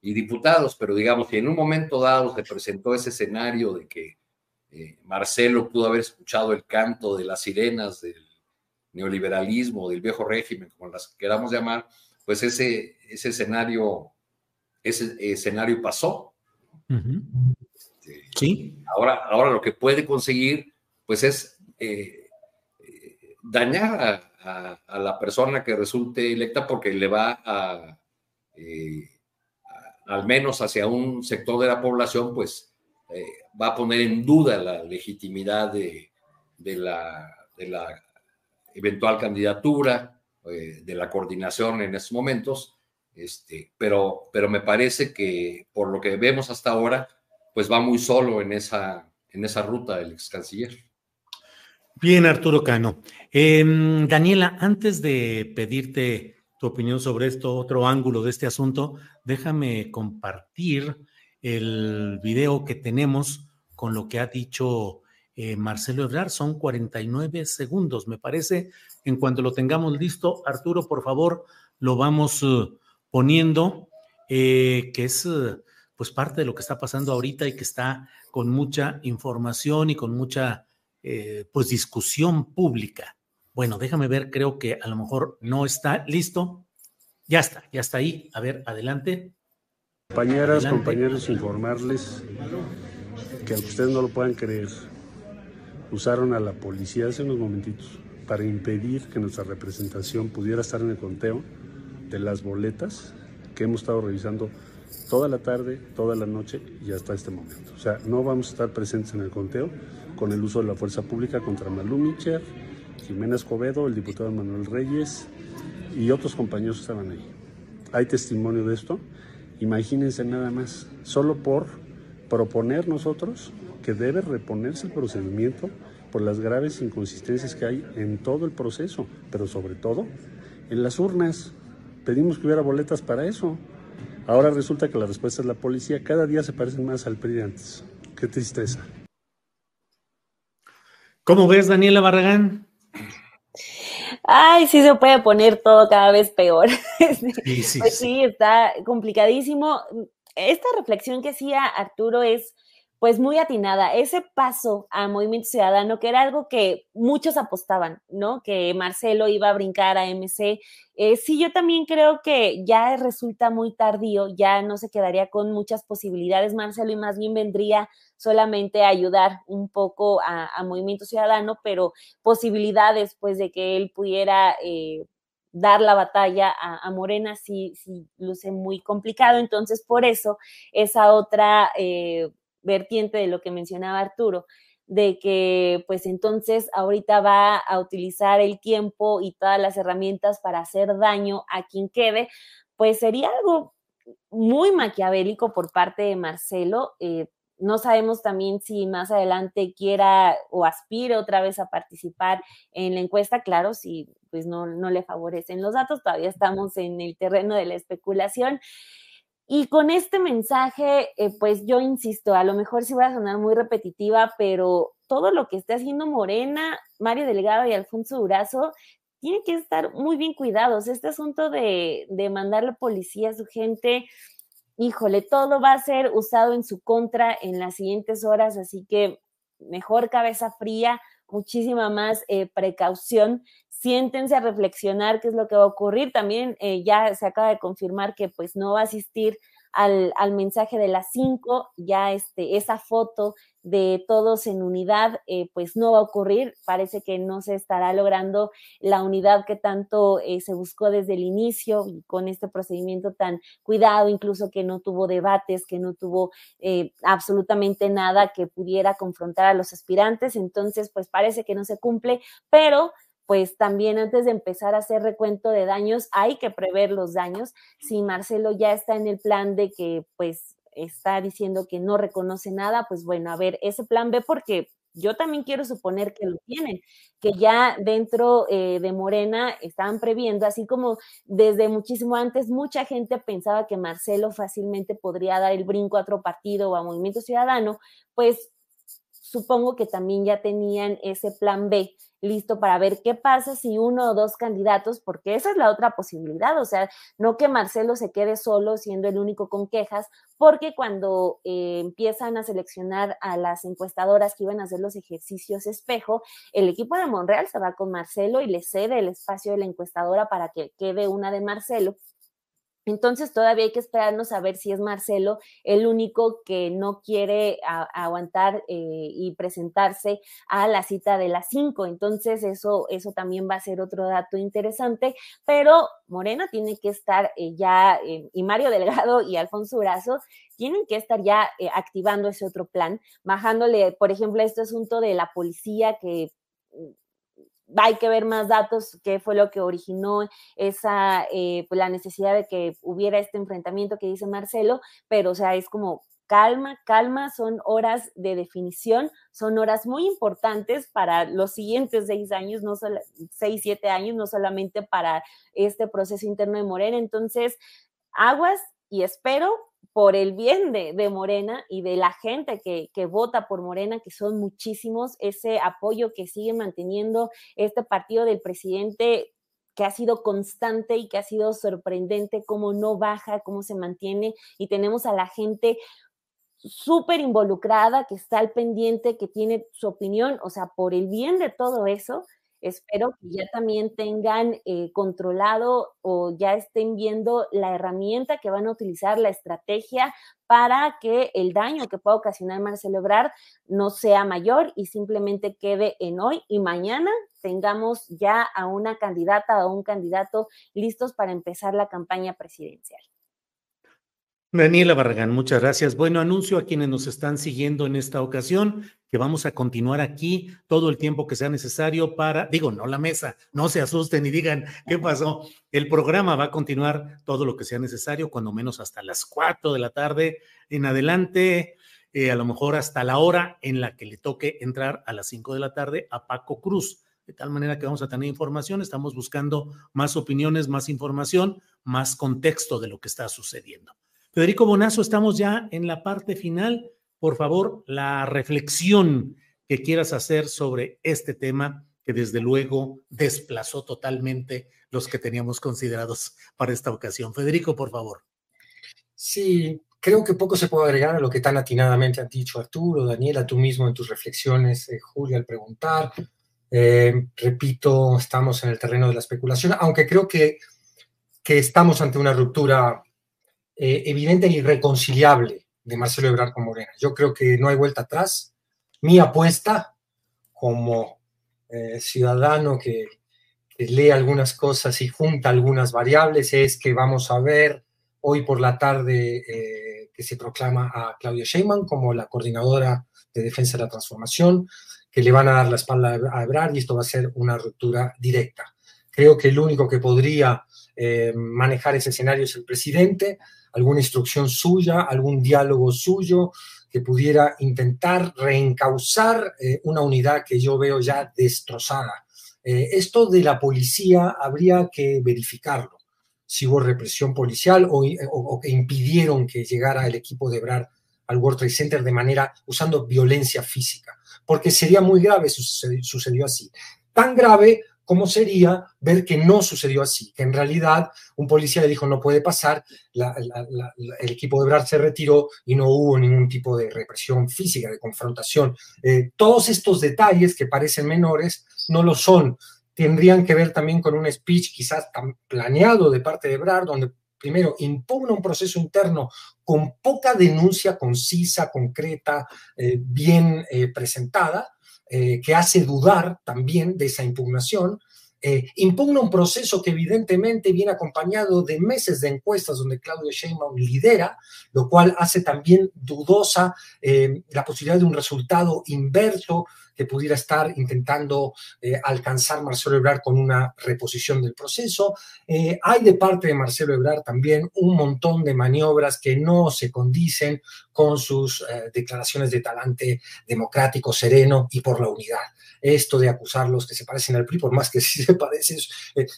diputados. Pero digamos que en un momento dado se presentó ese escenario de que eh, Marcelo pudo haber escuchado el canto de las sirenas del neoliberalismo, del viejo régimen, como las queramos llamar, pues ese, ese escenario ese escenario pasó. Sí. Ahora, ahora lo que puede conseguir, pues es eh, dañar a, la persona que resulte electa porque le va a, eh, al menos hacia un sector de la población, pues eh, va a poner en duda la legitimidad de, de, la, de la eventual candidatura, de la coordinación en estos momentos este, pero, pero me parece que por lo que vemos hasta ahora, pues va muy solo en esa, en esa ruta el ex canciller. Bien, Arturo Cano. Em, Daniela, antes de pedirte tu opinión sobre esto, otro ángulo de este asunto, déjame compartir el video que tenemos con lo que ha dicho eh, Marcelo Ebrard. Son 49 segundos, me parece. En cuanto lo tengamos listo, Arturo, por favor, lo vamos uh, poniendo, eh, que es eh, pues parte de lo que está pasando ahorita y que está con mucha información y con mucha eh, pues discusión pública. Bueno, déjame ver, creo que a lo mejor no está listo. Ya está, ya está ahí. A ver, adelante. Compañeras, compañeros, informarles que aunque ustedes no lo puedan creer, usaron a la policía hace unos momentitos para impedir que nuestra representación pudiera estar en el conteo de las boletas que hemos estado revisando toda la tarde, toda la noche y hasta este momento. O sea, no vamos a estar presentes en el conteo con el uso de la fuerza pública contra Malú Micher, Jimena Escobedo, el diputado Manuel Reyes y otros compañeros que estaban ahí. Hay testimonio de esto. Imagínense nada más, solo por proponer nosotros que debe reponerse el procedimiento por las graves inconsistencias que hay en todo el proceso, pero sobre todo en las urnas. Pedimos que hubiera boletas para eso. Ahora resulta que la respuesta es la policía. Cada día se parecen más al PRI antes. Qué tristeza. ¿Cómo ves, Daniela Barragán? Ay, sí se puede poner todo cada vez peor. Sí, sí, pues sí, está complicadísimo. Esta reflexión que hacía Arturo es pues muy atinada. Ese paso a Movimiento Ciudadano, que era algo que muchos apostaban, ¿no? Que Marcelo iba a brincar a MC. Eh, sí, yo también creo que ya resulta muy tardío, ya no se quedaría con muchas posibilidades Marcelo y más bien vendría solamente a ayudar un poco a, Movimiento Ciudadano, pero posibilidades pues de que él pudiera... Eh, dar la batalla a, Morena sí, sí luce muy complicado. Entonces, por eso, esa otra eh, vertiente de lo que mencionaba Arturo, de que pues entonces ahorita va a utilizar el tiempo y todas las herramientas para hacer daño a quien quede, pues sería algo muy maquiavélico por parte de Marcelo. Eh, no sabemos también si más adelante quiera o aspire otra vez a participar en la encuesta, claro, si pues no, no le favorecen los datos, todavía estamos en el terreno de la especulación. Y con este mensaje, eh, pues yo insisto, a lo mejor sí voy a sonar muy repetitiva, pero todo lo que esté haciendo Morena, Mario Delgado y Alfonso Durazo, tienen que estar muy bien cuidados. Este asunto de, de mandar la policía a su gente, híjole, todo va a ser usado en su contra en las siguientes horas, así que mejor cabeza fría, muchísima más eh, precaución siéntense a reflexionar qué es lo que va a ocurrir. También eh, ya se acaba de confirmar que pues no va a asistir al, mensaje de las cinco, ya este, esa foto de todos en unidad, eh, pues no va a ocurrir. Parece que no se estará logrando la unidad que tanto eh, se buscó desde el inicio y con este procedimiento tan cuidado, incluso que no tuvo debates, que no tuvo absolutamente nada que pudiera confrontar a los aspirantes. Entonces, pues parece que no se cumple, pero pues también antes de empezar a hacer recuento de daños, hay que prever los daños. Si Marcelo ya está en el plan de que pues está diciendo que no reconoce nada, pues bueno, a ver, ese plan B, porque yo también quiero suponer que lo tienen, que ya dentro eh, de Morena estaban previendo, así como desde muchísimo antes mucha gente pensaba que Marcelo fácilmente podría dar el brinco a otro partido o a Movimiento Ciudadano, pues supongo que también ya tenían ese plan B listo para ver qué pasa si uno o dos candidatos, porque esa es la otra posibilidad, o sea, no que Marcelo se quede solo siendo el único con quejas, porque cuando eh, empiezan a seleccionar a las encuestadoras que iban a hacer los ejercicios espejo, el equipo de Monreal se va con Marcelo y le cede el espacio de la encuestadora para que quede una de Marcelo entonces todavía hay que esperarnos a ver si es Marcelo el único que no quiere aguantar eh, y presentarse a la cita de las cinco. Entonces eso, eso también va a ser otro dato interesante, pero Morena tiene que estar eh, ya, eh, y Mario Delgado y Alfonso Brazo tienen que estar ya activando ese otro plan, bajándole, por ejemplo, este asunto de la policía que hay que ver más datos, qué fue lo que originó esa, eh, pues la necesidad de que hubiera este enfrentamiento que dice Marcelo, pero o sea, es como calma, calma, son horas de definición, son horas muy importantes para los siguientes seis años, no solo seis, siete años, no solamente para este proceso interno de Morena. Entonces, aguas y espero por el bien de, Morena y de la gente que, que, vota por Morena, que son muchísimos, ese apoyo que sigue manteniendo este partido del presidente que ha sido constante y que ha sido sorprendente, cómo no baja, cómo se mantiene y tenemos a la gente súper involucrada, que está al pendiente, que tiene su opinión, o sea, por el bien de todo eso, espero que ya también tengan eh, controlado o ya estén viendo la herramienta que van a utilizar, la estrategia para que el daño que pueda ocasionar Marcelo Ebrard no sea mayor y simplemente quede en hoy y mañana tengamos ya a una candidata o un candidato listos para empezar la campaña presidencial. Daniela Barragán, muchas gracias. Bueno, anuncio a quienes nos están siguiendo en esta ocasión que vamos a continuar aquí todo el tiempo que sea necesario para, digo, no la mesa, no se asusten y digan qué pasó. El programa va a continuar todo lo que sea necesario, cuando menos hasta las cuatro de la tarde en adelante, eh, a lo mejor hasta la hora en la que le toque entrar a las cinco de la tarde a Paco Cruz. De tal manera que vamos a tener información, estamos buscando más opiniones, más información, más contexto de lo que está sucediendo. Federico Bonazo, estamos ya en la parte final. Por favor, la reflexión que quieras hacer sobre este tema que desde luego desplazó totalmente los que teníamos considerados para esta ocasión. Federico, por favor. Sí, creo que poco se puede agregar a lo que tan atinadamente han dicho Arturo, Daniela, tú mismo en tus reflexiones, eh, Julia, al preguntar. Eh, repito, estamos en el terreno de la especulación, aunque creo que, que estamos ante una ruptura eh, evidente e irreconciliable de Marcelo Ebrard con Morena. Yo creo que no hay vuelta atrás. Mi apuesta como eh, ciudadano que, lee algunas cosas y junta algunas variables es que vamos a ver hoy por la tarde eh, que se proclama a Claudia Sheinbaum como la coordinadora de defensa de la transformación, que le van a dar la espalda a Ebrard y esto va a ser una ruptura directa. Creo que el único que podría manejar ese escenario es el presidente, alguna instrucción suya, algún diálogo suyo que pudiera intentar reencauzar eh, una unidad que yo veo ya destrozada. Eh, esto de la policía habría que verificarlo, si hubo represión policial o, que impidieron que llegara el equipo de Brar al World Trade Center de manera usando violencia física, porque sería muy grave si sucedió así. Tan grave ¿Cómo sería ver que no sucedió así? Que en realidad un policía le dijo no puede pasar, el equipo de Brad se retiró y no hubo ningún tipo de represión física, de confrontación. Eh, todos estos detalles que parecen menores no lo son. Tendrían que ver también con un speech quizás tan planeado de parte de Brad, donde primero impugna un proceso interno con poca denuncia concisa, concreta, eh, bien eh, presentada, eh, que hace dudar también de esa impugnación, eh, impugna un proceso que evidentemente viene acompañado de meses de encuestas donde Claudio Sheinbaum lidera, lo cual hace también dudosa eh, la posibilidad de un resultado inverso que pudiera estar intentando eh, alcanzar Marcelo Ebrard con una reposición del proceso. Eh, hay de parte de Marcelo Ebrard también un montón de maniobras que no se condicen con sus eh, declaraciones de talante democrático, sereno y por la unidad. Esto de acusarlos que se parecen al PRI, por más que sí se parecen,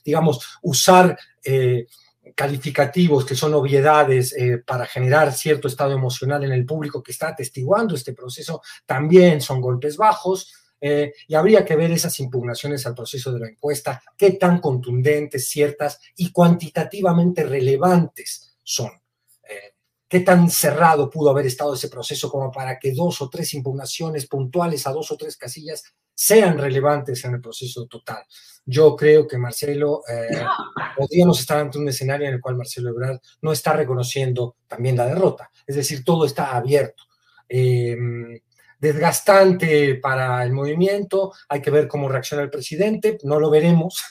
digamos, usar calificativos que son obviedades para generar cierto estado emocional en el público que está atestiguando este proceso, también son golpes bajos. Eh, y habría que ver esas impugnaciones al proceso de la encuesta, qué tan contundentes, ciertas y cuantitativamente relevantes son. Qué tan cerrado pudo haber estado ese proceso como para que dos o tres impugnaciones puntuales a dos o tres casillas sean relevantes en el proceso total. Yo creo que Marcelo, eh, podríamos estar ante un escenario en el cual Marcelo Ebrard no está reconociendo también la derrota. Es decir, todo está abierto. Em, desgastante para el movimiento, hay que ver cómo reacciona el presidente, no lo veremos.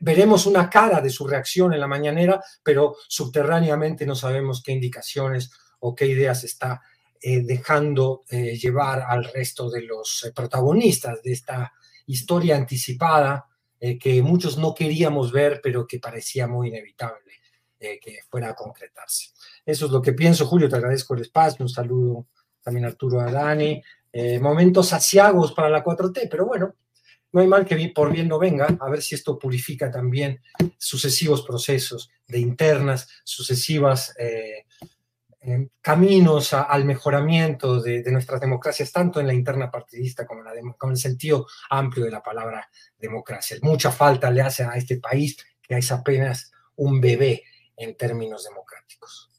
Veremos una cara de su reacción en la mañanera, pero subterráneamente no sabemos qué indicaciones o qué ideas está eh, dejando eh, llevar al resto de los eh, protagonistas de esta historia anticipada que muchos no queríamos ver, pero que parecía muy inevitable que fuera a concretarse. Eso es lo que pienso, Julio, te agradezco el espacio, un saludo también a Arturo a Dani, momentos asiagos para la 4T, pero bueno, no hay mal que por bien no venga, a ver si esto purifica también sucesivos procesos de internas, sucesivas caminos al mejoramiento de, nuestras democracias, tanto en la interna partidista como en, la como el sentido amplio de la palabra democracia. Mucha falta le hace a este país que es apenas un bebé en términos democráticos.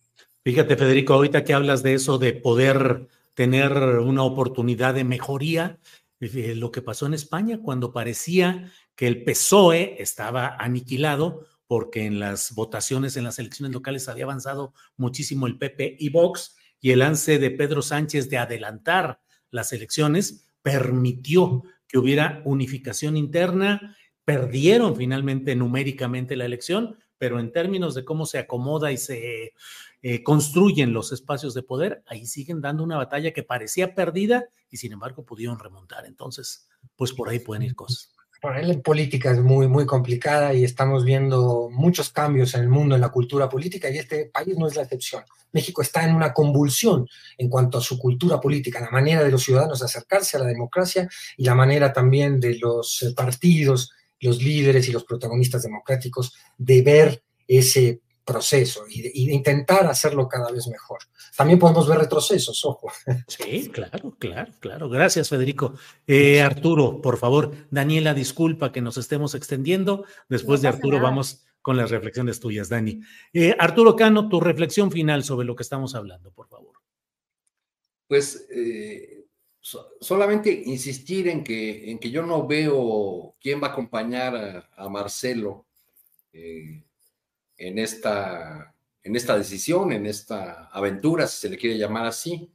Fíjate, Federico, ahorita que hablas de eso, de poder tener una oportunidad de mejoría, lo que pasó en España cuando parecía que el PSOE estaba aniquilado, porque en las votaciones en las elecciones locales había avanzado muchísimo el PP y Vox, y el lance de Pedro Sánchez de adelantar las elecciones permitió que hubiera unificación interna. Perdieron finalmente numéricamente la elección, pero en términos de cómo se acomoda y se eh, construyen los espacios de poder, ahí siguen dando una batalla que parecía perdida y sin embargo pudieron remontar. Entonces, pues por ahí pueden ir cosas la política es muy, muy complicada y estamos viendo muchos cambios en el mundo, en la cultura política, y este país no es la excepción. México está en una convulsión en cuanto a su cultura política, la manera de los ciudadanos acercarse a la democracia y la manera también de los eh, partidos, los líderes y los protagonistas democráticos de ver ese proceso y de, intentar hacerlo cada vez mejor. También podemos ver retrocesos, ojo. Sí, claro, claro, claro. Gracias, Federico. Eh, Arturo, por favor, Daniela, disculpa que nos estemos extendiendo. Después de Arturo vamos con las reflexiones tuyas, Dani. Eh, Arturo Cano, tu reflexión final sobre lo que estamos hablando, por favor. Pues eh, solamente insistir en que, en que yo no veo quién va a acompañar a, a Marcelo en esta, en esta decisión, en esta aventura, si se le quiere llamar así,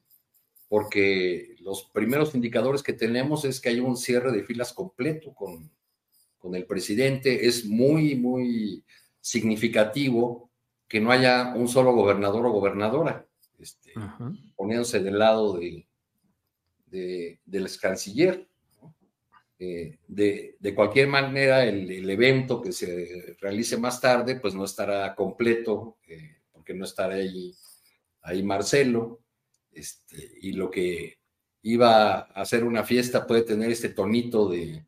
porque los primeros indicadores que tenemos es que hay un cierre de filas completo con, con el presidente. Es muy, muy significativo que no haya un solo gobernador o gobernadora, este, poniéndose del lado de, de, del canciller. Eh, de, cualquier manera, el, evento que se realice más tarde, pues no estará completo, eh, porque no estará ahí, ahí Marcelo. este, y lo que iba a hacer una fiesta puede tener este tonito de,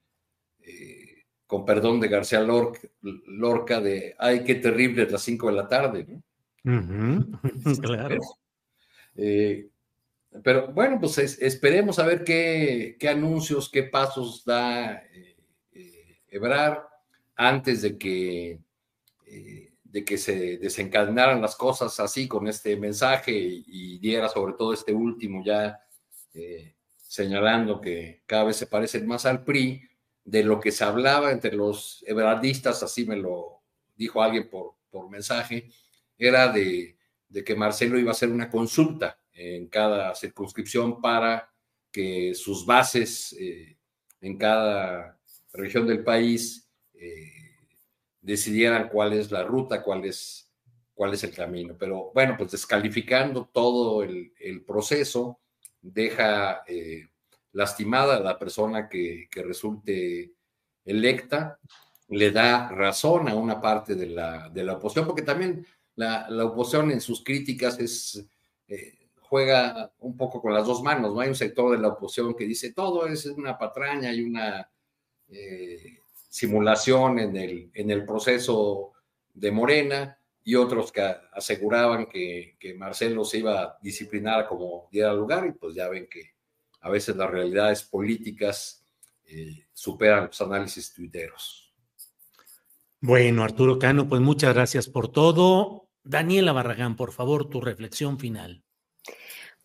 eh, con perdón de García Lorca, de, ay, qué terrible, es las 5 de la tarde, ¿no? claro. Eh, pero bueno, pues esperemos a ver qué, anuncios, qué pasos da eh, eh, antes de que, de que se desencadenaran las cosas así con este mensaje y, diera sobre todo este último ya señalando que cada vez se parecen más al PRI, de lo que se hablaba entre los ebrardistas, así me lo dijo alguien por, por mensaje, era de, que Marcelo iba a hacer una consulta en cada circunscripción para que sus bases eh, en cada región del país eh, decidieran cuál es la ruta, cuál es, cuál es el camino. Pero bueno, pues descalificando todo el, proceso, deja eh, lastimada a la persona que, resulte electa, le da razón a una parte de la, de la oposición, porque también la, oposición en sus críticas es, juega un poco con las dos manos, ¿no? Hay un sector de la oposición que dice todo es una patraña y una eh, simulación en el, en el proceso de Morena y otros que aseguraban que, Marcelo se iba a disciplinar como diera lugar y pues ya ven que a veces las realidades políticas eh, superan los análisis tuiteros. Bueno, Arturo Cano, pues muchas gracias por todo. Daniela Barragán, por favor, tu reflexión final.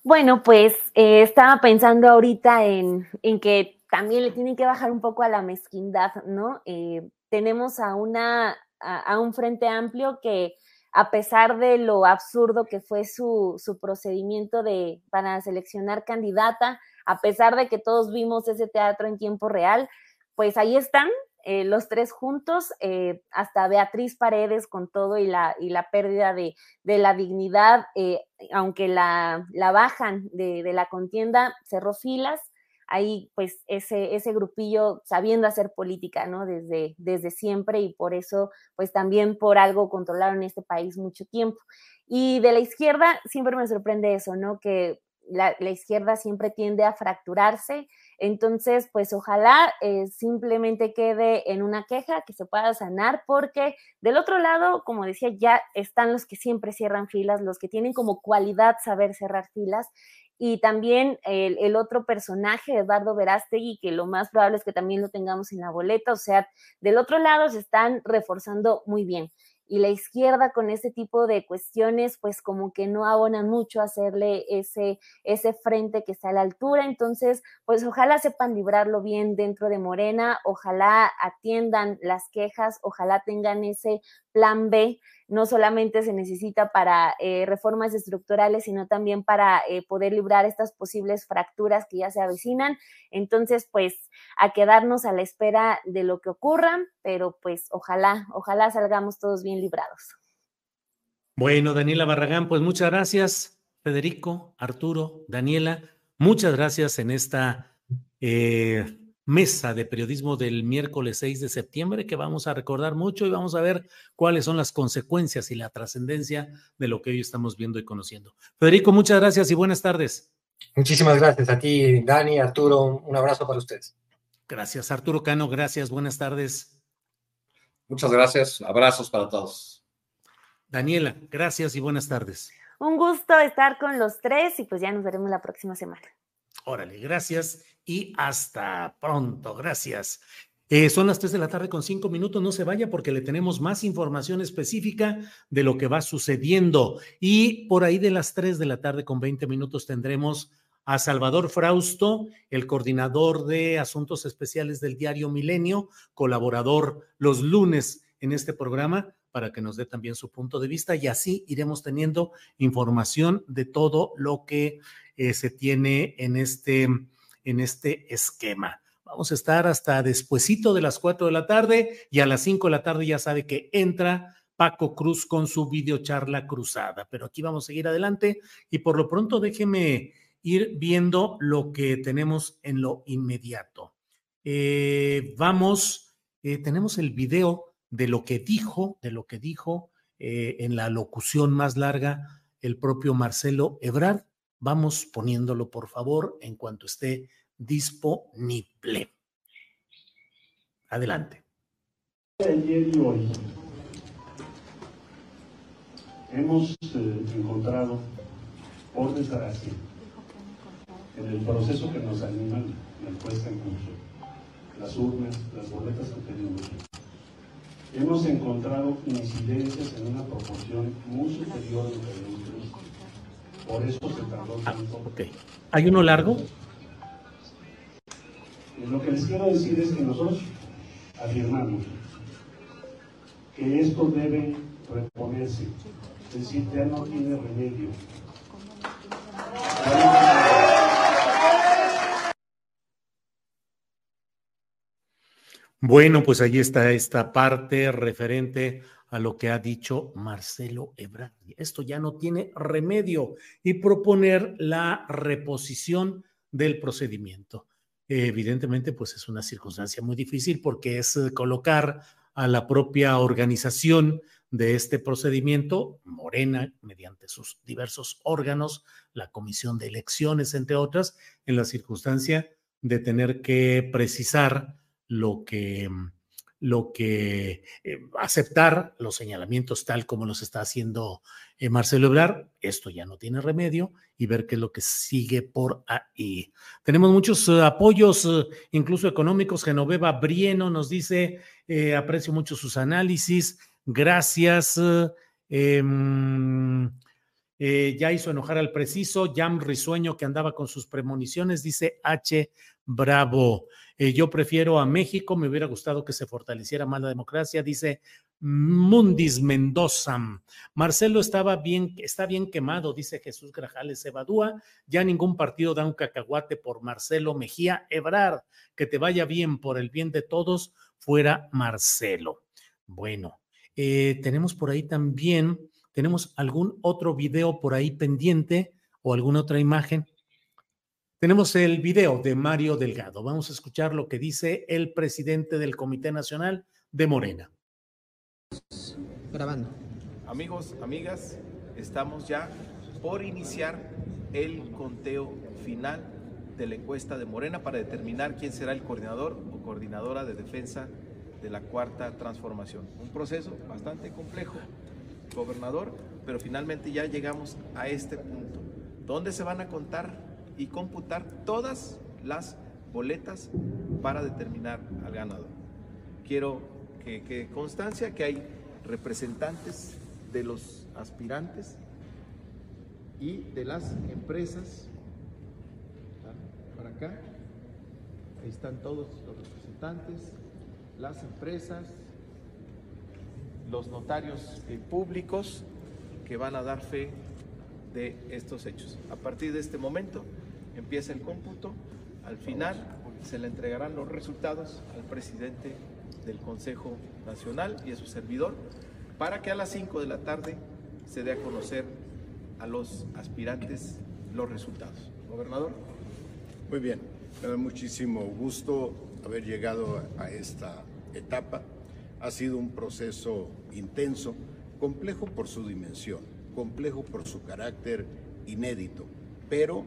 Bueno, pues eh, estaba pensando ahorita en, que también le tienen que bajar un poco a la mezquindad, ¿no? Eh, tenemos a, una, a, un frente amplio que a pesar de lo absurdo que fue su, su procedimiento de, para seleccionar candidata, a pesar de que todos vimos ese teatro en tiempo real, pues ahí están, eh, los tres juntos, eh, hasta Beatriz Paredes con todo y la, y la pérdida de, la dignidad, eh, aunque la, la bajan de, la contienda, cerró filas. Ahí, pues, ese, ese grupillo sabiendo hacer política, ¿no? Desde, desde siempre y por eso, pues, también por algo controlaron este país mucho tiempo. Y de la izquierda siempre me sorprende eso, ¿no? Que la izquierda siempre tiende a fracturarse entonces, pues ojalá eh, simplemente quede en una queja que se pueda sanar, porque del otro lado, como decía, ya están los que siempre cierran filas, los que tienen como cualidad saber cerrar filas. Y también el, el otro personaje, Eduardo Verástegui, que lo más probable es que también lo tengamos en la boleta. O sea, del otro lado se están reforzando muy bien y la izquierda con ese tipo de cuestiones, pues como que no abonan mucho hacerle ese, ese frente que está a la altura. Entonces, pues ojalá sepan librarlo bien dentro de Morena, ojalá atiendan las quejas, ojalá tengan ese plan B no solamente se necesita para eh, reformas estructurales, sino también para eh, poder librar estas posibles fracturas que ya se avecinan. Entonces, pues a quedarnos a la espera de lo que ocurra, pero pues ojalá, ojalá salgamos todos bien librados. Bueno, Daniela Barragán, pues muchas gracias. Federico, Arturo, Daniela, muchas gracias en esta eh, mesa de periodismo del miércoles 6 de septiembre que vamos a recordar mucho y vamos a ver cuáles son las consecuencias y la trascendencia de lo que hoy estamos viendo y conociendo. Federico, muchas gracias y buenas tardes. Muchísimas gracias a ti, Dani, Arturo, un abrazo para ustedes. Gracias, Arturo Cano, gracias, buenas tardes. Muchas gracias, abrazos para todos. Daniela, gracias y buenas tardes. Un gusto estar con los tres y pues ya nos veremos la próxima semana. Órale, gracias y hasta pronto. Gracias. Eh, son las 3 de la tarde con 5 minutos. No se vaya porque le tenemos más información específica de lo que va sucediendo. Y por ahí de las 3 de la tarde con 20 minutos tendremos a Salvador Frausto, el coordinador de asuntos especiales del diario Milenio, colaborador los lunes en este programa para que nos dé también su punto de vista y así iremos teniendo información de todo lo que eh, se tiene en este, en este esquema. Vamos a estar hasta despuesito de las 4 de la tarde y a las 5 de la tarde ya sabe que entra Paco Cruz con su videocharla cruzada. Pero aquí vamos a seguir adelante y por lo pronto déjeme ir viendo lo que tenemos en lo inmediato. Eh, vamos, eh, tenemos el video de lo que dijo, de lo que dijo en la locución más larga el propio Marcelo Ebrard Vamos poniéndolo, por favor, en cuanto esté disponible. Adelante. Ayer y hoy hemos eh, encontrado, por desgracia, en el proceso que nos anima la encuesta en curso, las urnas, las boletas que tenemos, hemos encontrado incidencias en una proporción muy superior a lo que. Por eso se tardó Ah, ok. ¿Hay uno largo? Lo que les quiero decir es que nosotros afirmamos que esto debe reponerse, es decir, ya no tiene remedio. Bueno, pues ahí está esta parte referente a lo que ha dicho Marcelo Ebrard. Esto ya no tiene remedio y proponer la reposición del procedimiento. Evidentemente, pues es una circunstancia muy difícil porque es eh, colocar a la propia organización de este procedimiento, Morena, mediante sus diversos órganos, la Comisión de Elecciones, entre otras, en la circunstancia de tener que precisar lo que, lo que eh, aceptar los señalamientos tal como los está haciendo eh, Marcelo Ebrard. Esto ya no tiene remedio y ver qué es lo que sigue por ahí. Tenemos muchos eh, apoyos, incluso económicos. Genoveva Brieno nos dice, aprecio mucho sus análisis. Gracias. Eh, ya hizo enojar al preciso, Jam Risueño que andaba con sus premoniciones, dice H. Bravo. Eh, yo prefiero a México, me hubiera gustado que se fortaleciera más la democracia, dice Mundis Mendoza. Marcelo estaba bien, está bien quemado, dice Jesús Grajales Evadúa. Ya ningún partido da un cacahuate por Marcelo Mejía Ebrard. Que te vaya bien por el bien de todos, fuera Marcelo. Bueno, eh, tenemos por ahí también, tenemos algún otro video por ahí pendiente o alguna otra imagen. Tenemos el video de Mario Delgado. Vamos a escuchar lo que dice el presidente del Comité Nacional de Morena. Grabando. Amigos, amigas, estamos ya por iniciar el conteo final de la encuesta de Morena para determinar quién será el coordinador o coordinadora de defensa de la cuarta transformación. Un proceso bastante complejo, gobernador, pero finalmente ya llegamos a este punto, donde se van a contar y computar todas las boletas para determinar al ganador. Quiero que, que constancia que hay representantes de los aspirantes y de las empresas. Para acá, ahí están todos los representantes, las empresas, los notarios eh, públicos que van a dar fe de estos hechos. A partir de este momento empieza el cómputo, al final se le entregarán los resultados al presidente del Consejo Nacional y a su servidor para que a las 5 de la tarde se dé a conocer a los aspirantes los resultados. Gobernador. Muy bien, me da muchísimo gusto haber llegado a esta etapa. Ha sido un proceso intenso, complejo por su dimensión, complejo por su carácter inédito, pero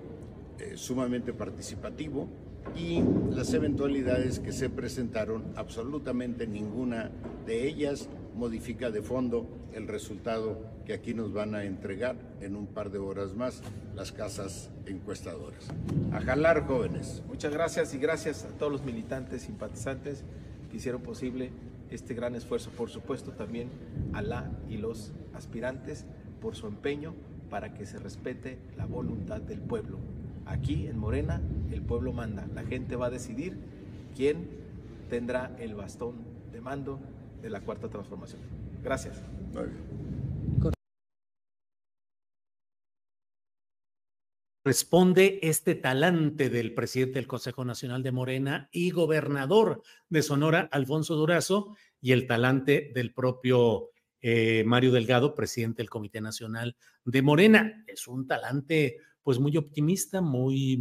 eh, sumamente participativo y las eventualidades que se presentaron, absolutamente ninguna de ellas modifica de fondo el resultado que aquí nos van a entregar en un par de horas más las casas encuestadoras. A jalar jóvenes. Muchas gracias y gracias a todos los militantes, simpatizantes que hicieron posible este gran esfuerzo. Por supuesto también a la y los aspirantes por su empeño para que se respete la voluntad del pueblo. Aquí en Morena el pueblo manda, la gente va a decidir quién tendrá el bastón de mando de la cuarta transformación. Gracias. Responde este talante del presidente del Consejo Nacional de Morena y gobernador de Sonora, Alfonso Durazo, y el talante del propio eh, Mario Delgado, presidente del Comité Nacional de Morena. Es un talante pues muy optimista, muy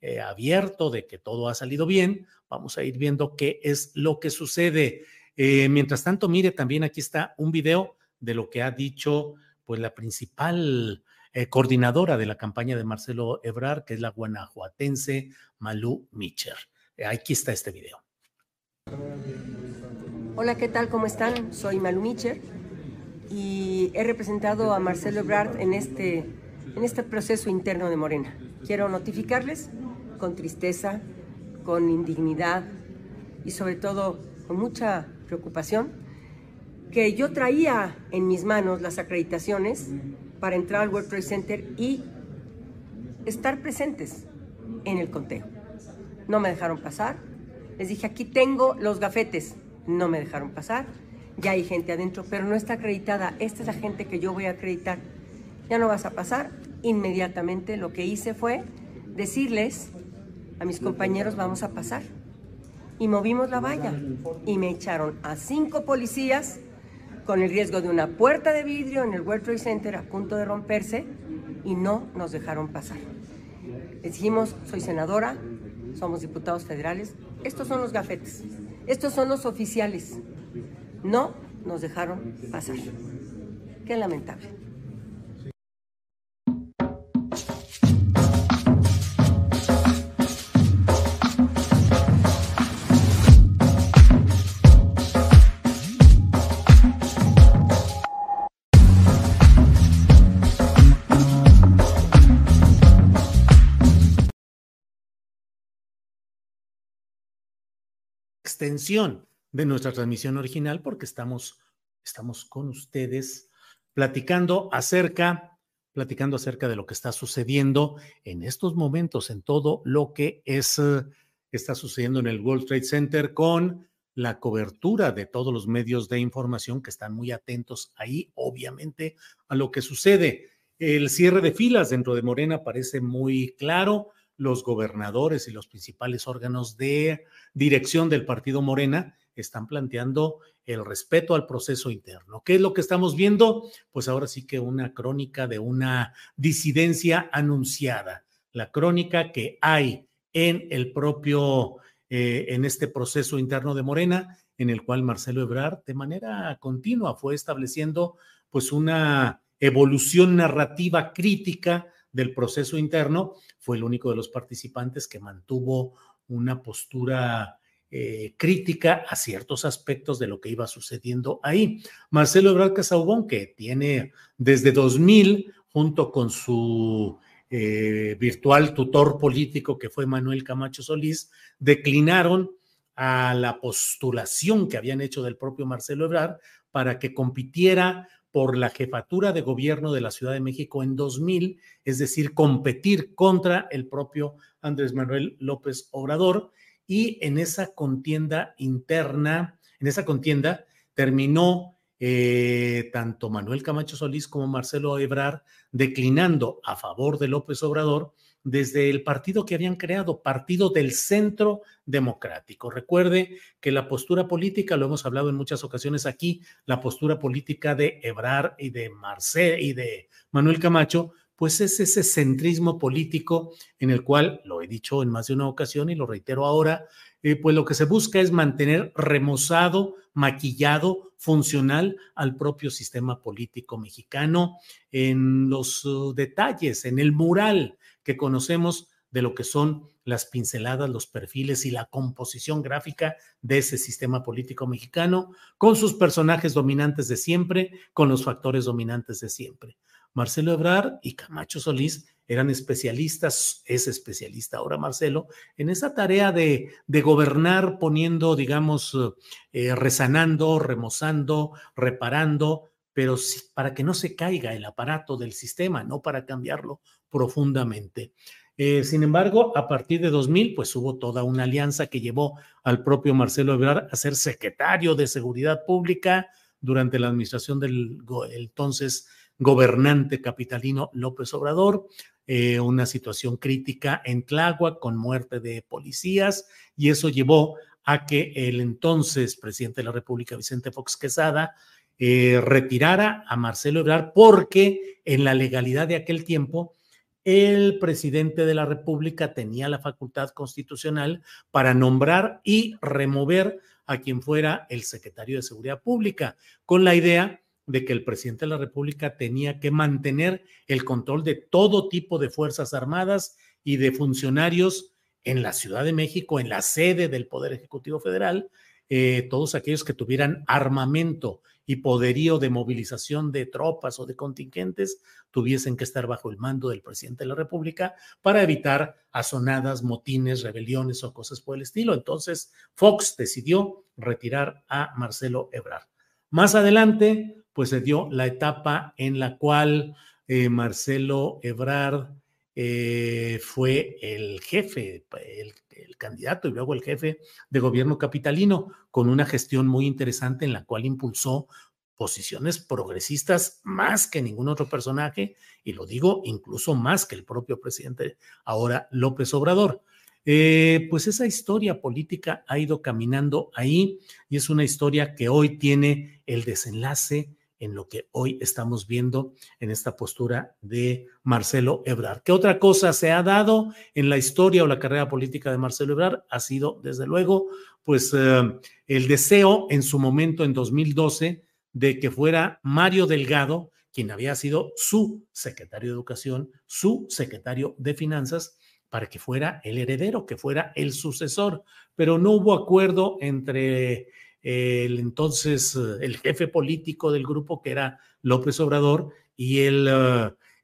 eh, abierto de que todo ha salido bien. Vamos a ir viendo qué es lo que sucede. Eh, mientras tanto, mire, también aquí está un video de lo que ha dicho pues la principal eh, coordinadora de la campaña de Marcelo Ebrar, que es la guanajuatense Malú Micher. aquí está este video. Hola, ¿qué tal? ¿Cómo están? Soy Malú Micher y he representado a Marcelo Ebrard en este, en este proceso interno de Morena. Quiero notificarles con tristeza, con indignidad y sobre todo con mucha preocupación que yo traía en mis manos las acreditaciones para entrar al World Trade Center y estar presentes en el conteo. No me dejaron pasar. Les dije, aquí tengo los gafetes. No me dejaron pasar ya hay gente adentro, pero no está acreditada. Esta es la gente que yo voy a acreditar. Ya no vas a pasar. Inmediatamente lo que hice fue decirles a mis compañeros vamos a pasar. Y movimos la valla y me echaron a cinco policías con el riesgo de una puerta de vidrio en el World Trade Center a punto de romperse y no nos dejaron pasar. Dijimos, soy senadora, somos diputados federales, estos son los gafetes, estos son los oficiales, no nos dejaron pasar. Qué lamentable. Extensión de nuestra transmisión original porque estamos, estamos con ustedes platicando acerca, platicando acerca de lo que está sucediendo en estos momentos, en todo lo que es, está sucediendo en el World Trade Center con la cobertura de todos los medios de información que están muy atentos ahí, obviamente, a lo que sucede. El cierre de filas dentro de Morena parece muy claro. Los gobernadores y los principales órganos de dirección del partido Morena están planteando el respeto al proceso interno. ¿Qué es lo que estamos viendo? Pues ahora sí que una crónica de una disidencia anunciada, la crónica que hay en el propio, eh, en este proceso interno de Morena, en el cual Marcelo Ebrard de manera continua fue estableciendo pues una evolución narrativa crítica del proceso interno, fue el único de los participantes que mantuvo una postura eh, crítica a ciertos aspectos de lo que iba sucediendo ahí. Marcelo Ebrard Casaubón, que tiene desde 2000, junto con su eh, virtual tutor político que fue Manuel Camacho Solís, declinaron a la postulación que habían hecho del propio Marcelo Ebrard para que compitiera por la jefatura de gobierno de la Ciudad de México en 2000, es decir, competir contra el propio Andrés Manuel López Obrador. Y en esa contienda interna, en esa contienda terminó eh, tanto Manuel Camacho Solís como Marcelo Ebrard declinando a favor de López Obrador desde el partido que habían creado, Partido del Centro Democrático. Recuerde que la postura política, lo hemos hablado en muchas ocasiones aquí, la postura política de Ebrard y de Marcelo y de Manuel Camacho pues es ese centrismo político en el cual, lo he dicho en más de una ocasión y lo reitero ahora, eh, pues lo que se busca es mantener remozado, maquillado, funcional al propio sistema político mexicano en los uh, detalles, en el mural que conocemos de lo que son las pinceladas, los perfiles y la composición gráfica de ese sistema político mexicano, con sus personajes dominantes de siempre, con los factores dominantes de siempre. Marcelo Ebrard y Camacho Solís eran especialistas, es especialista ahora Marcelo, en esa tarea de, de gobernar poniendo, digamos, eh, rezanando, remozando, reparando, pero para que no se caiga el aparato del sistema, no para cambiarlo profundamente. Eh, sin embargo, a partir de 2000, pues hubo toda una alianza que llevó al propio Marcelo Ebrard a ser secretario de Seguridad Pública durante la administración del entonces gobernante capitalino López Obrador, eh, una situación crítica en Tláhuac con muerte de policías y eso llevó a que el entonces presidente de la República, Vicente Fox Quesada, eh, retirara a Marcelo Ebrard porque en la legalidad de aquel tiempo el presidente de la República tenía la facultad constitucional para nombrar y remover a quien fuera el secretario de Seguridad Pública, con la idea de que el presidente de la República tenía que mantener el control de todo tipo de Fuerzas Armadas y de funcionarios en la Ciudad de México, en la sede del Poder Ejecutivo Federal, eh, todos aquellos que tuvieran armamento y poderío de movilización de tropas o de contingentes tuviesen que estar bajo el mando del presidente de la República para evitar asonadas, motines, rebeliones o cosas por el estilo. Entonces, Fox decidió retirar a Marcelo Ebrard. Más adelante, pues se dio la etapa en la cual eh, Marcelo Ebrard eh, fue el jefe, el, el, candidato y luego el jefe de gobierno capitalino, con una gestión muy interesante en la cual impulsó posiciones progresistas más que ningún otro personaje, y lo digo incluso más que el propio presidente ahora López Obrador. Eh, pues esa historia política ha ido caminando ahí y es una historia que hoy tiene el desenlace en lo que hoy estamos viendo en esta postura de Marcelo Ebrard. ¿Qué otra cosa se ha dado en la historia o la carrera política de Marcelo Ebrard? Ha sido, desde luego, pues eh, el deseo en su momento, en 2012, de que fuera Mario Delgado, quien había sido su secretario de Educación, su secretario de Finanzas, para que fuera el heredero, que fuera el sucesor. Pero no hubo acuerdo entre el entonces eh, el jefe político del grupo, que era López Obrador, y el,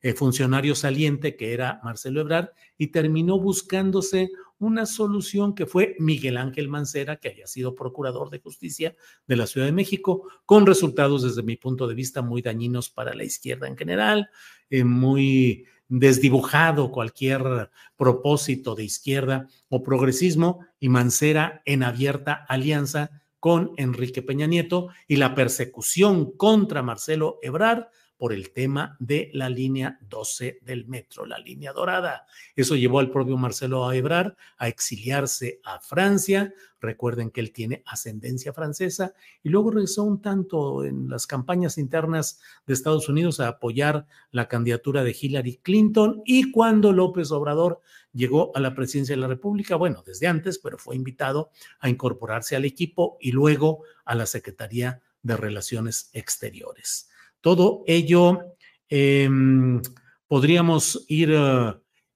eh, funcionario saliente, que era Marcelo Ebrard, y terminó buscándose una solución que fue Miguel Ángel Mancera, que había sido procurador de justicia de la Ciudad de México, con resultados desde mi punto de vista muy dañinos para la izquierda en general, eh, muy desdibujado cualquier propósito de izquierda o progresismo, y Mancera en abierta alianza con Enrique Peña Nieto y la persecución contra Marcelo Ebrard por el tema de la línea 12 del metro, la línea dorada. Eso llevó al propio Marcelo Ebrard a exiliarse a Francia. Recuerden que él tiene ascendencia francesa y luego regresó un tanto en las campañas internas de Estados Unidos a apoyar la candidatura de Hillary Clinton y cuando López Obrador llegó a la presidencia de la República, bueno, desde antes, pero fue invitado a incorporarse al equipo y luego a la Secretaría de Relaciones Exteriores. Todo ello em, podríamos ir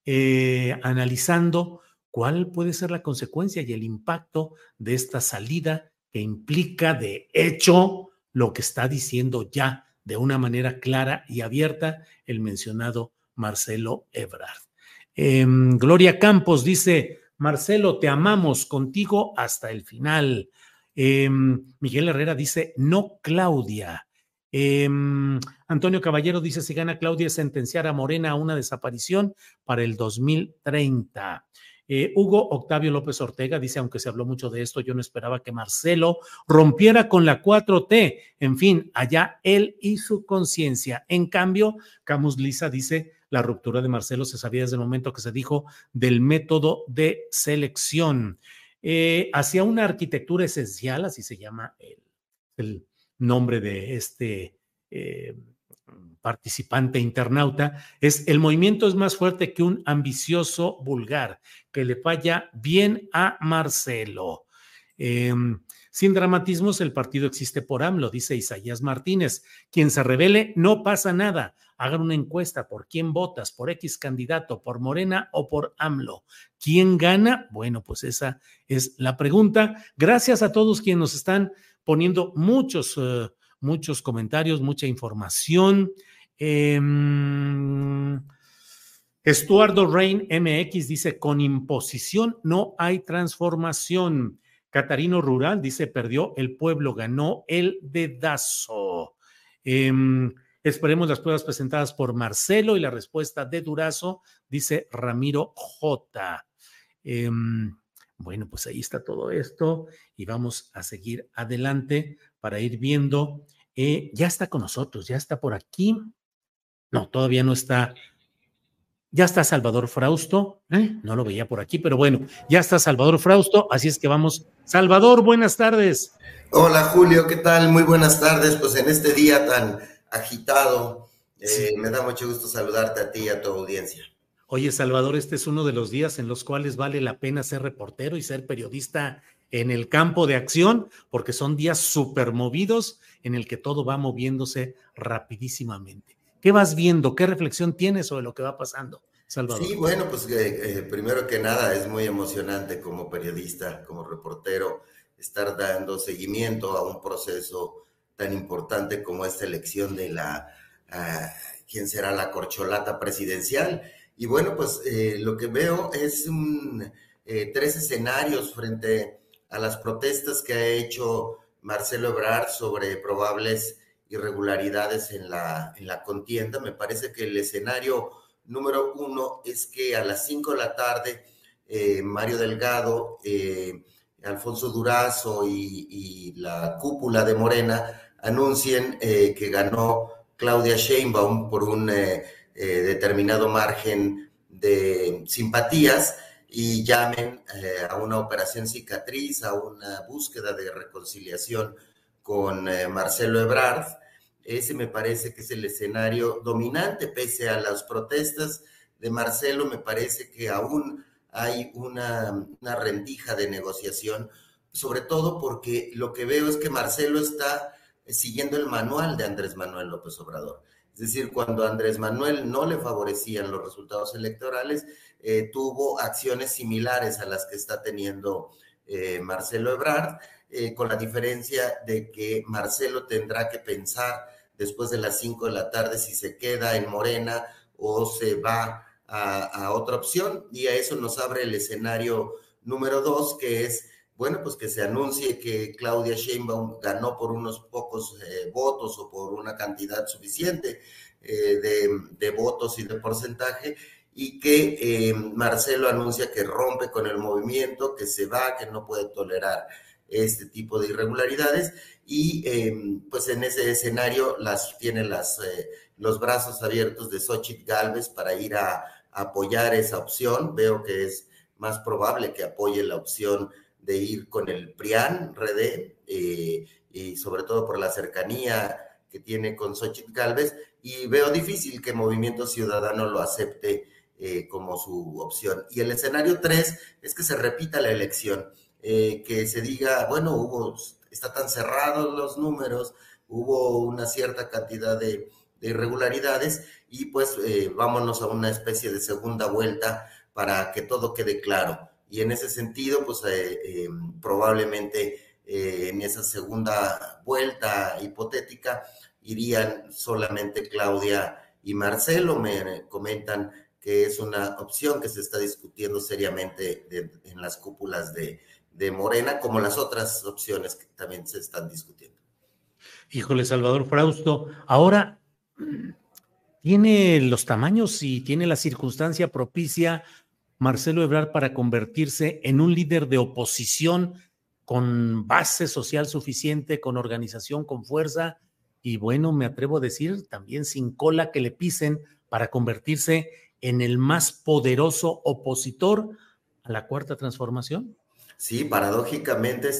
eh, analizando cuál puede ser la consecuencia y el impacto de esta salida que implica de hecho lo que está diciendo ya de una manera clara y abierta el mencionado Marcelo Ebrard. Em, Gloria Campos dice, Marcelo, te amamos contigo hasta el final. Em, Miguel Herrera dice, no, Claudia. Em, Antonio Caballero dice, si gana Claudia, sentenciar a Morena a una desaparición para el 2030. Eh, Hugo Octavio López Ortega dice, aunque se habló mucho de esto, yo no esperaba que Marcelo rompiera con la 4T. En fin, allá él y su conciencia. En cambio, Camus Lisa dice, la ruptura de Marcelo se sabía desde el momento que se dijo del método de selección. Eh, hacia una arquitectura esencial, así se llama el nombre de este eh, participante internauta, es el movimiento es más fuerte que un ambicioso vulgar, que le falla bien a Marcelo. Em, sin dramatismos, el partido existe por AMLO, dice Isaías Martínez. Quien se revele, no pasa nada. Hagan una encuesta por quién votas, por X candidato, por Morena o por AMLO. ¿Quién gana? Bueno, pues esa es la pregunta. Gracias a todos quienes nos están poniendo muchos, eh, muchos comentarios, mucha información. Em, Estuardo Rain MX dice, con imposición no hay transformación. Catarino Rural dice, perdió el pueblo, ganó el dedazo. Em, esperemos las pruebas presentadas por Marcelo y la respuesta de Durazo, dice Ramiro J. Em, bueno, pues ahí está todo esto y vamos a seguir adelante para ir viendo. Eh, ya está con nosotros, ya está por aquí. No, todavía no está. Ya está Salvador Frausto. ¿eh? No lo veía por aquí, pero bueno, ya está Salvador Frausto. Así es que vamos. Salvador, buenas tardes. Hola Julio, ¿qué tal? Muy buenas tardes. Pues en este día tan agitado, eh, me da mucho gusto saludarte a ti y a tu audiencia. Oye, Salvador, este es uno de los días en los cuales vale la pena ser reportero y ser periodista en el campo de acción, porque son días súper movidos en el que todo va moviéndose rapidísimamente. ¿Qué vas viendo? ¿Qué reflexión tienes sobre lo que va pasando? Salvador. Sí, bueno, pues eh, eh, primero que nada es muy emocionante como periodista, como reportero, estar dando seguimiento a un proceso tan importante como esta elección de la, uh, quién será la corcholata presidencial. Y bueno, pues eh, lo que veo es un, tres escenarios frente a las protestas que ha hecho Marcelo Ebrard sobre probables irregularidades en la, en la contienda. Me parece que el escenario número uno es que a las cinco de la tarde eh, Mario Delgado, eh, Alfonso Durazo y, la cúpula de Morena anuncien eh, que ganó Claudia Sheinbaum por un determinado margen de simpatías y llamen a una operación cicatriz, a una búsqueda de reconciliación con Marcelo Ebrard ese me parece que es el escenario dominante, pese a las protestas de Marcelo, me parece que aún hay una, rendija de negociación, sobre todo porque lo que veo es que Marcelo está siguiendo el manual de Andrés Manuel López Obrador. Es decir, cuando Andrés Manuel no le favorecían los resultados electorales, eh, tuvo acciones similares a las que está teniendo eh, Marcelo Ebrard, eh, con la diferencia de que Marcelo tendrá que pensar después de las 5 de la tarde si se queda en Morena o se va a, otra opción. Y a eso nos abre el escenario número dos, que es, bueno, pues que se anuncie que Claudia Sheinbaum ganó por unos pocos eh, votos o por una cantidad suficiente eh, de, votos y de porcentaje y que eh, Marcelo anuncia que rompe con el movimiento, que se va, que no puede tolerar este tipo de irregularidades y pues en ese escenario las tiene las, los brazos abiertos de Xochitl Galvez para ir a, apoyar esa opción. Veo que es más probable que apoye la opción de ir con el PRIAN, REDE, eh, y sobre todo por la cercanía que tiene con Xochitl Galvez, y veo difícil que Movimiento Ciudadano lo acepte eh, como su opción. Y el escenario 3 es que se repita la elección, que se diga, bueno, hubo está tan cerrados los números, hubo una cierta cantidad de, irregularidades y pues eh, vámonos a una especie de segunda vuelta para que todo quede claro. Y en ese sentido, pues eh, eh, probablemente en esa segunda vuelta hipotética irían solamente Claudia y Marcelo. Me comentan que es una opción que se está discutiendo seriamente en las cúpulas de, de Morena, como las otras opciones que también se están discutiendo. Híjole, Salvador Frausto, ahora tiene los tamaños y tiene la circunstancia propicia Marcelo Ebrard para convertirse en un líder de oposición con base social suficiente, con organización, con fuerza y bueno, me atrevo a decir, también sin cola que le pisen para convertirse en el más poderoso opositor a la cuarta transformación. Sí, paradójicamente,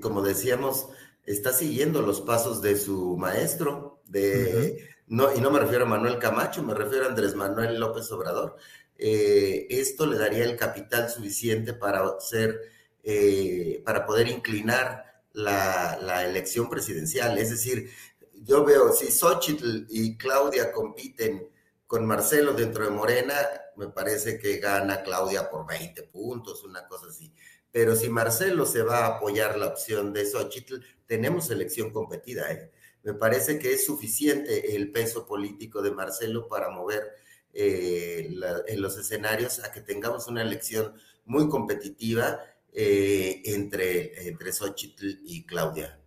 como decíamos, está siguiendo los pasos de su maestro, de, no, y no me refiero a Manuel Camacho, me refiero a Andrés Manuel López Obrador. Eh, esto le daría el capital suficiente para ser, eh, para poder inclinar la, la, elección presidencial. Es decir, yo veo, si Xochitl y Claudia compiten con Marcelo dentro de Morena, me parece que gana Claudia por 20 puntos, una cosa así. Pero si Marcelo se va a apoyar la opción de Xochitl, tenemos elección competida. ¿eh? Me parece que es suficiente el peso político de Marcelo para mover eh, en los escenarios a que tengamos una elección muy competitiva eh, entre, entre Xochitl y Claudia.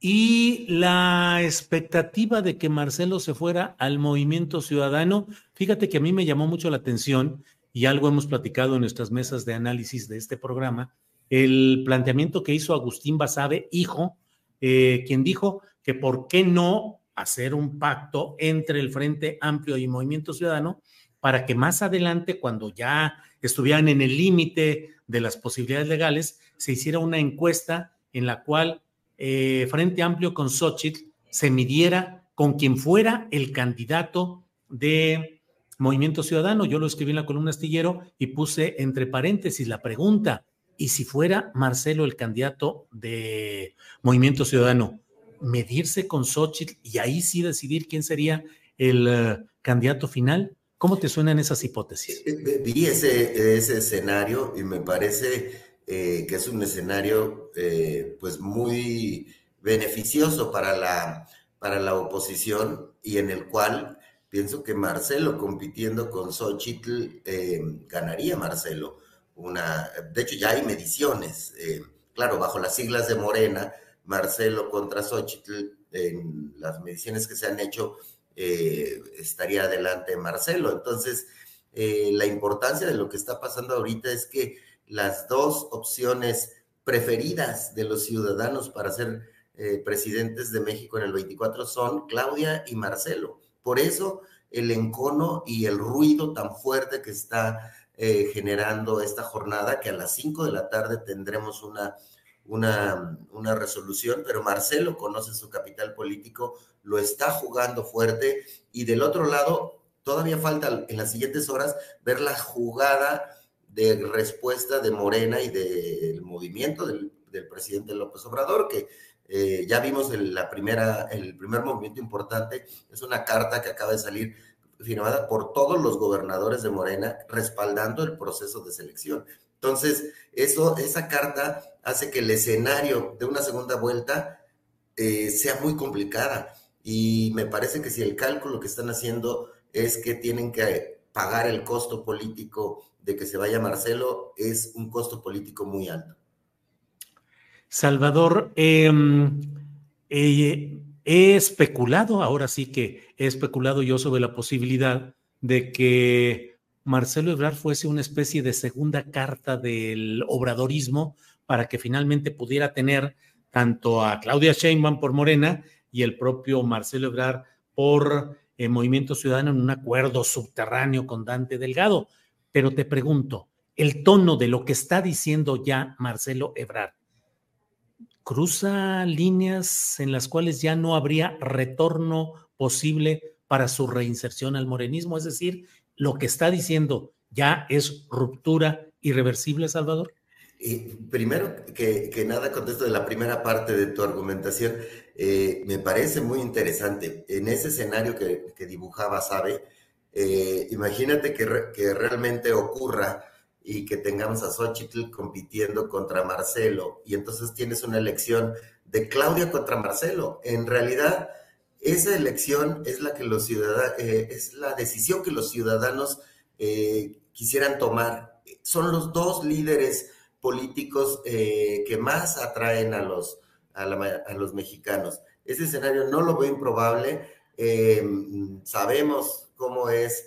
Y la expectativa de que Marcelo se fuera al movimiento ciudadano, fíjate que a mí me llamó mucho la atención y algo hemos platicado en nuestras mesas de análisis de este programa, el planteamiento que hizo Agustín Basabe, hijo, eh, quien dijo que por qué no hacer un pacto entre el Frente Amplio y Movimiento Ciudadano para que más adelante, cuando ya estuvieran en el límite de las posibilidades legales, se hiciera una encuesta en la cual eh, Frente Amplio con Xochitl se midiera con quien fuera el candidato de Movimiento Ciudadano. Yo lo escribí en la columna astillero y puse entre paréntesis la pregunta, y si fuera Marcelo el candidato de Movimiento Ciudadano, medirse con Xochitl y ahí sí decidir quién sería el uh, candidato final. ¿Cómo te suenan esas hipótesis? Vi ese, escenario y me parece eh, que es un escenario eh, pues muy beneficioso para la, para la oposición y en el cual pienso que Marcelo compitiendo con Xochitl eh, ganaría Marcelo. Una, de hecho, ya hay mediciones, eh, claro, bajo las siglas de Morena, Marcelo contra Xochitl, en las mediciones que se han hecho, eh, estaría adelante Marcelo. Entonces, la importancia de lo que está pasando ahorita es que las dos opciones preferidas de los ciudadanos para ser eh, presidentes de México en el 24 son Claudia y Marcelo. Por eso el encono y el ruido tan fuerte que está eh, generando esta jornada, que a las 5 de la tarde tendremos una, una, una resolución, pero Marcelo conoce su capital político, lo está jugando fuerte y del otro lado todavía falta en las siguientes horas ver la jugada de respuesta de Morena y del movimiento del, del presidente López Obrador, que eh, ya vimos el, la primera, el primer movimiento importante, es una carta que acaba de salir firmada por todos los gobernadores de Morena respaldando el proceso de selección. Entonces, eso, esa carta hace que el escenario de una segunda vuelta eh, sea muy complicada. Y me parece que si el cálculo que están haciendo es que tienen que pagar el costo político de que se vaya Marcelo, es un costo político muy alto. Salvador, em, eh, he especulado, ahora sí que he especulado yo sobre la posibilidad de que Marcelo Ebrard fuese una especie de segunda carta del obradorismo para que finalmente pudiera tener tanto a Claudia Sheinbaum por Morena y el propio Marcelo Ebrard por el Movimiento Ciudadano en un acuerdo subterráneo con Dante Delgado. Pero te pregunto, el tono de lo que está diciendo ya Marcelo Ebrard, cruza líneas en las cuales ya no habría retorno posible para su reinserción al morenismo. Es decir, lo que está diciendo ya es ruptura irreversible, Salvador. Y primero que, nada contesto de la primera parte de tu argumentación, eh, me parece muy interesante. En ese escenario que, dibujaba, ¿sabe? Eh, imagínate que, que realmente ocurra y que tengamos a Xochitl compitiendo contra Marcelo y entonces tienes una elección de Claudia contra Marcelo. En realidad, esa elección es la que los ciudadanos, eh, es la decisión que los ciudadanos eh, quisieran tomar. Son los dos líderes políticos eh, que más atraen a los, a, los mexicanos. Ese escenario no lo veo improbable. sabemos cómo es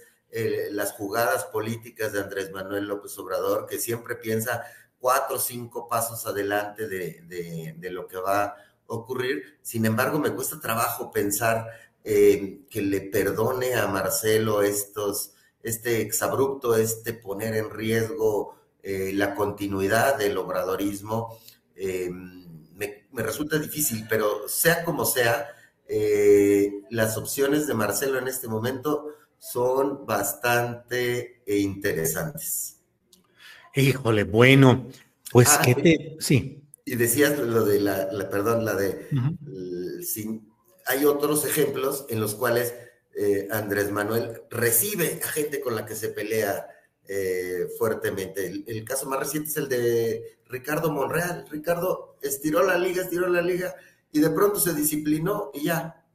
las jugadas políticas de Andrés Manuel López Obrador, que siempre piensa cuatro o cinco pasos adelante de, de, lo que va a ocurrir. Sin embargo, me cuesta trabajo pensar eh, que le perdone a Marcelo estos, este exabrupto, este poner en riesgo eh, la continuidad del obradorismo. Me, me, resulta difícil, pero sea como sea, las opciones de Marcelo en este momento son bastante interesantes. Híjole, bueno, pues ah, que te... Sí. Y decías lo de la, perdón, la de... hay otros ejemplos en los cuales eh, Andrés Manuel recibe a gente con la que se pelea eh, fuertemente. El, el, caso más reciente es el de Ricardo Monreal. Ricardo estiró la liga, estiró la liga y de pronto se disciplinó y ya,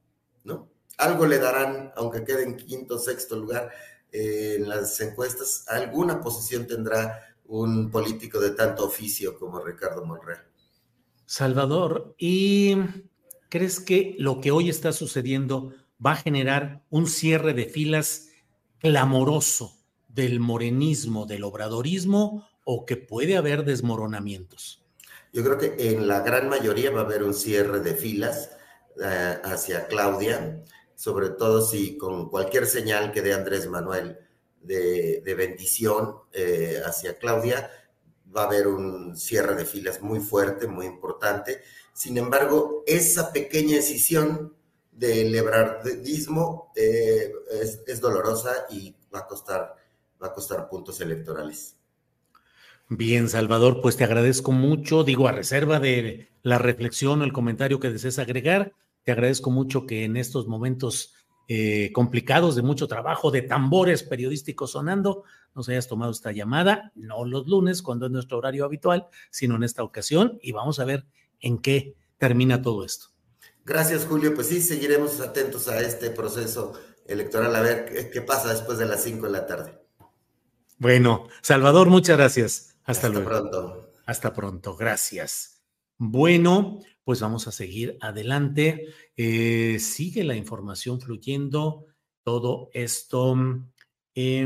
¿no? algo le darán, aunque quede en quinto, sexto lugar eh, en las encuestas, alguna posición tendrá un político de tanto oficio como Ricardo Monreal. Salvador, ¿y crees que lo que hoy está sucediendo va a generar un cierre de filas clamoroso del morenismo, del obradorismo, o que puede haber desmoronamientos? Yo creo que en la gran mayoría va a haber un cierre de filas eh, hacia Claudia sobre todo si con cualquier señal que dé Andrés Manuel de, bendición eh, hacia Claudia, va a haber un cierre de filas muy fuerte, muy importante. Sin embargo, esa pequeña decisión del ebrardismo eh, es, dolorosa y va a costar, va a costar puntos electorales. Bien, Salvador, pues te agradezco mucho, digo, a reserva de la reflexión o el comentario que desees agregar, te agradezco mucho que en estos momentos eh, complicados de mucho trabajo, de tambores periodísticos sonando, nos hayas tomado esta llamada, no los lunes, cuando es nuestro horario habitual, sino en esta ocasión, y vamos a ver en qué termina todo esto. Gracias, Julio. Pues sí, seguiremos atentos a este proceso electoral, a ver qué, pasa después de las 5 de la tarde. Bueno, Salvador, muchas gracias. Hasta, Hasta luego. pronto. Hasta pronto, gracias. Bueno, pues vamos a seguir adelante. Eh, sigue la información fluyendo, todo esto. eh,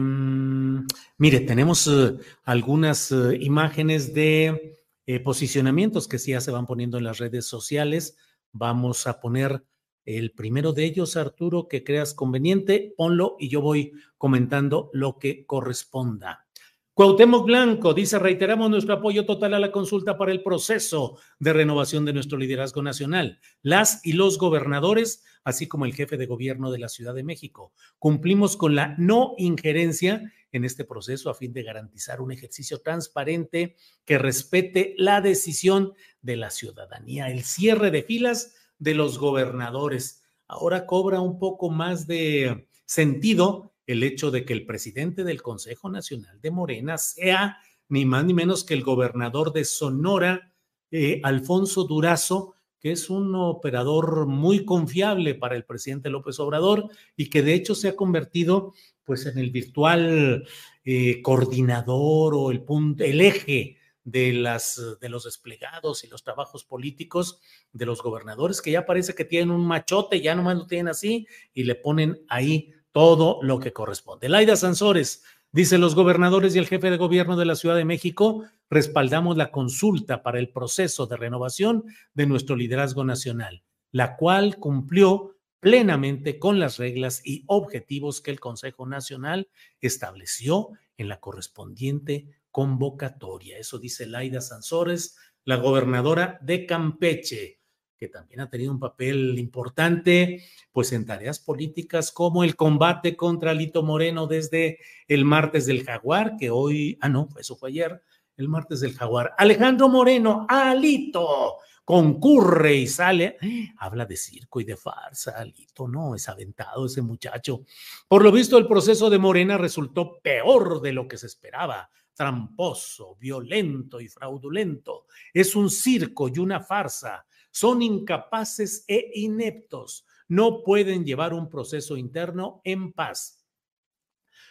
mire, tenemos eh, algunas eh, imágenes de posicionamientos que sí ya se van poniendo en las redes sociales. Vamos a poner el primero de ellos, Arturo, que creas conveniente, ponlo y yo voy comentando lo que corresponda. Cuauhtémoc Blanco dice, reiteramos nuestro apoyo total a la consulta para el proceso de renovación de nuestro liderazgo nacional. Las y los gobernadores, así como el jefe de gobierno de la Ciudad de México, cumplimos con la no injerencia en este proceso a fin de garantizar un ejercicio transparente que respete la decisión de la ciudadanía. El cierre de filas de los gobernadores. Ahora cobra un poco más de sentido el hecho de que el presidente del Consejo Nacional de Morena sea ni más ni menos que el gobernador de Sonora, eh, Alfonso Durazo, que es un operador muy confiable para el presidente López Obrador y que de hecho se ha convertido pues en el virtual eh, coordinador o el punto, el eje de, las, de los desplegados y los trabajos políticos de los gobernadores, que ya parece que tienen un machote, ya nomás lo tienen así y le ponen ahí todo lo que corresponde. Laida Sansores dice, los gobernadores y el jefe de gobierno de la Ciudad de México respaldamos la consulta para el proceso de renovación de nuestro liderazgo nacional, la cual cumplió plenamente con las reglas y objetivos que el Consejo Nacional estableció en la correspondiente convocatoria. Eso dice Laida Sansores, la gobernadora de Campeche que también ha tenido un papel importante, pues en tareas políticas como el combate contra Lito Moreno desde el martes del Jaguar, que hoy, ah, no, eso fue ayer, el martes del Jaguar. Alejandro Moreno, Alito, concurre y sale, habla de circo y de farsa, Alito, no, es aventado ese muchacho. Por lo visto, el proceso de Morena resultó peor de lo que se esperaba tramposo, violento y fraudulento. Es un circo y una farsa son incapaces e ineptos. No pueden llevar un proceso interno en paz.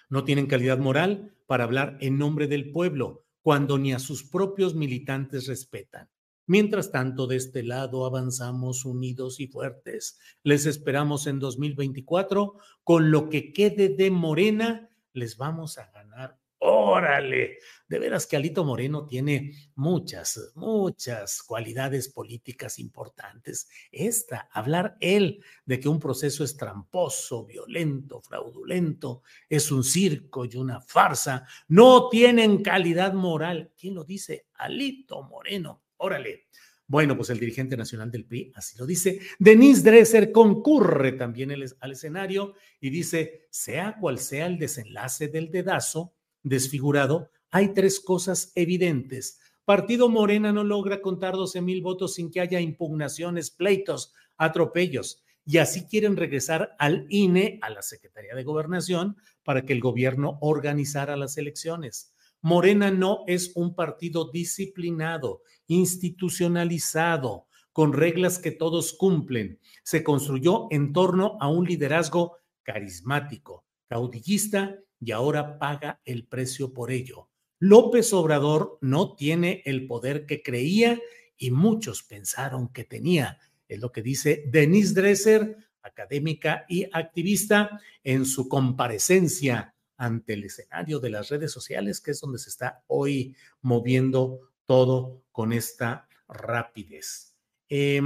No tienen calidad moral para hablar en nombre del pueblo cuando ni a sus propios militantes respetan. Mientras tanto, de este lado avanzamos unidos y fuertes. Les esperamos en 2024. Con lo que quede de Morena, les vamos a ganar Órale, de veras que Alito Moreno tiene muchas, muchas cualidades políticas importantes. Esta, hablar él de que un proceso es tramposo, violento, fraudulento, es un circo y una farsa, no tienen calidad moral. ¿Quién lo dice? Alito Moreno. Órale. Bueno, pues el dirigente nacional del PRI así lo dice. Denise Dresser concurre también al escenario y dice, sea cual sea el desenlace del dedazo, desfigurado, hay tres cosas evidentes. Partido Morena no logra contar 12 mil votos sin que haya impugnaciones, pleitos, atropellos. Y así quieren regresar al INE, a la Secretaría de Gobernación, para que el gobierno organizara las elecciones. Morena no es un partido disciplinado, institucionalizado, con reglas que todos cumplen. Se construyó en torno a un liderazgo carismático, caudillista y ahora paga el precio por ello. López Obrador no tiene el poder que creía y muchos pensaron que tenía. Es lo que dice Denise Dresser, académica y activista, en su comparecencia ante el escenario de las redes sociales, que es donde se está hoy moviendo todo con esta rapidez. Eh,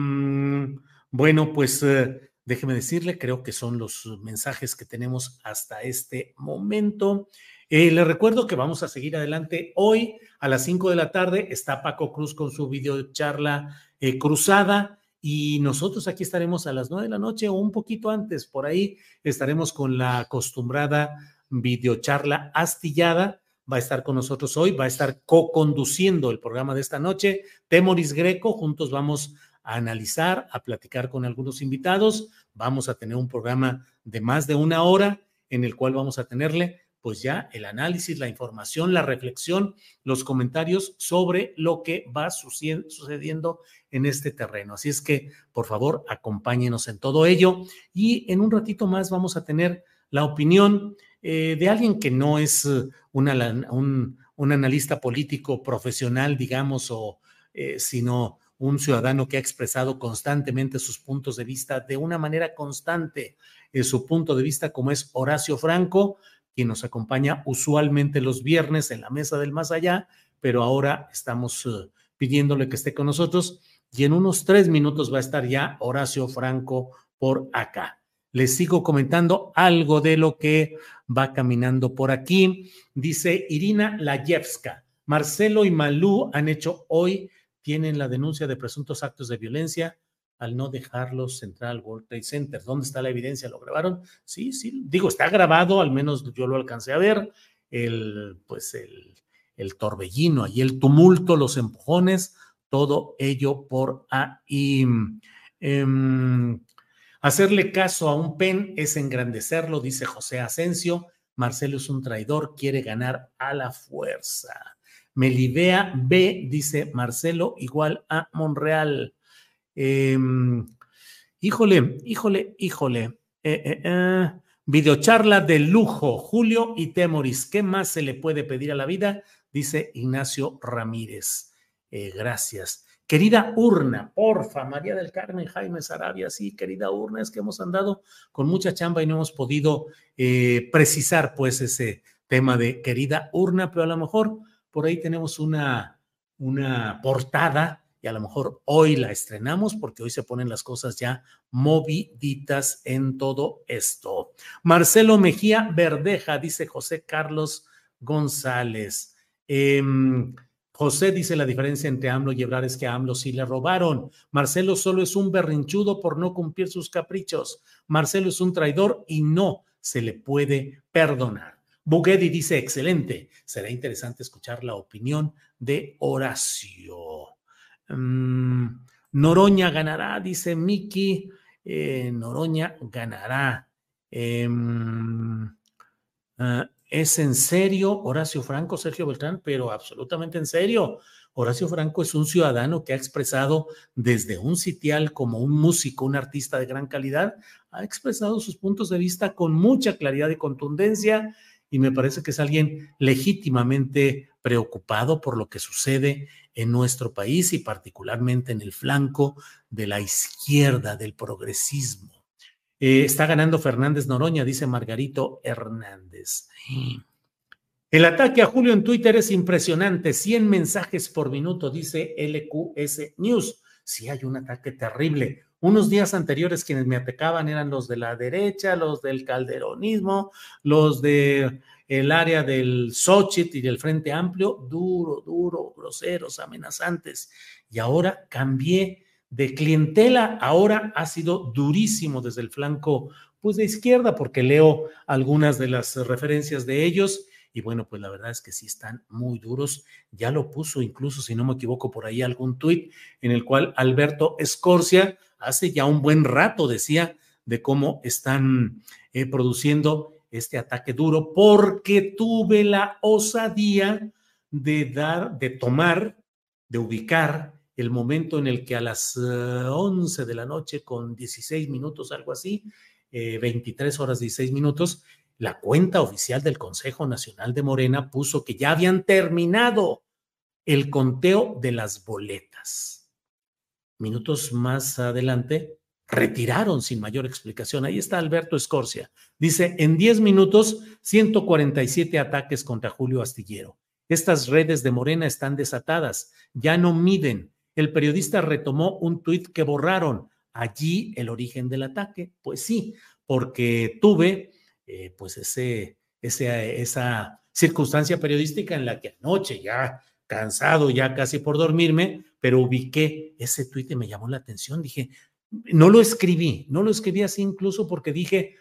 bueno, pues eh, déjeme decirle, creo que son los mensajes que tenemos hasta este momento. Eh, le recuerdo que vamos a seguir adelante hoy a las 5 de la tarde. Está Paco Cruz con su videocharla eh, cruzada y nosotros aquí estaremos a las 9 de la noche o un poquito antes. Por ahí estaremos con la acostumbrada videocharla astillada va a estar con nosotros hoy, va a estar co-conduciendo el programa de esta noche. Temoris Greco, juntos vamos a analizar, a platicar con algunos invitados. Vamos a tener un programa de más de una hora en el cual vamos a tenerle pues ya el análisis, la información, la reflexión, los comentarios sobre lo que va sucediendo en este terreno. Así es que, por favor, acompáñenos en todo ello y en un ratito más vamos a tener la opinión eh, de alguien que no es eh, un, analista político profesional, digamos, o eh, sino un ciudadano que ha expresado constantemente sus puntos de vista de una manera constante, su punto de vista como es Horacio Franco, quien nos acompaña usualmente los viernes en la mesa del más allá, pero ahora estamos eh, pidiéndole que esté con nosotros y en unos tres minutos va a estar ya Horacio Franco por acá. Les sigo comentando algo de lo que va caminando por aquí. Dice Irina Layevska, Marcelo y Malú han hecho hoy, tienen la denuncia de presuntos actos de violencia al no dejarlos entrar al World Trade Center. ¿Dónde está la evidencia? ¿Lo grabaron? Sí, sí, digo, está grabado, al menos yo lo alcancé a ver, el, pues el, el torbellino y el tumulto, los empujones, todo ello por ahí. Em, hacerle caso a un pen es engrandecerlo, dice José Asensio. Marcelo es un traidor, quiere ganar a la fuerza. Melivea B, dice Marcelo, igual a Monreal. Em, híjole, híjole, híjole. Eh, eh, eh, videocharla de lujo, Julio y Temoris. ¿Qué más se le puede pedir a la vida? Dice Ignacio Ramírez. gracias. Querida urna, porfa, María del Carmen, Jaime Sarabia, sí, querida urna, es que hemos andado con mucha chamba y no hemos podido precisar pues ese tema de querida urna, pero a lo mejor por ahí tenemos una, una portada y a lo mejor hoy la estrenamos porque hoy se ponen las cosas ya moviditas en todo esto. Marcelo Mejía Verdeja, dice José Carlos González. Em, José dice la diferencia entre AMLO y Ebrar es que a AMLO sí le robaron. Marcelo solo es un berrinchudo por no cumplir sus caprichos. Marcelo es un traidor y no se le puede perdonar. Bugedi dice, excelente. Será interesante escuchar la opinión de Horacio. Mm, Noroña ganará, dice Miki. Eh, Noroña ganará. Em, ah, ¿Es en serio Horacio Franco, Sergio Beltrán? Pero absolutamente en serio. Horacio Franco es un ciudadano que ha expresado desde un sitial como un músico, un artista de gran calidad, ha expresado sus puntos de vista con mucha claridad y contundencia y me parece que es alguien legítimamente preocupado por lo que sucede en nuestro país y particularmente en el flanco de la izquierda, del progresismo. Eh, está ganando Fernández Noroña, dice Margarito Hernández. El ataque a Julio en Twitter es impresionante, 100 mensajes por minuto, dice LQS News. Sí hay un ataque terrible. Unos días anteriores quienes me atacaban eran los de la derecha, los del calderonismo, los de el área del Xochitl y del Frente Amplio, duro, duro, groseros, amenazantes. Y ahora cambié de clientela, ahora ha sido durísimo desde el flanco pues de izquierda, porque leo algunas de las referencias de ellos y bueno, pues la verdad es que sí están muy duros. Ya lo puso incluso, si no me equivoco, por ahí algún tuit en el cual Alberto Escorcia hace ya un buen rato decía de cómo están eh, produciendo este ataque duro porque tuve la osadía de dar, de tomar, de ubicar el momento en el que a las 11 eh, de la noche con 16 minutos, algo así, 23 eh, horas 16 minutos, la cuenta oficial del Consejo Nacional de Morena puso que ya habían terminado el conteo de las boletas. Minutos más adelante, retiraron sin mayor explicación. Ahí está Alberto Escorcia. Dice, en 10 minutos, 147 ataques contra Julio Astillero. Estas redes de Morena están desatadas, ya no miden. El periodista retomó un tuit que borraron. Allí el origen del ataque. Pues sí, porque tuve eh, pues ese, esa circunstancia periodística en la que anoche ya cansado, ya casi por dormirme, pero ubiqué ese tuit y me llamó la atención. Dije, no lo escribí, no lo escribí así incluso porque dije,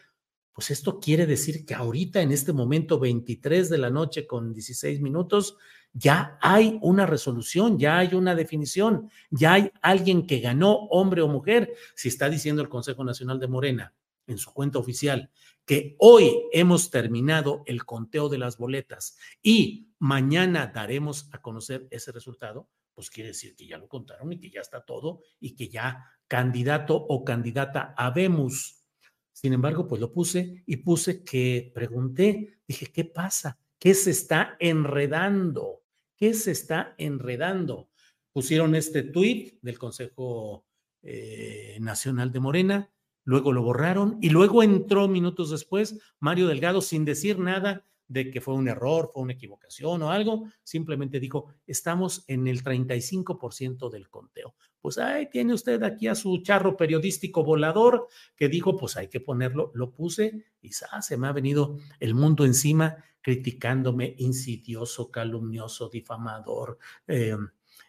pues esto quiere decir que ahorita, en este momento, 23 de la noche con 16 minutos, ya hay una resolución, ya hay una definición, ya hay alguien que ganó, hombre o mujer, si está diciendo el Consejo Nacional de Morena en su cuenta oficial, que hoy hemos terminado el conteo de las boletas y mañana daremos a conocer ese resultado, pues quiere decir que ya lo contaron y que ya está todo y que ya candidato o candidata habemos. Sin embargo, pues lo puse y puse que pregunté, dije, ¿qué pasa? ¿Qué se está enredando? ¿Qué se está enredando? Pusieron este tuit del Consejo eh, Nacional de Morena, luego lo borraron y luego entró minutos después Mario Delgado sin decir nada de que fue un error, fue una equivocación o algo, simplemente dijo, estamos en el 35% del conteo. Pues ahí tiene usted aquí a su charro periodístico volador que dijo, pues hay que ponerlo, lo puse y se me ha venido el mundo encima criticándome insidioso, calumnioso, difamador, eh,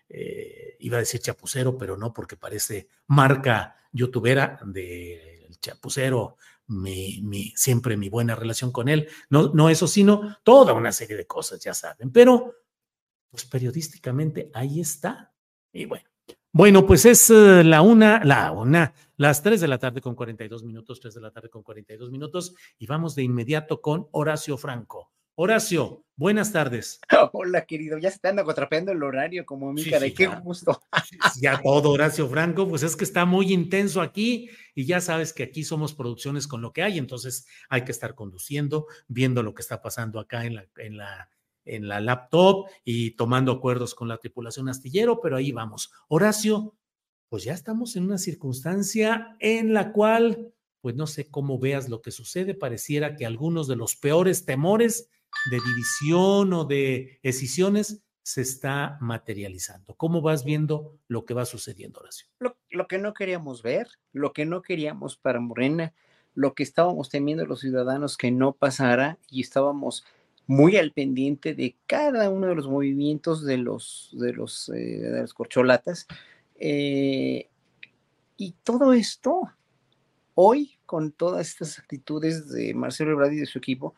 eh, iba a decir chapucero, pero no porque parece marca youtubera del chapucero mi, siempre mi buena relación con él. No, no eso, sino toda una serie de cosas, ya saben. Pero, pues periodísticamente ahí está. Y bueno. Bueno, pues es eh, la una, la una, las tres de la tarde con 42 minutos, tres de la tarde con 42 minutos, y vamos de inmediato con Horacio Franco. Horacio, buenas tardes. Hola, querido. Ya se te anda el horario como mi cara. qué gusto. Ya todo, Horacio Franco, pues es que está muy intenso aquí y ya sabes que aquí somos producciones con lo que hay, entonces hay que estar conduciendo, viendo lo que está pasando acá en la, en la, en la laptop y tomando acuerdos con la tripulación astillero, pero ahí vamos. Horacio, pues ya estamos en una circunstancia en la cual, pues no sé cómo veas lo que sucede, pareciera que algunos de los peores temores de división o de escisiones se está materializando. ¿Cómo vas viendo lo que va sucediendo, Horacio? Lo, que no queríamos ver, lo que no queríamos para Morena, lo que estábamos temiendo los ciudadanos que no pasara y estábamos muy al pendiente de cada uno de los movimientos de los, de los, eh, de las corcholatas. Eh, y todo esto, hoy, con todas estas actitudes de Marcelo Ebrard y de su equipo,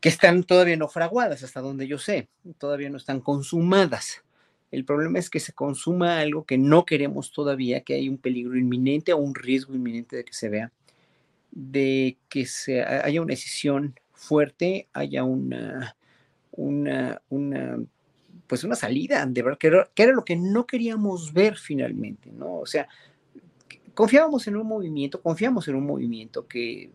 que están todavía no fraguadas, hasta donde yo sé, todavía no están consumadas. El problema es que se consuma algo que no queremos todavía, que hay un peligro inminente o un riesgo inminente de que se vea, de que se, haya una decisión fuerte, haya una, una, una, pues una salida, de verdad, que era, que era lo que no queríamos ver finalmente, ¿no? O sea, confiábamos en un movimiento, confiamos en un movimiento que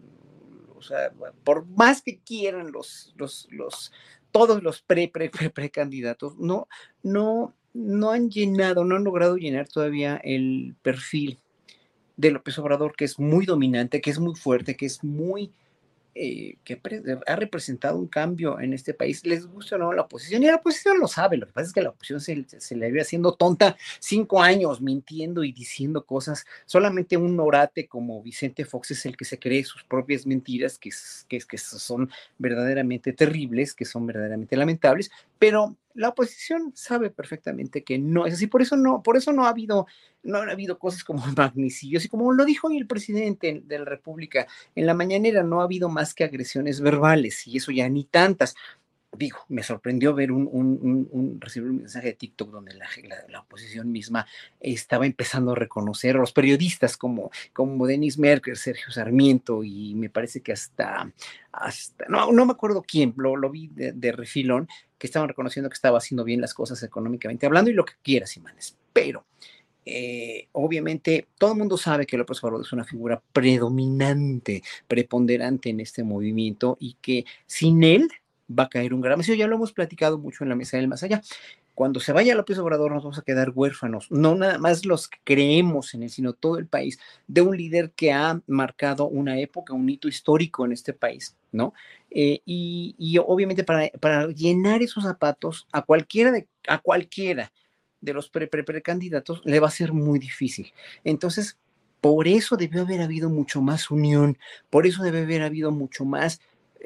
sea, por más que quieran los, los, los, todos los pre, pre, pre, precandidatos, no, no, no han llenado, no han logrado llenar todavía el perfil de López Obrador, que es muy dominante, que es muy fuerte, que es muy eh, que ha representado un cambio en este país, les gusta o no la oposición, y la oposición lo sabe, lo que pasa es que la oposición se, le ve haciendo tonta cinco años, mintiendo y diciendo cosas, solamente un orate como Vicente Fox es el que se cree sus propias mentiras, que, que, que son verdaderamente terribles, que son verdaderamente lamentables, pero la oposición sabe perfectamente que no es así, por eso no, por eso no ha habido, no ha habido cosas como magnicidios, y como lo dijo el presidente de la República en la mañanera, no ha habido más que agresiones verbales, y eso ya ni tantas. Digo, me sorprendió ver un, recibir un mensaje de TikTok donde la, la, oposición misma estaba empezando a reconocer a los periodistas como, como Denis Merker, Sergio Sarmiento, y me parece que hasta, hasta no, no me acuerdo quién, lo, lo vi de, de refilón, que estaban reconociendo que estaba haciendo bien las cosas económicamente hablando y lo que quieras, Imanes. Pero eh, obviamente todo el mundo sabe que López Obrador es una figura predominante, preponderante en este movimiento y que sin él va a caer un gran Eso ya lo hemos platicado mucho en la mesa del más allá. Cuando se vaya López Obrador nos vamos a quedar huérfanos, no nada más los que creemos en él, sino todo el país, de un líder que ha marcado una época, un hito histórico en este país, ¿no? Eh, y, obviamente para, llenar esos zapatos a cualquiera de, a cualquiera de los pre, pre, precandidatos le va a ser muy difícil. Entonces, por eso debió haber habido mucho más unión, por eso debe haber habido mucho más,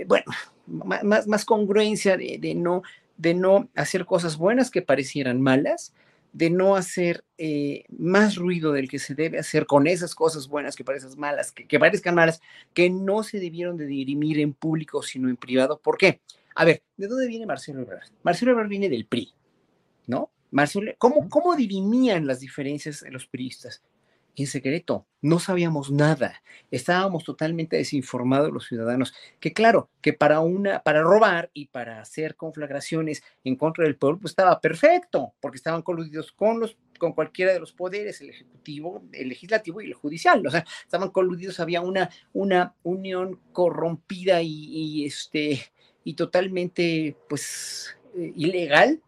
bueno, más, más congruencia de, de, no, de no hacer cosas buenas que parecieran malas, de no hacer eh, más ruido del que se debe hacer con esas cosas buenas que parecen malas, que, que, parezcan malas, que no se debieron de dirimir en público, sino en privado. ¿Por qué? A ver, ¿de dónde viene Marcelo Ebrard? Marcelo Ebrard viene del PRI, ¿no? Marcelo, ¿cómo, ¿Cómo dirimían las diferencias en los priistas? En secreto, no sabíamos nada, estábamos totalmente desinformados los ciudadanos, que claro, que para una, para robar y para hacer conflagraciones en contra del pueblo, pues estaba perfecto, porque estaban coludidos con los, con cualquiera de los poderes, el ejecutivo, el legislativo y el judicial, o sea, estaban coludidos, había una, una unión corrompida y, y este, y totalmente, pues, eh, ilegal,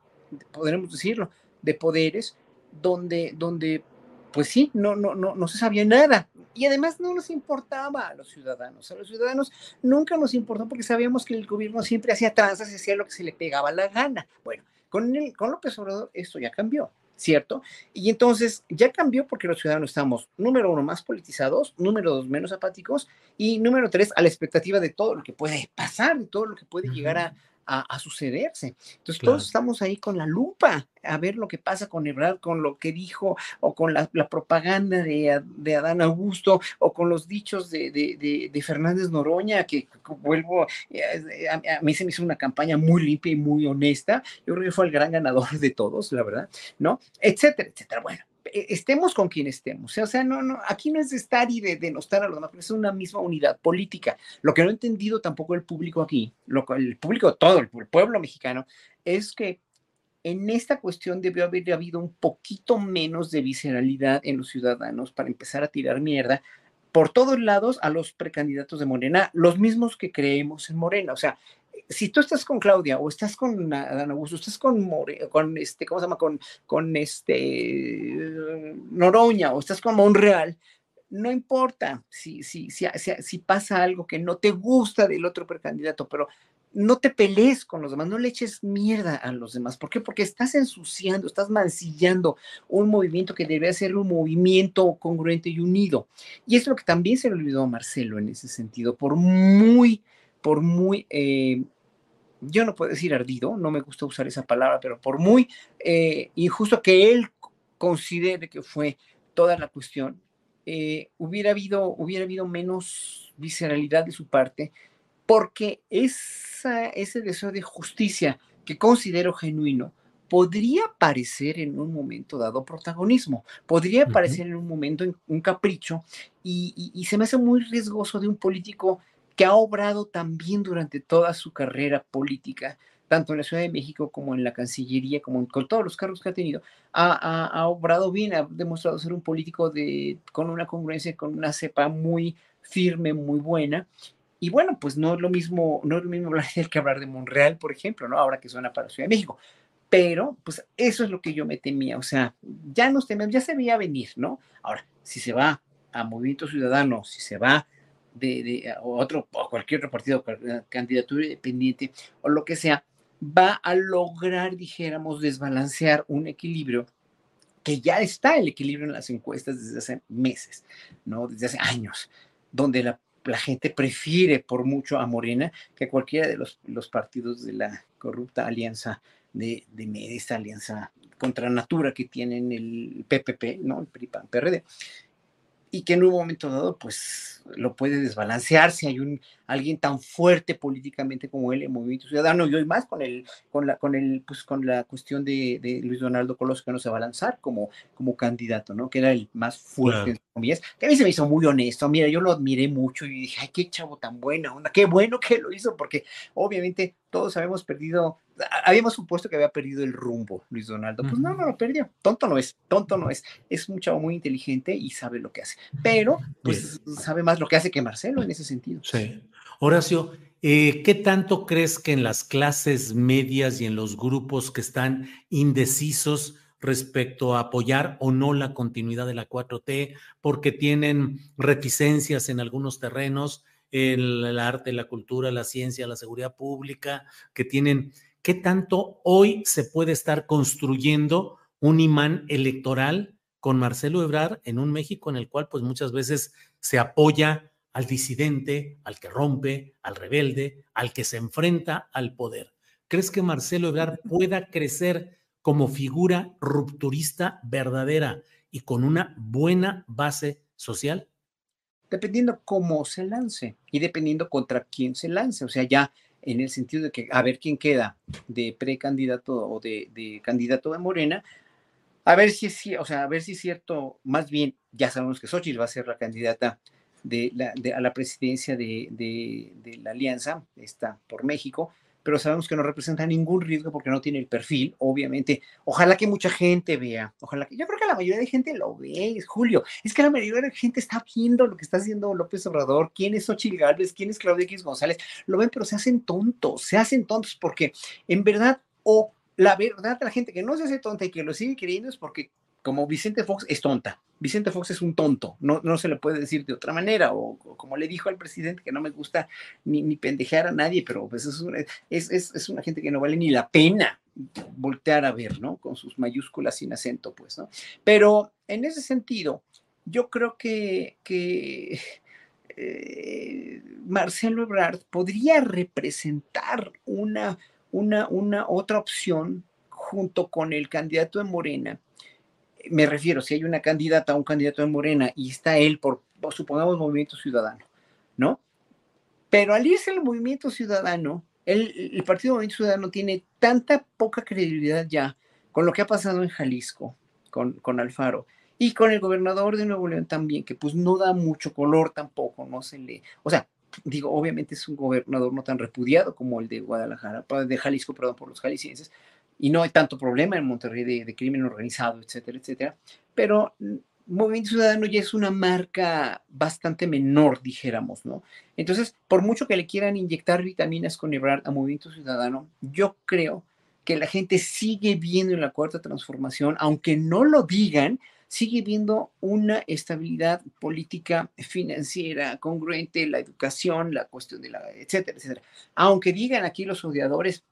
podremos decirlo, de poderes, donde, donde pues sí, no, no, no, no se sabía nada. Y además no nos importaba a los ciudadanos. A los ciudadanos nunca nos importó porque sabíamos que el gobierno siempre hacía tranzas y hacía lo que se le pegaba la gana. Bueno, con, el, con López Obrador esto ya cambió, ¿cierto? Y entonces ya cambió porque los ciudadanos estamos, número uno, más politizados, número dos, menos apáticos, y número tres, a la expectativa de todo lo que puede pasar, de todo lo que puede llegar a, a, sucederse. Entonces claro. todos estamos ahí con la lupa a ver lo que pasa con Ebrard, con lo que dijo, o con la, la propaganda de, de, Adán Augusto, o con los dichos de, de, de Fernández Noroña, que, que vuelvo, eh, a, a, mí se me hizo una campaña muy limpia y muy honesta. Yo creo que fue el gran ganador de todos, la verdad, ¿no? Etcétera, etcétera. Bueno, estemos con quien estemos. O sea, no, no, aquí no es de estar y de denostar a los demás, es una misma unidad política. Lo que no ha entendido tampoco el público aquí, lo, el público, todo el, el pueblo mexicano, es que en esta cuestión debió haber habido un poquito menos de visceralidad en los ciudadanos para empezar a tirar mierda por todos lados a los precandidatos de Morena, los mismos que creemos en Morena. O sea, si tú estás con Claudia o estás con Adán Augusto, estás con, More, con este, ¿cómo se llama? Con, con este Noroña o estás con Monreal, no importa si, si, si, pasa algo que no te gusta del otro precandidato, pero no te pelees con los demás, no le eches mierda a los demás. ¿Por qué? Porque estás ensuciando, estás mancillando un movimiento que debe ser un movimiento congruente y unido. Y es lo que también se le olvidó a Marcelo en ese sentido, por muy, por muy, eh, yo no puedo decir ardido, no me gusta usar esa palabra, pero por muy eh, injusto que él considere que fue toda la cuestión, eh, hubiera, habido, hubiera habido menos visceralidad de su parte, porque esa, ese deseo de justicia que considero genuino podría parecer en un momento dado protagonismo, podría uh -huh. parecer en un momento un capricho, y, y, y se me hace muy riesgoso de un político que ha obrado también durante toda su carrera política, tanto en la Ciudad de México como en la Cancillería, como con todos los cargos que ha tenido, ha, ha, ha, obrado bien, ha demostrado ser un político de, con una congruencia, con una cepa muy firme, muy buena. Y bueno, pues no es lo mismo, no es lo mismo hablar de él que hablar de Monreal, por ejemplo, ¿no? Ahora que suena para la Ciudad de México. Pero, pues eso es lo que yo me temía, o sea, ya nos temíamos, ya se veía venir, ¿no? Ahora, si se va a Movimiento Ciudadano, si se va de, otro o cualquier otro partido, candidatura independiente o lo que sea, va a lograr, dijéramos, desbalancear un equilibrio que ya está el equilibrio en las encuestas desde hace meses, ¿no? Desde hace años, donde la, gente prefiere por mucho a Morena que cualquiera de los, los partidos de la corrupta alianza de, de esta alianza contra natura que tienen el PPP, ¿no? El PRI-PAN-PRD y que en un momento dado pues lo puede desbalancear si hay un alguien tan fuerte políticamente como él en Movimiento Ciudadano y hoy más con el con la con el pues con la cuestión de, de Luis Donaldo Colosio que no se va a lanzar como como candidato no que era el más fuerte claro. comillas que a mí se me hizo muy honesto mira yo lo admiré mucho y dije ay qué chavo tan buena onda qué bueno que lo hizo porque obviamente todos habíamos perdido habíamos supuesto que había perdido el rumbo Luis Donaldo. Pues no, no lo perdió. Tonto no es, tonto no es. Es un chavo muy inteligente y sabe lo que hace. Pero, pues, Bien. sabe más lo que hace que Marcelo en ese sentido. Sí. Horacio, eh, ¿qué tanto crees que en las clases medias y en los grupos que están indecisos respecto a apoyar o no la continuidad de la 4T, porque tienen reticencias en algunos terrenos, el, el arte, la cultura, la ciencia, la seguridad pública, que tienen ¿qué tanto hoy se puede estar construyendo un imán electoral con Marcelo Ebrard en un México en el cual pues muchas veces se apoya al disidente, al que rompe, al rebelde, al que se enfrenta al poder? ¿Crees que Marcelo Ebrard pueda crecer como figura rupturista verdadera y con una buena base social? Dependiendo cómo se lance y dependiendo contra quién se lance. O sea, ya en el sentido de que a ver quién queda de precandidato o de, de candidato de Morena, a ver si es o sea, a ver si es cierto, más bien, ya sabemos que Xochitl va a ser la candidata de la, a la presidencia de, de, la alianza, está por México, pero sabemos que no representa ningún riesgo porque no tiene el perfil, obviamente. Ojalá que mucha gente vea, ojalá que, yo creo que la mayoría de gente lo ve, Julio, es que la mayoría de gente está viendo lo que está haciendo López Obrador, quién es Xochitl Gálvez, quién es Claudia X González, lo ven, pero se hacen tontos, se hacen tontos porque en verdad, o la verdad, la gente que no se hace tonta y que lo sigue creyendo es porque como Vicente Fox es tonta. Vicente Fox es un tonto, no, no se le puede decir de otra manera, o, como le dijo al presidente que no me gusta ni, ni pendejear a nadie, pero pues es, una, es, es, una gente que no vale ni la pena voltear a ver, ¿no? Con sus mayúsculas sin acento, pues, ¿no? Pero en ese sentido, yo creo que, que eh, Marcelo Ebrard podría representar una, una, una otra opción junto con el candidato de Morena, me refiero, si hay una candidata, un candidato de Morena y está él por, supongamos, Movimiento Ciudadano, ¿no? Pero al irse el Movimiento Ciudadano, el, el Partido Movimiento Ciudadano tiene tanta poca credibilidad ya con lo que ha pasado en Jalisco, con, con Alfaro, y con el gobernador de Nuevo León también, que pues no da mucho color tampoco, no se le, o sea, digo, obviamente es un gobernador no tan repudiado como el de Guadalajara, de Jalisco, perdón, por los jaliscienses, y no hay tanto problema en Monterrey de, crimen organizado, etcétera, etcétera, pero Movimiento Ciudadano ya es una marca bastante menor, dijéramos, ¿no? Entonces, por mucho que le quieran inyectar vitaminas con Ebrard a Movimiento Ciudadano, yo creo que la gente sigue viendo en la cuarta transformación, aunque no lo digan, sigue viendo una estabilidad política financiera congruente, la educación, la cuestión de la, etcétera, etcétera. Aunque digan aquí los odiadores,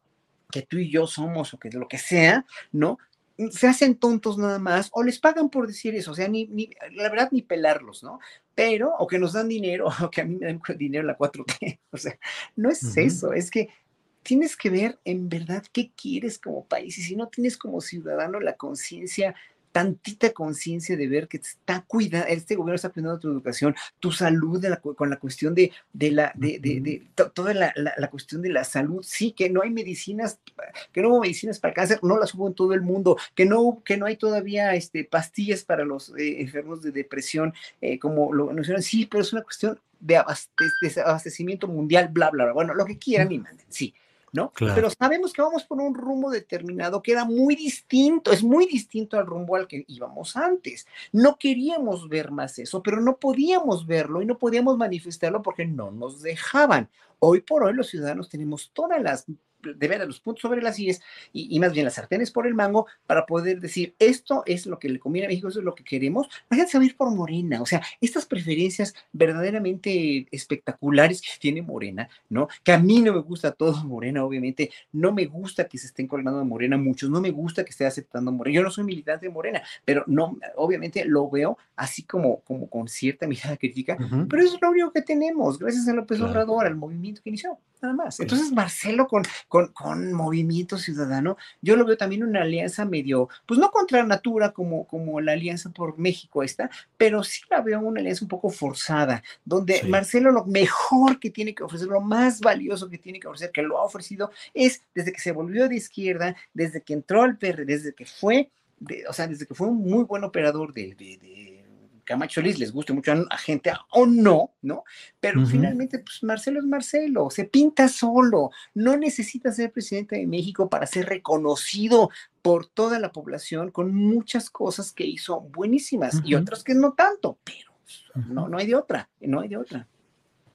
que tú y yo somos o que lo que sea, ¿no? Se hacen tontos nada más o les pagan por decir eso, o sea, ni, ni la verdad ni pelarlos, ¿no? Pero, o que nos dan dinero, o que a mí me dan dinero la 4T, o sea, no es eso, es que tienes que ver en verdad qué quieres como país y si no tienes como ciudadano la conciencia tantita conciencia de ver que está cuidando, este gobierno está cuidando tu educación, tu salud con la cuestión de, de la, de, de, toda la, la, cuestión de la salud, sí, que no hay medicinas, que no hubo medicinas para cáncer, no las hubo en todo el mundo, que no, que no hay todavía este, pastillas para los eh, enfermos de depresión, eh, como lo anunciaron, sí, pero es una cuestión de, abastecimiento mundial, bla, bla, bla, bueno, lo que quieran y manden, sí ¿no? Pero sabemos que vamos por un rumbo determinado que era muy distinto, es muy distinto al rumbo al que íbamos antes. No queríamos ver más eso, pero no podíamos verlo y no podíamos manifestarlo porque no nos dejaban. Hoy por hoy los ciudadanos tenemos todas las de ver los puntos sobre las IES y, más bien las sartenes por el mango para poder decir esto es lo que le conviene a México, eso es lo que queremos. La gente se va a ir por Morena, o sea, estas preferencias verdaderamente espectaculares que tiene Morena, ¿no? Que a mí no me gusta todo Morena, obviamente, no me gusta que se estén colgando de Morena muchos, no me gusta que esté aceptando Morena, yo no soy militante de Morena, pero no, obviamente lo veo así como, como con cierta mirada crítica, pero eso es lo único que tenemos, gracias a López Obrador, al movimiento que inició, nada más. Entonces, Marcelo con, con, con, Movimiento Ciudadano, yo lo veo también una alianza medio, pues no contra natura como, como la alianza por México esta, pero sí la veo una alianza un poco forzada, donde Marcelo lo mejor que tiene que ofrecer, lo más valioso que tiene que ofrecer, que lo ha ofrecido, es desde que se volvió de izquierda, desde que entró al PR, desde que fue, o sea, desde que fue un muy buen operador de, de Camacho Liz les guste mucho a gente o no, ¿no? Pero finalmente, pues Marcelo es Marcelo, se pinta solo, no necesita ser presidente de México para ser reconocido por toda la población con muchas cosas que hizo buenísimas y otras que no tanto, pero no, no hay de otra, no hay de otra.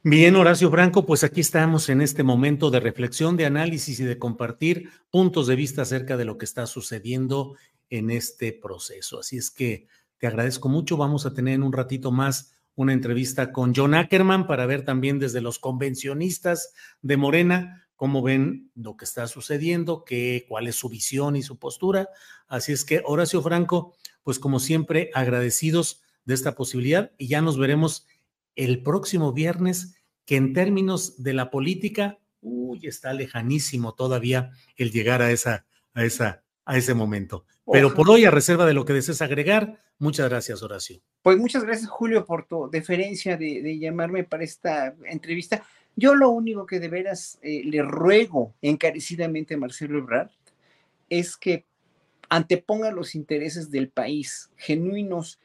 Bien, Horacio Franco, pues aquí estamos en este momento de reflexión, de análisis y de compartir puntos de vista acerca de lo que está sucediendo en este proceso. Así es que te agradezco mucho. Vamos a tener en un ratito más una entrevista con John Ackerman para ver también desde los convencionistas de Morena cómo ven lo que está sucediendo, qué, cuál es su visión y su postura. Así es que, Horacio Franco, pues como siempre, agradecidos de esta posibilidad y ya nos veremos el próximo viernes, que en términos de la política, uy, está lejanísimo todavía el llegar a esa, a esa a ese momento. Pero por hoy, a reserva de lo que desees agregar, muchas gracias, Horacio. Pues muchas gracias, Julio, por tu deferencia de, llamarme para esta entrevista. Yo lo único que de veras eh, le ruego encarecidamente a Marcelo Ebrard es que anteponga los intereses del país genuinos,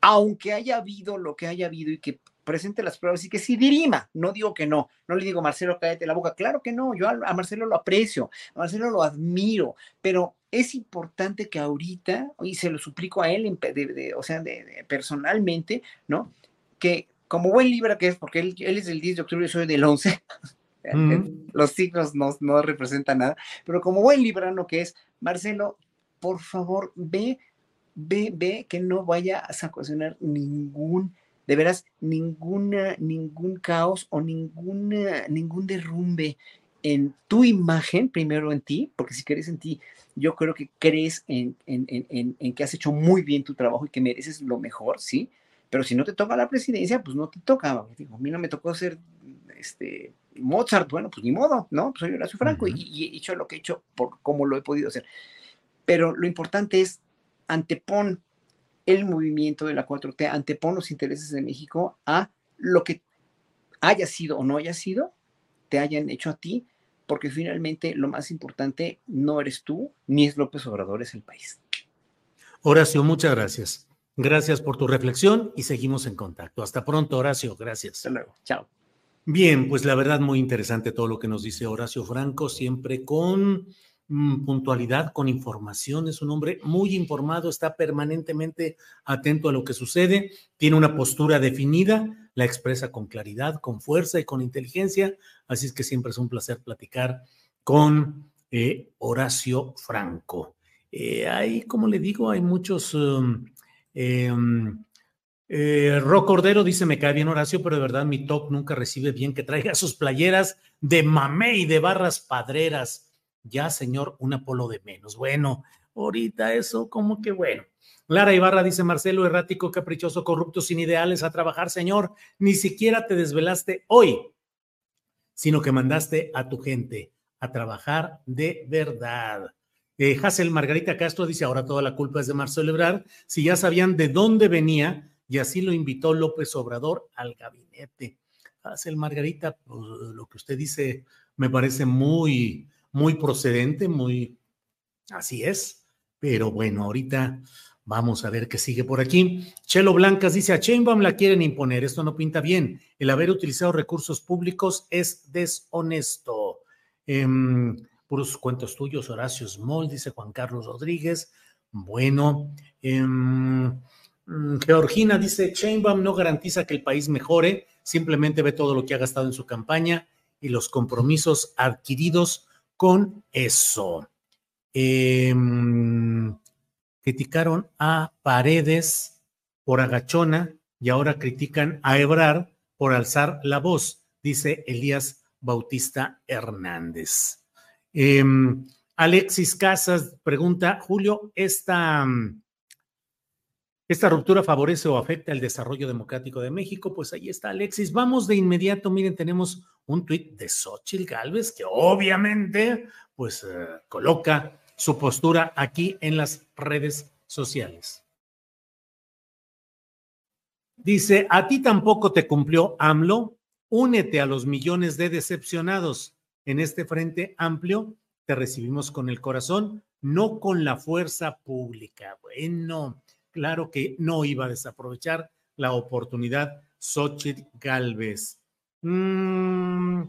aunque haya habido lo que haya habido y que presente las pruebas y que sí dirima. No digo que no, no le digo, Marcelo, cállate la boca. Claro que no, yo a, Marcelo lo aprecio, a Marcelo lo admiro, pero es importante que ahorita, y se lo suplico a él, o sea, personalmente, ¿no? Que como buen Libra que es, porque él, es del 10 de octubre, yo soy del 11, los signos no, no representan nada, pero como buen librano que es, Marcelo, por favor, ve, ve, ve que no vaya a ocasionar ningún de veras ninguna, ningún caos o ninguna, ningún derrumbe en tu imagen, primero en ti, porque si crees en ti, yo creo que crees en, en, que has hecho muy bien tu trabajo y que mereces lo mejor, ¿sí? Pero si no te toca la presidencia, pues no te toca. Digo, a mí no me tocó ser este, Mozart, bueno, pues ni modo, ¿no? Pues soy Horacio Franco y, y, he hecho lo que he hecho por cómo lo he podido hacer. Pero lo importante es antepon el movimiento de la 4T antepone los intereses de México a lo que haya sido o no haya sido, te hayan hecho a ti, porque finalmente lo más importante no eres tú, ni es López Obrador, es el país. Horacio, muchas gracias. Gracias por tu reflexión y seguimos en contacto. Hasta pronto, Horacio. Gracias. Hasta luego. Chao. Bien, pues la verdad muy interesante todo lo que nos dice Horacio Franco, siempre con puntualidad, con información, es un hombre muy informado, está permanentemente atento a lo que sucede, tiene una postura definida, la expresa con claridad, con fuerza y con inteligencia, así es que siempre es un placer platicar con eh, Horacio Franco. Eh, hay, como le digo, hay muchos... Um, em, eh, Ro Cordero dice, me cae bien Horacio, pero de verdad mi talk nunca recibe bien que traiga sus playeras de mamey de barras padreras ya, señor, un Apolo de menos. Bueno, ahorita eso como que bueno. Lara Ibarra dice Marcelo, errático, caprichoso, corrupto, sin ideales, a trabajar, señor. Ni siquiera te desvelaste hoy, sino que mandaste a tu gente a trabajar de verdad. Eh, Hassel Margarita Castro dice, ahora toda la culpa es de Marcelo Ebrard, si ya sabían de dónde venía y así lo invitó López Obrador al gabinete. Hassel Margarita, pues, lo que usted dice me parece muy, muy procedente, muy... Así es. Pero bueno, ahorita vamos a ver qué sigue por aquí. Chelo Blancas dice, a Chainbaum la quieren imponer, esto no pinta bien. El haber utilizado recursos públicos es deshonesto. Eh, puros cuentos tuyos, Horacio Small, dice Juan Carlos Rodríguez. Bueno, em, Georgina dice, Chainbaum no garantiza que el país mejore, simplemente ve todo lo que ha gastado en su campaña y los compromisos adquiridos con eso. Em, criticaron a Paredes por agachona y ahora critican a Ebrar por alzar la voz, dice Elías Bautista Hernández. Em, Alexis Casas pregunta, Julio, esta ¿Esta ruptura favorece o afecta el desarrollo democrático de México? Pues ahí está, Alexis. Vamos de inmediato. Miren, tenemos un tuit de Xochitl Galvez que obviamente, pues, eh, coloca su postura aquí en las redes sociales. Dice, a ti tampoco te cumplió AMLO. Únete a los millones de decepcionados. En este frente amplio te recibimos con el corazón, no con la fuerza pública. Bueno claro que no iba a desaprovechar la oportunidad Xochitl Galvez. Mm,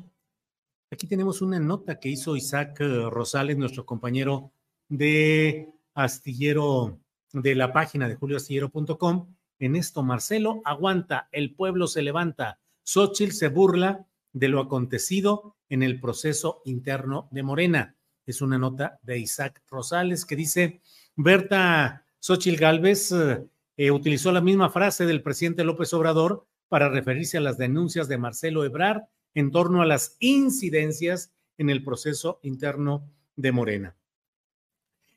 aquí tenemos una nota que hizo Isaac eh, Rosales, nuestro compañero de astillero, de la página de julioastillero.com. En esto, Marcelo aguanta, el pueblo se levanta. Xochitl se burla de lo acontecido en el proceso interno de Morena. Es una nota de Isaac Rosales que dice, Berta Xochitl Gálvez eh, eh, utilizó la misma frase del presidente López Obrador para referirse a las denuncias de Marcelo Ebrard en torno a las incidencias en el proceso interno de Morena.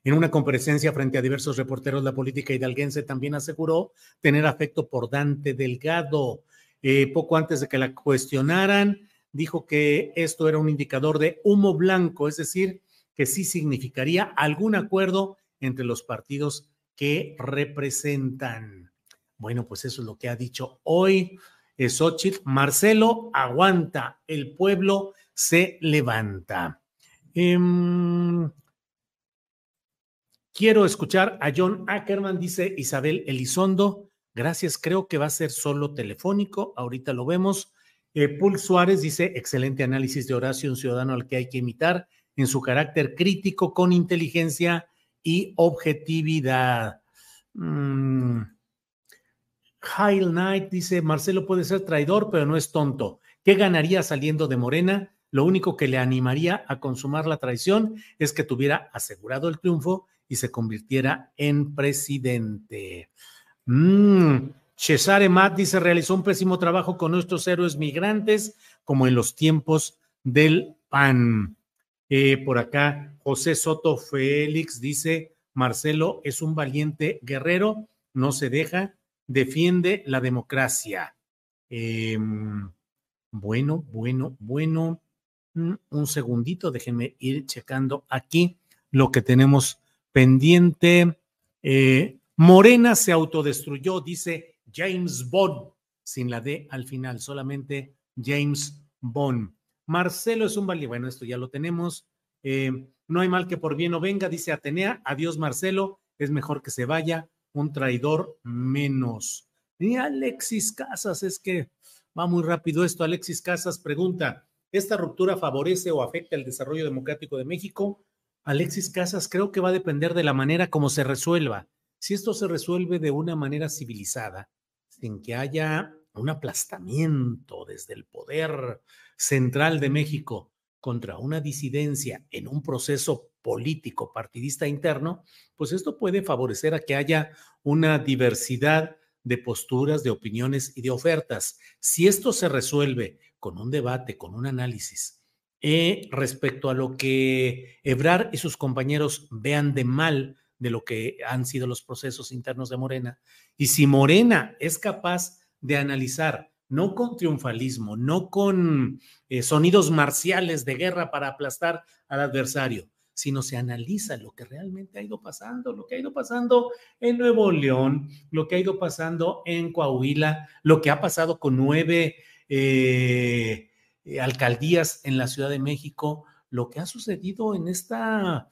En una comparecencia frente a diversos reporteros, la política hidalguense también aseguró tener afecto por Dante Delgado. Eh, poco antes de que la cuestionaran, dijo que esto era un indicador de humo blanco, es decir, que sí significaría algún acuerdo entre los partidos que representan. Bueno, pues eso es lo que ha dicho hoy Xochitl. Marcelo aguanta, el pueblo se levanta. Em, quiero escuchar a John Ackerman, dice Isabel Elizondo. Gracias, creo que va a ser solo telefónico. Ahorita lo vemos. Eh, Suárez dice, excelente análisis de Horacio, un ciudadano al que hay que imitar en su carácter crítico, con inteligencia y objetividad. Mm. High Knight dice, Marcelo puede ser traidor, pero no es tonto. ¿Qué ganaría saliendo de Morena? Lo único que le animaría a consumar la traición es que tuviera asegurado el triunfo y se convirtiera en presidente. Mm. Cesare Matt dice, realizó un pésimo trabajo con nuestros héroes migrantes, como en los tiempos del PAN. Eh, por acá, José Soto Félix dice, Marcelo es un valiente guerrero, no se deja, defiende la democracia. Em, bueno, bueno, bueno. Mm, un segundito, déjenme ir checando aquí lo que tenemos pendiente. Eh, Morena se autodestruyó, dice James Bond, sin la D al final, solamente James Bond. Marcelo es un valiente, bueno, esto ya lo tenemos. Eh, no hay mal que por bien no venga, dice Atenea. Adiós, Marcelo, es mejor que se vaya un traidor menos. Y Alexis Casas, es que va muy rápido esto. Alexis Casas pregunta, ¿esta ruptura favorece o afecta el desarrollo democrático de México? Alexis Casas, creo que va a depender de la manera como se resuelva. Si esto se resuelve de una manera civilizada, sin que haya un aplastamiento desde el poder central de México contra una disidencia en un proceso político partidista interno, pues esto puede favorecer a que haya una diversidad de posturas, de opiniones y de ofertas. Si esto se resuelve con un debate, con un análisis eh, respecto a lo que Ebrar y sus compañeros vean de mal de lo que han sido los procesos internos de Morena. Y si Morena es capaz de analizar, no con triunfalismo, no con eh, sonidos marciales de guerra para aplastar al adversario, sino se analiza lo que realmente ha ido pasando, lo que ha ido pasando en Nuevo León, lo que ha ido pasando en Coahuila, lo que ha pasado con nueve eh, eh, alcaldías en la Ciudad de México, lo que ha sucedido en esta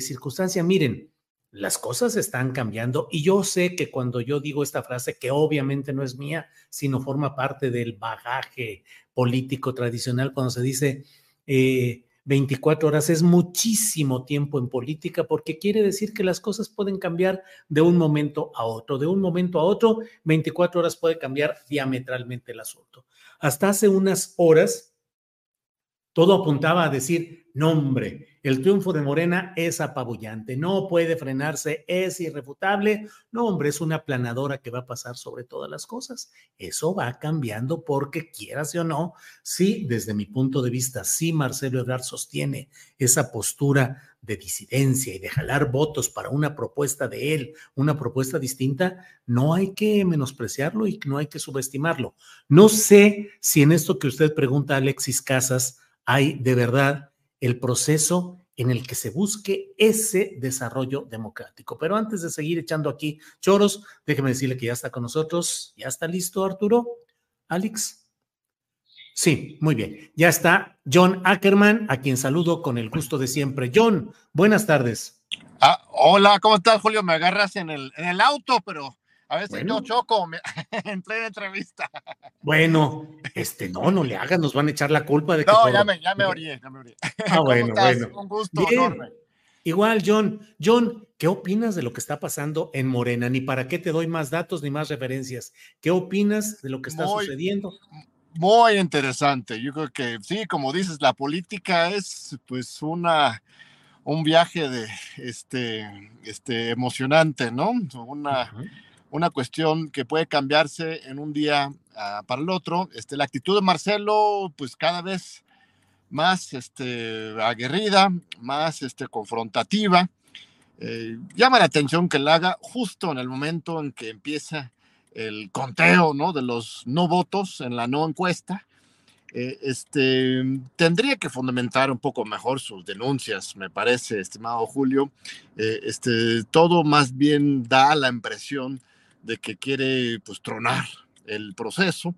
circunstancia. Miren, las cosas están cambiando y yo sé que cuando yo digo esta frase, que obviamente no es mía, sino forma parte del bagaje político tradicional, cuando se dice 24 eh, horas es muchísimo tiempo en política porque quiere decir que las cosas pueden cambiar de un momento a otro, de un momento a otro, 24 horas puede cambiar diametralmente el asunto. Hasta hace unas horas, todo apuntaba a decir, nombre, el triunfo de Morena es apabullante, no puede frenarse, es irrefutable. No, hombre, es una planadora que va a pasar sobre todas las cosas. Eso va cambiando porque, quieras o no, sí, desde mi punto de vista, sí Marcelo Ebrard sostiene esa postura de disidencia y de jalar votos para una propuesta de él, una propuesta distinta, no hay que menospreciarlo y no hay que subestimarlo. No sé si en esto que usted pregunta, Alexis Casas, hay de verdad el proceso en el que se busque ese desarrollo democrático. Pero antes de seguir echando aquí choros, déjeme decirle que ya está con nosotros. ¿Ya está listo, Arturo? ¿Alex? Sí, muy bien. Ya está John Ackerman, a quien saludo con el gusto de siempre. John, buenas tardes. Ah, hola, ¿cómo estás, Julio? Me agarras en el, en el auto, pero a veces yo choco en plena entrevista. Bueno, este, no, no le hagas, nos van a echar la culpa de que. No, ya, me, ya me orié, ya me orié. Ah, bueno, bueno. Un gusto enorme. Igual, John. John, ¿qué opinas de lo que está pasando en Morena? Ni para qué te doy más datos ni más referencias. ¿Qué opinas de lo que está sucediendo? Muy interesante. Yo creo que sí, como dices, la política es pues una un viaje de este, este emocionante, ¿no? Una una cuestión que puede cambiarse en un día ah, para el otro. Este, la actitud de Marcelo, pues cada vez más este, aguerrida, más este, confrontativa. Eh, llama la atención que la haga justo en el momento en que empieza el conteo ¿no? de los no votos en la no encuesta. eh, este, tendría que fundamentar un poco mejor sus denuncias, me parece, estimado Julio. Eh, este, todo más bien da la impresión de que quiere pues, tronar el proceso,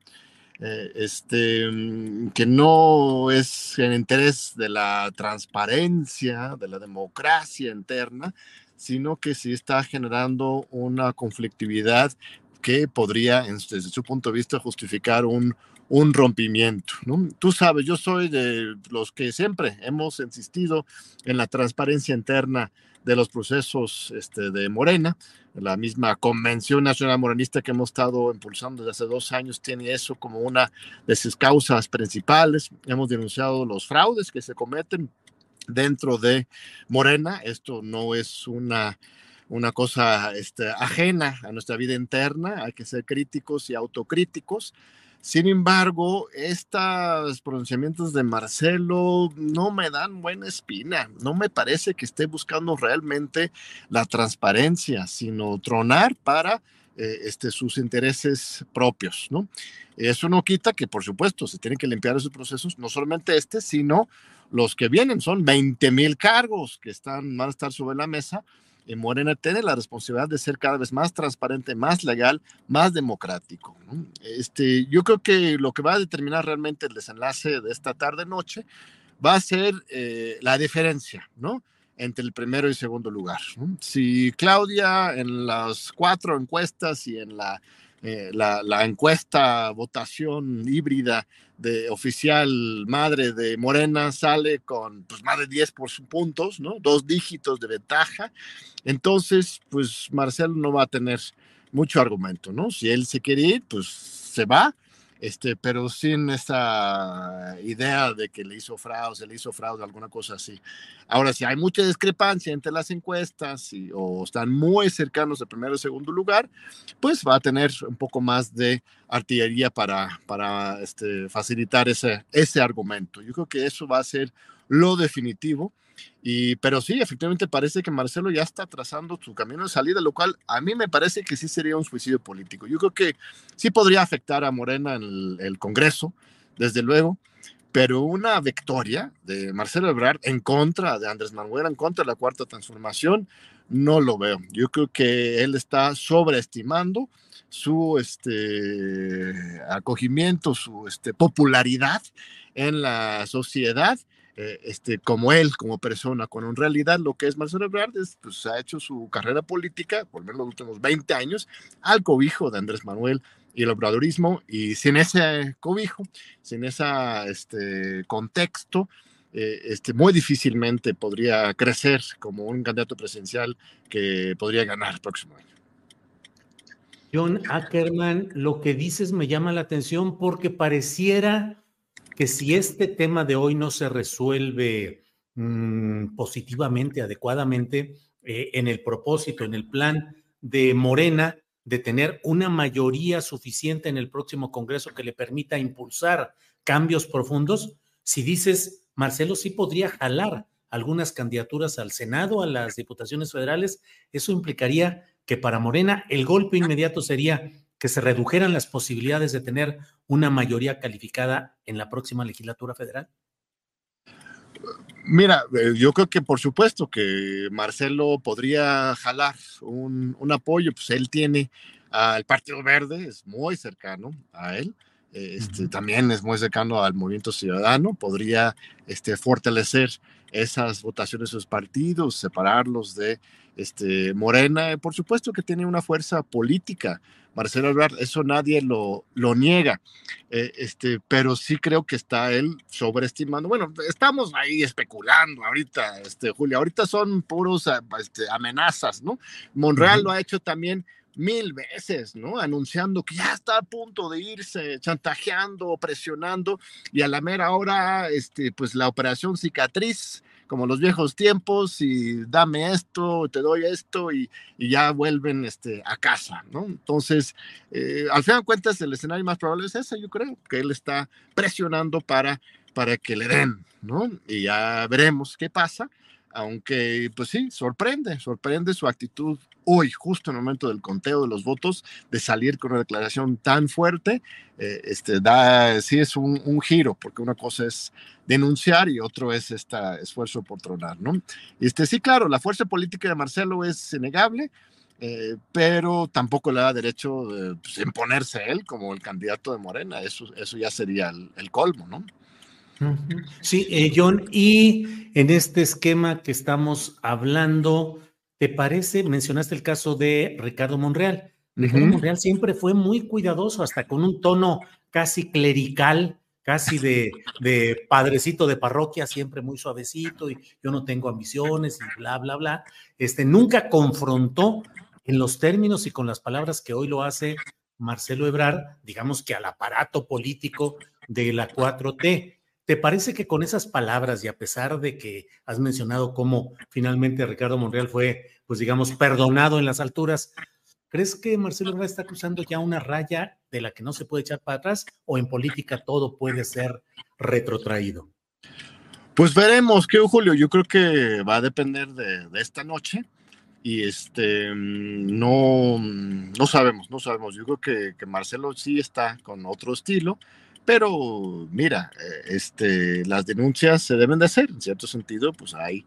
eh, este, que no es en interés de la transparencia, de la democracia interna, sino que sí está generando una conflictividad que podría, desde su punto de vista, justificar un, un rompimiento. Tú sabes, yo soy de los que siempre hemos insistido en la transparencia interna de los procesos este, de Morena. La misma Convención Nacional Morenista que hemos estado impulsando desde hace dos años tiene eso como una de sus causas principales. Hemos denunciado los fraudes que se cometen dentro de Morena. Esto no es una una cosa este, ajena a nuestra vida interna, hay que ser críticos y autocríticos. Sin embargo, estos pronunciamientos de Marcelo no me dan buena espina. No me parece que esté buscando realmente la transparencia, sino tronar para eh, este, sus intereses propios, ¿no? Eso no quita que, por supuesto, se tienen que limpiar esos procesos, no solamente este, sino los que vienen. Son 20 mil cargos que están, van a estar sobre la mesa y Morena tiene la responsabilidad de ser cada vez más transparente, más legal, más democrático. Este, yo creo que lo que va a determinar realmente el desenlace de esta tarde-noche va a ser eh, la diferencia, ¿no? entre el primero y segundo lugar. Si Claudia en las cuatro encuestas y en la eh, la, encuesta votación híbrida de oficial madre de Morena sale con pues, más de 10 por puntos, ¿no? Dos dígitos de ventaja. Entonces, pues Marcelo no va a tener mucho argumento, ¿no? Si él se quiere ir, pues se va este, pero sin esa idea de que le hizo fraude, se le hizo fraude, alguna cosa así. Ahora, si hay mucha discrepancia entre las encuestas y, o están muy cercanos al primero y segundo lugar, pues va a tener un poco más de artillería para, para este, facilitar ese, ese argumento. Yo creo que eso va a ser lo definitivo y, pero sí, efectivamente parece que Marcelo ya está trazando su camino de salida, lo cual a mí me parece que sí sería un suicidio político. Yo creo que sí podría afectar a Morena en el, Congreso, desde luego, pero una victoria de Marcelo Ebrard en contra de Andrés Manuel, en contra de la cuarta transformación, no lo veo. Yo creo que él está sobreestimando su este, acogimiento, su este, popularidad en la sociedad eh, este, como él, como persona, con en realidad lo que es Marcelo Ebrard, pues ha hecho su carrera política, por lo menos los últimos 20 años, al cobijo de Andrés Manuel y el obradorismo, y sin ese cobijo, sin ese este, contexto, eh, este, muy difícilmente podría crecer como un candidato presidencial que podría ganar el próximo año. John Ackerman, lo que dices me llama la atención porque pareciera que si este tema de hoy no se resuelve mm, positivamente, adecuadamente, eh, en el propósito, en el plan de Morena, de tener una mayoría suficiente en el próximo Congreso que le permita impulsar cambios profundos, si dices, Marcelo sí podría jalar algunas candidaturas al Senado, a las diputaciones federales, eso implicaría que para Morena el golpe inmediato sería que se redujeran las posibilidades de tener una mayoría calificada en la próxima legislatura federal? Mira, eh, yo creo que por supuesto que Marcelo podría jalar un, apoyo, pues él tiene al Partido Verde, es muy cercano a él, este, también es muy cercano al movimiento ciudadano, podría este, fortalecer esas votaciones de sus partidos, separarlos de este, Morena, por supuesto que tiene una fuerza política, Marcelo Ebrard, eso nadie lo, lo niega, eh, este, pero sí creo que está él sobreestimando. Bueno, estamos ahí especulando ahorita, este, Julia, ahorita son puros ah, este, amenazas, ¿no? Monreal lo ha hecho también mil veces, ¿no? Anunciando que ya está a punto de irse, chantajeando, presionando, y a la mera hora, este, pues la operación cicatriz como los viejos tiempos y dame esto, te doy esto y, ya vuelven este, a casa, ¿no? Entonces, eh, al final de cuentas, el escenario más probable es ese, yo creo, que él está presionando para, para que le den, ¿no? Y ya veremos qué pasa. aunque pues sí, sorprende, sorprende su actitud hoy, justo en el momento del conteo de los votos, de salir con una declaración tan fuerte, eh, este, da, sí es un, un, giro, porque una cosa es denunciar y otro es este esfuerzo por tronar, ¿no? Este, sí, claro, la fuerza política de Marcelo es innegable, eh, pero tampoco le da derecho de pues, imponerse él como el candidato de Morena, eso, eso ya sería el, el colmo, ¿no? Sí, eh, John, y en este esquema que estamos hablando, ¿te parece? Mencionaste el caso de Ricardo Monreal. Ricardo Monreal siempre fue muy cuidadoso, hasta con un tono casi clerical, casi de, de, padrecito de parroquia, siempre muy suavecito, y yo no tengo ambiciones, y bla, bla, bla. Este, nunca confrontó en los términos y con las palabras que hoy lo hace Marcelo Ebrard, digamos que al aparato político de la 4T. ¿Te parece que con esas palabras y a pesar de que has mencionado cómo finalmente Ricardo Monreal fue, pues digamos, perdonado en las alturas, ¿crees que Marcelo está cruzando ya una raya de la que no se puede echar para atrás o en política todo puede ser retrotraído? Pues veremos, que Julio, yo creo que va a depender de, esta noche y este no, no sabemos, no sabemos. Yo creo que Marcelo sí está con otro estilo pero mira, eh, este, las denuncias se deben de hacer, en cierto sentido, pues hay,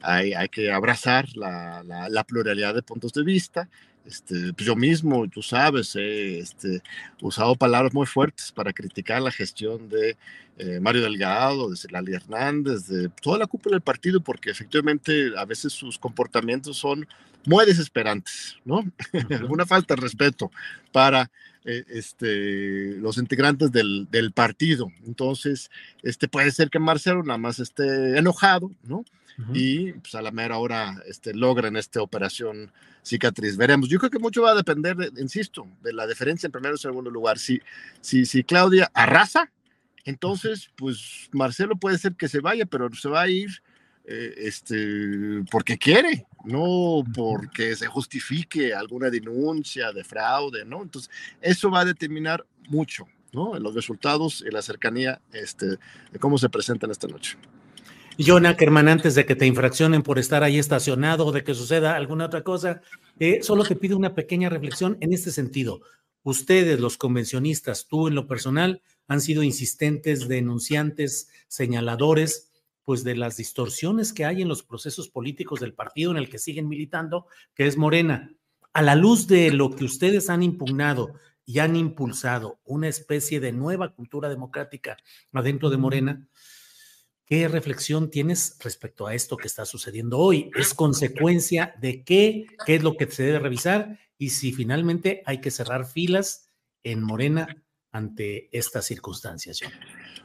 hay, hay que abrazar la, la, pluralidad de puntos de vista. Este, pues yo mismo, tú sabes, he este, usado palabras muy fuertes para criticar la gestión de eh, Mario Delgado, de Celali Hernández, de toda la cúpula del partido, porque efectivamente a veces sus comportamientos son muy desesperantes, ¿no? Alguna falta de respeto para eh, este, los integrantes del, del, partido. Entonces, este, puede ser que Marcelo nada más esté enojado, ¿no? Y pues a la mera hora este, logran esta operación cicatriz. Veremos. Yo creo que mucho va a depender, insisto, de la diferencia en primero y segundo lugar. Si, si, si Claudia arrasa, entonces, pues Marcelo puede ser que se vaya, pero se va a ir eh, este, porque quiere, no porque se justifique alguna denuncia de fraude, ¿no? Entonces, eso va a determinar mucho, ¿no? En los resultados y la cercanía este, de cómo se presentan esta noche. John Ackerman, antes de que te infraccionen por estar ahí estacionado o de que suceda alguna otra cosa, eh, solo te pido una pequeña reflexión en este sentido. Ustedes, los convencionistas, tú en lo personal, han sido insistentes, denunciantes, señaladores pues de las distorsiones que hay en los procesos políticos del partido en el que siguen militando, que es Morena. A la luz de lo que ustedes han impugnado y han impulsado una especie de nueva cultura democrática adentro de Morena, ¿qué reflexión tienes respecto a esto que está sucediendo hoy? ¿Es consecuencia de qué? ¿Qué es lo que se debe revisar? Y si finalmente hay que cerrar filas en Morena ante estas circunstancias.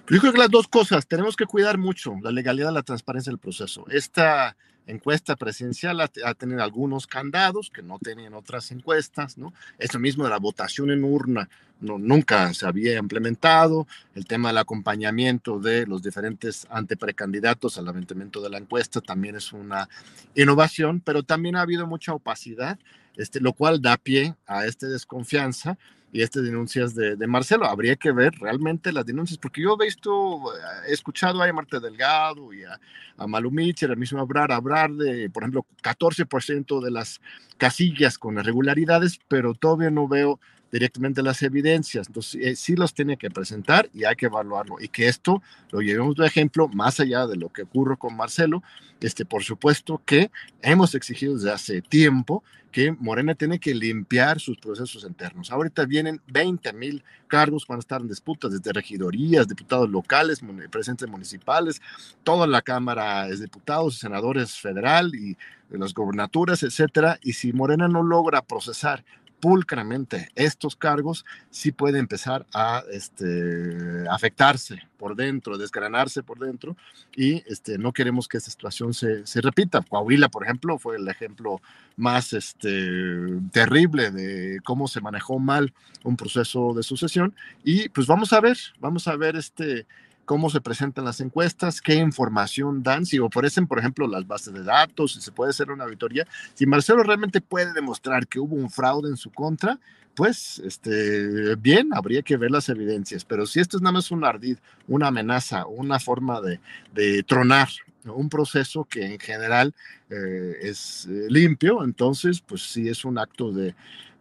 Yo creo que las dos cosas, tenemos que cuidar mucho la legalidad la transparencia del proceso. Esta encuesta presidencial ha, tenido algunos candados que no tenían otras encuestas, ¿no? Eso mismo de la votación en urna no, nunca se había implementado, el tema del acompañamiento de los diferentes anteprecandidatos al levantamiento de la encuesta también es una innovación, pero también ha habido mucha opacidad, este, lo cual da pie a esta desconfianza y estas denuncias de, de, Marcelo. Habría que ver realmente las denuncias, porque yo he visto, he escuchado a Marta Delgado y a, a Malumicher, a mismo hablar, hablar de, por ejemplo, 14% de las casillas con irregularidades, pero todavía no veo directamente las evidencias. Entonces, eh, sí los tiene que presentar y hay que evaluarlo. Y que esto lo llevemos de ejemplo, más allá de lo que ocurre con Marcelo, este, por supuesto que hemos exigido desde hace tiempo que Morena tiene que limpiar sus procesos internos. Ahorita vienen 20 mil cargos van a estar en disputas, desde regidorías, diputados locales, presidentes municipales, toda la Cámara es diputados, senadores federal y las gobernaturas, etcétera. Y si Morena no logra procesar pulcramente estos cargos, sí puede empezar a este, afectarse por dentro, desgranarse por dentro, y este, no queremos que esta situación se, repita. Coahuila, por ejemplo, fue el ejemplo más este, terrible de cómo se manejó mal un proceso de sucesión, y pues vamos a ver, vamos a ver este cómo se presentan las encuestas, qué información dan, si ofrecen, por ejemplo, las bases de datos, si se puede hacer una auditoría. Si Marcelo realmente puede demostrar que hubo un fraude en su contra, pues este, bien, habría que ver las evidencias. Pero si esto es nada más un ardid, una amenaza, una forma de, tronar un proceso que en general eh, es eh, limpio, entonces pues sí es un acto de,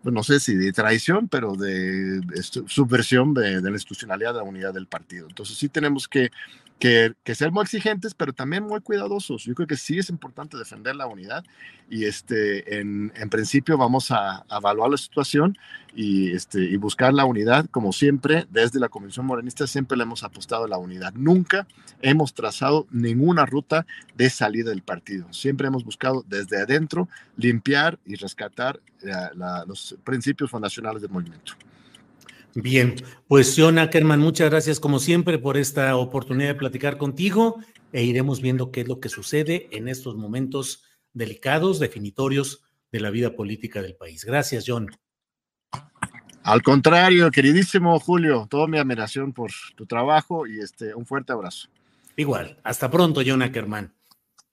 no sé si de traición, pero de, subversión de, de, la institucionalidad de la unidad del partido. Entonces sí tenemos que que, ser muy exigentes, pero también muy cuidadosos. Yo creo que sí es importante defender la unidad y este, en, en principio vamos a, evaluar la situación y, este, y buscar la unidad, como siempre, desde la Convención Morenista siempre le hemos apostado a la unidad. Nunca hemos trazado ninguna ruta de salida del partido. Siempre hemos buscado desde adentro limpiar y rescatar eh, los principios fundacionales del movimiento. Bien, pues John Ackerman, muchas gracias como siempre por esta oportunidad de platicar contigo e iremos viendo qué es lo que sucede en estos momentos delicados, definitorios de la vida política del país. Gracias, John. Al contrario, queridísimo Julio, toda mi admiración por tu trabajo y este un fuerte abrazo. Igual, hasta pronto, John Ackerman.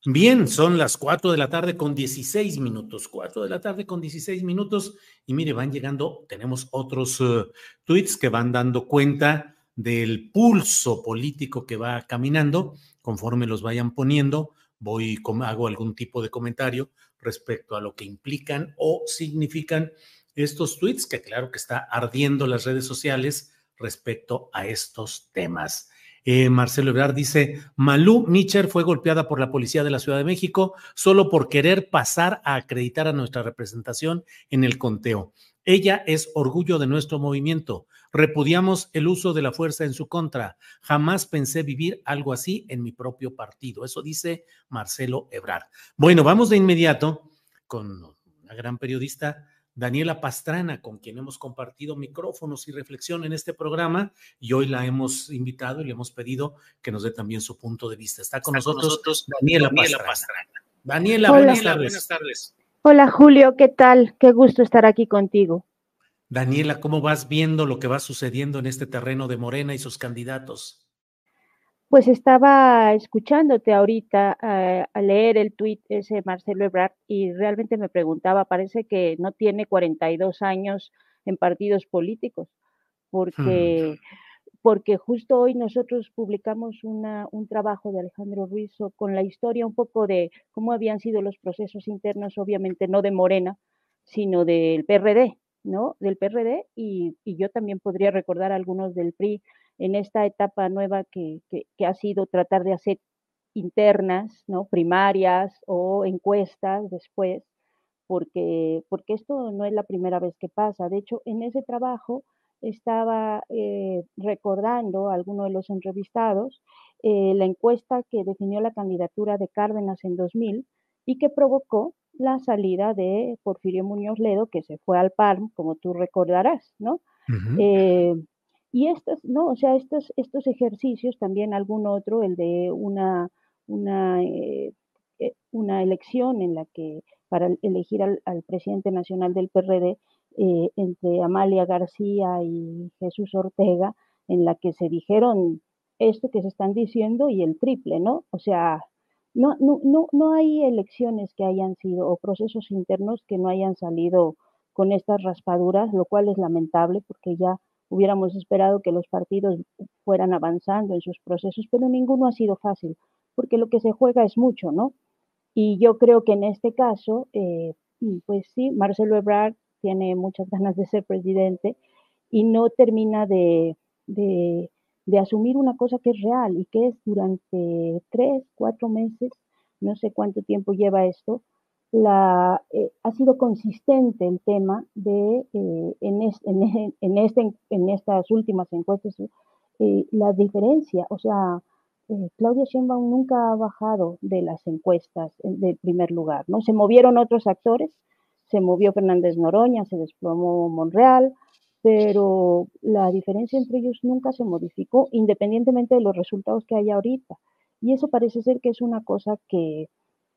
Bien, son las 4 de la tarde con 16 minutos, 4 de la tarde con 16 minutos. Y mire, van llegando, tenemos otros uh, tweets que van dando cuenta del pulso político que va caminando. Conforme los vayan poniendo, voy, hago algún tipo de comentario respecto a lo que implican o significan estos tweets, que claro que está ardiendo las redes sociales respecto a estos temas. Eh, Marcelo Ebrard dice, Malú Mitcher fue golpeada por la policía de la Ciudad de México solo por querer pasar a acreditar a nuestra representación en el conteo. Ella es orgullo de nuestro movimiento. Repudiamos el uso de la fuerza en su contra. Jamás pensé vivir algo así en mi propio partido. Eso dice Marcelo Ebrard. Bueno, vamos de inmediato con una gran periodista Daniela Pastrana, con quien hemos compartido micrófonos y reflexión en este programa, y hoy la hemos invitado y le hemos pedido que nos dé también su punto de vista. Está con, nosotros, Daniela, Pastrana. Daniela, buenas, tardes. buenas tardes. Hola Julio, ¿qué tal? Qué gusto estar aquí contigo. Daniela, ¿cómo vas viendo lo que va sucediendo en este terreno de Morena y sus candidatos? Pues estaba escuchándote ahorita eh, a leer el tuit ese Marcelo Ebrard y realmente me preguntaba, parece que no tiene 42 años en partidos políticos, porque, porque justo hoy nosotros publicamos una, un trabajo de Alejandro Ruiz con la historia un poco de cómo habían sido los procesos internos, obviamente no de Morena, sino del PRD, ¿no? Del PRD y, y yo también podría recordar algunos del PRI en esta etapa nueva que, ha sido tratar de hacer internas, ¿no? primarias o encuestas después, porque, porque esto no es la primera vez que pasa. De hecho, en ese trabajo estaba eh, recordando a alguno de los entrevistados eh, la encuesta que definió la candidatura de Cárdenas en 2000 y que provocó la salida de Porfirio Muñoz Ledo, que se fue al PARM, como tú recordarás, ¿no? Y estos, no, o sea, estos, estos ejercicios, también algún otro, el de una, una, eh, eh, una elección en la que para elegir al, presidente nacional del PRD eh, entre Amalia García y Jesús Ortega, en la que se dijeron esto que se están diciendo y el triple, ¿no? O sea, no, no, no, no hay elecciones que hayan sido o procesos internos que no hayan salido con estas raspaduras, lo cual es lamentable porque ya Hubiéramos esperado que los partidos fueran avanzando en sus procesos, pero ninguno ha sido fácil, porque lo que se juega es mucho, ¿no? Y yo creo que en este caso, eh, pues sí, Marcelo Ebrard tiene muchas ganas de ser presidente y no termina de, de, de asumir una cosa que es real y que es durante tres, cuatro meses, no sé cuánto tiempo lleva esto, la, eh, ha sido consistente el tema de, eh, este, en estas últimas encuestas, eh, la diferencia, o sea, Claudia Sheinbaum nunca ha bajado de las encuestas del primer lugar, ¿no? Se movieron otros actores, se movió Fernández Noroña, se desplomó Monreal, pero la diferencia entre ellos nunca se modificó, independientemente de los resultados que hay ahorita. Y eso parece ser que es una cosa que,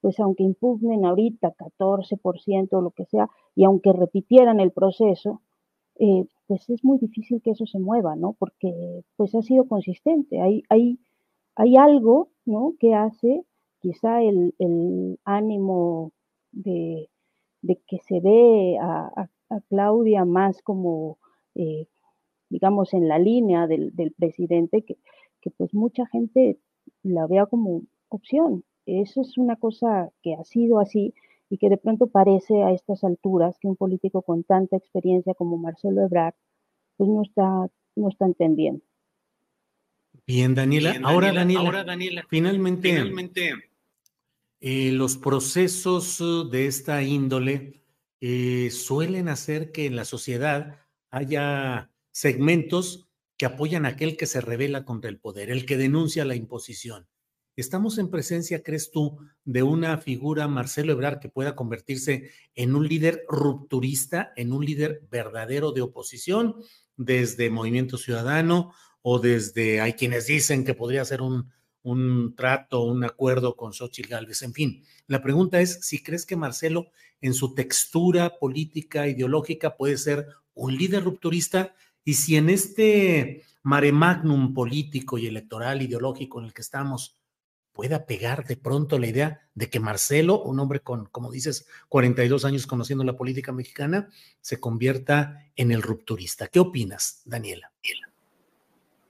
pues aunque impugnen ahorita 14% o lo que sea, y aunque repitieran el proceso, eh, pues es muy difícil que eso se mueva, ¿no? Porque pues ha sido consistente. Hay, hay, hay algo, ¿no? Que hace quizá el, ánimo de, que se ve a, Claudia más como, eh, digamos, en la línea del, presidente, que, que, pues mucha gente la vea como opción eso es una cosa que ha sido así y que de pronto parece a estas alturas que un político con tanta experiencia como Marcelo Ebrard, pues no está, no está entendiendo. Bien, Daniela. ahora, Daniela, finalmente, eh, los procesos uh, de esta índole eh, suelen hacer que en la sociedad haya segmentos que apoyan a aquel que se revela contra el poder, el que denuncia la imposición. ¿Estamos en presencia, crees tú, de una figura, Marcelo Ebrard, que pueda convertirse en un líder rupturista, en un líder verdadero de oposición, desde Movimiento Ciudadano o desde, hay quienes dicen que podría ser un, un trato, un acuerdo con Xochitl Gálvez? En fin, la pregunta es si crees que Marcelo, en su textura política, ideológica, puede ser un líder rupturista y si en este mare magnum político y electoral ideológico en el que estamos, pueda pegar de pronto la idea de que Marcelo, un hombre con, como dices, 42 años conociendo la política mexicana, se convierta en el rupturista. ¿Qué opinas, Daniela?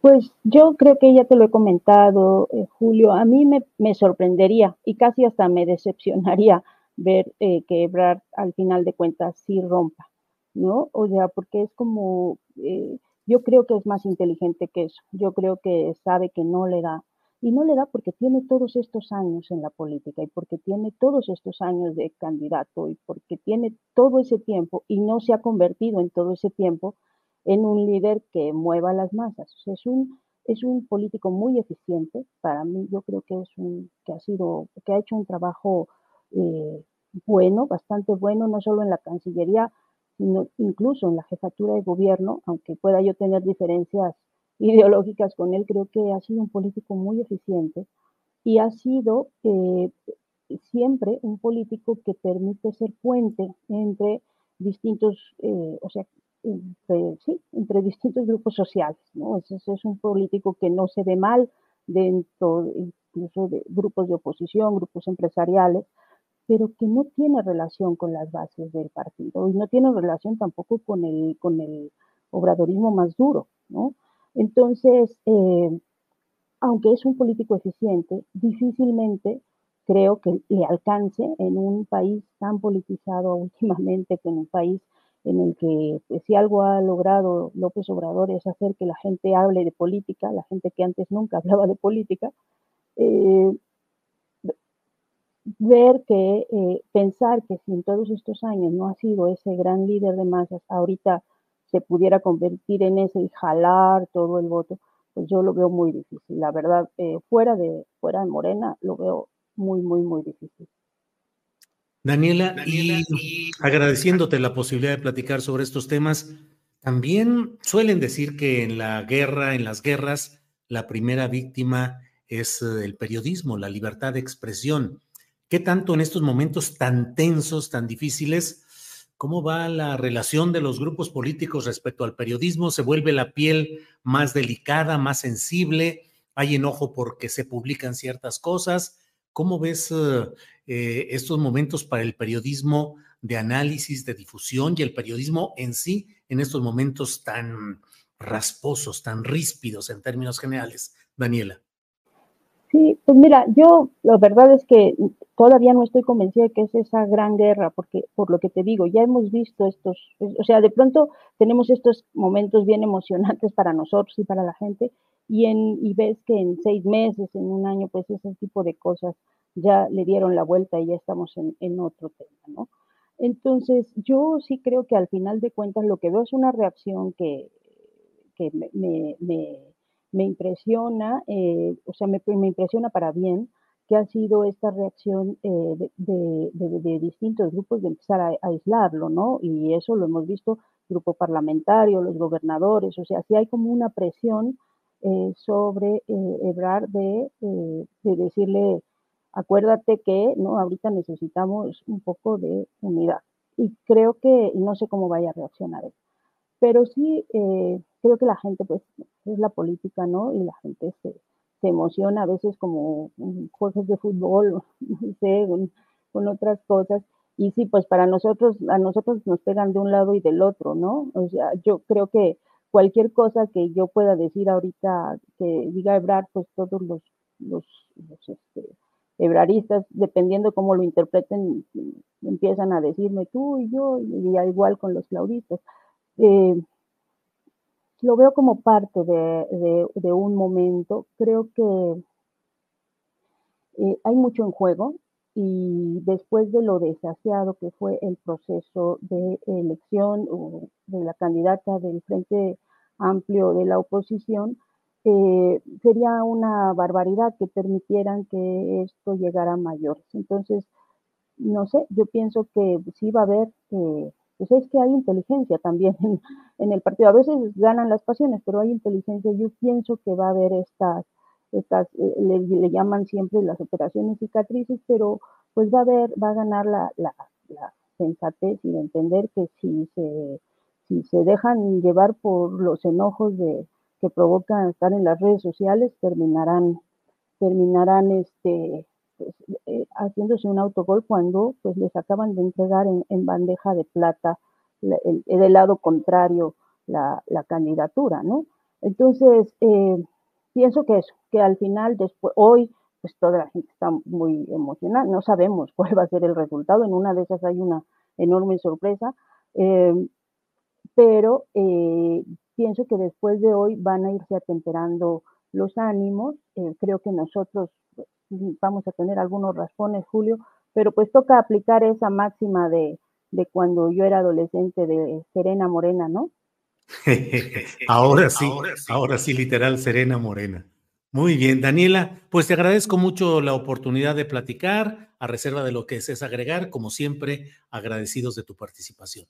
Pues yo creo que ya te lo he comentado, eh, Julio, a mí me, sorprendería y casi hasta me decepcionaría ver eh, que Ebrard al final de cuentas sí rompa, ¿no? O sea, porque es como, eh, yo creo que es más inteligente que eso, yo creo que sabe que no le da y no le da porque tiene todos estos años en la política y porque tiene todos estos años de candidato y porque tiene todo ese tiempo y no se ha convertido en todo ese tiempo en un líder que mueva las masas. es un, es un político muy eficiente. Para mí, yo creo que es un, que ha sido, que ha hecho un trabajo eh, bueno, bastante bueno, no solo en la Cancillería, sino incluso en la jefatura de gobierno, aunque pueda yo tener diferencias ideológicas con él, creo que ha sido un político muy eficiente y ha sido eh, siempre un político que permite ser puente entre distintos, eh, o sea, entre, sí, entre distintos grupos sociales. ¿no? Es, es, un político que no se ve mal dentro incluso de grupos de oposición, grupos empresariales, pero que no tiene relación con las bases del partido y no tiene relación tampoco con el, con el obradorismo más duro. ¿no? Entonces, eh, aunque es un político eficiente, difícilmente creo que le alcance en un país tan politizado últimamente, que en un país en el que pues, si algo ha logrado López Obrador es hacer que la gente hable de política, la gente que antes nunca hablaba de política, eh, ver que, eh, pensar que si en todos estos años no ha sido ese gran líder de masas, ahorita se pudiera convertir en ese y jalar todo el voto, pues yo lo veo muy difícil. La verdad, eh, fuera, de, fuera de Morena, lo veo muy, muy, muy difícil. Daniela, y, agradeciéndote la posibilidad de platicar sobre estos temas, también suelen decir que en la guerra, en las guerras, la primera víctima es eh, el periodismo, la libertad de expresión. ¿Qué tanto en estos momentos tan tensos, tan difíciles, ¿Cómo va la relación de los grupos políticos respecto al periodismo? ¿Se vuelve la piel más delicada, más sensible? ¿Hay enojo porque se publican ciertas cosas? ¿Cómo ves eh, eh, estos momentos para el periodismo de análisis, de difusión y el periodismo en sí en estos momentos tan rasposos, tan ríspidos en términos generales? Daniela. Sí, pues mira, yo la verdad es que todavía no estoy convencida de que es esa gran guerra, porque por lo que te digo, ya hemos visto estos, o sea, de pronto tenemos estos momentos bien emocionantes para nosotros y para la gente, y, en, y ves que en seis meses, en un año, pues ese tipo de cosas ya le dieron la vuelta y ya estamos en, otro tema, ¿no? Entonces, yo sí creo que al final de cuentas lo que veo es una reacción que, que me impresiona, eh, o sea, me, impresiona para bien que ha sido esta reacción eh, de, distintos grupos de empezar a, aislarlo, ¿no? Y eso lo hemos visto, grupo parlamentario, los gobernadores, o sea, sí hay como una presión eh, sobre Ebrard de, de decirle, acuérdate que, ¿no? Ahorita necesitamos un poco de unidad. Y creo que, no sé cómo vaya a reaccionar él pero sí eh, creo que la gente, pues, es la política, ¿no? Y la gente se, se emociona a veces como juegos de fútbol, no sé, con, otras cosas. Y sí, pues para nosotros, a nosotros nos pegan de un lado y del otro, ¿no? O sea, yo creo que cualquier cosa que yo pueda decir ahorita, que diga Ebrard, pues todos los, los, este, ebraristas, dependiendo cómo lo interpreten, empiezan a decirme tú y yo, y igual con los claudistas. Eh, lo veo como parte de, un momento. Creo que eh, hay mucho en juego y después de lo desaseado que fue el proceso de elección de la candidata del Frente Amplio de la oposición, eh, sería una barbaridad que permitieran que esto llegara a mayores. Entonces, no sé, yo pienso que sí va a haber, pues es que hay inteligencia también en, el partido. A veces ganan las pasiones, pero hay inteligencia. Yo pienso que va a haber estas, estas eh, le, llaman siempre las operaciones cicatrices, pero pues va a haber, va a ganar la, la, la sensatez y de entender que si se, si se dejan llevar por los enojos de, que provocan estar en las redes sociales, terminarán, terminarán este, eh, haciéndose un autogol cuando pues les acaban de entregar en, bandeja de plata el, del lado contrario la, candidatura, ¿no? Entonces, eh, pienso que eso, que al final, después, hoy, pues toda la gente está muy emocionada, no sabemos cuál va a ser el resultado, en una de esas hay una enorme sorpresa, eh, pero pienso que después de hoy van a irse atemperando los ánimos, creo que nosotros vamos a tener algunos raspones, Julio, pero pues toca aplicar esa máxima de, cuando yo era adolescente de Serena Morena, ¿no? ahora sí, ahora sí, literal, Serena Morena. Muy bien, Daniela, pues te agradezco mucho la oportunidad de platicar, a reserva de lo que es agregar, como siempre, agradecidos de tu participación.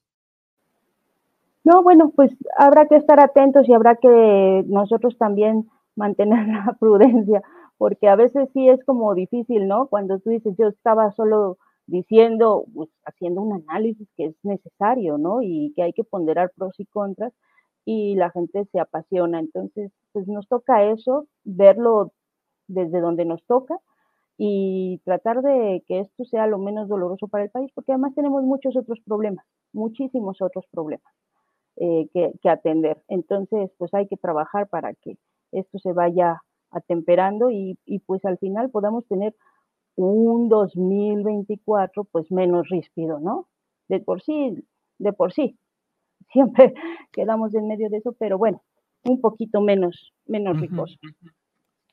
No, bueno, pues habrá que estar atentos y habrá que nosotros también mantener la prudencia, porque a veces sí es como difícil, ¿no? Cuando tú dices, yo estaba solo diciendo, pues, haciendo un análisis que es necesario, ¿no? Y que hay que ponderar pros y contras y la gente se apasiona. Entonces, pues nos toca eso, verlo desde donde nos toca y tratar de que esto sea lo menos doloroso para el país, porque además tenemos muchos otros problemas, muchísimos otros problemas eh, que, que atender. Entonces, pues hay que trabajar para que esto se vaya atemperando y, y pues al final podamos tener un 2024 pues menos ríspido, ¿no? De por sí, de por sí. Siempre quedamos en medio de eso, pero bueno, un poquito menos, menos ricos.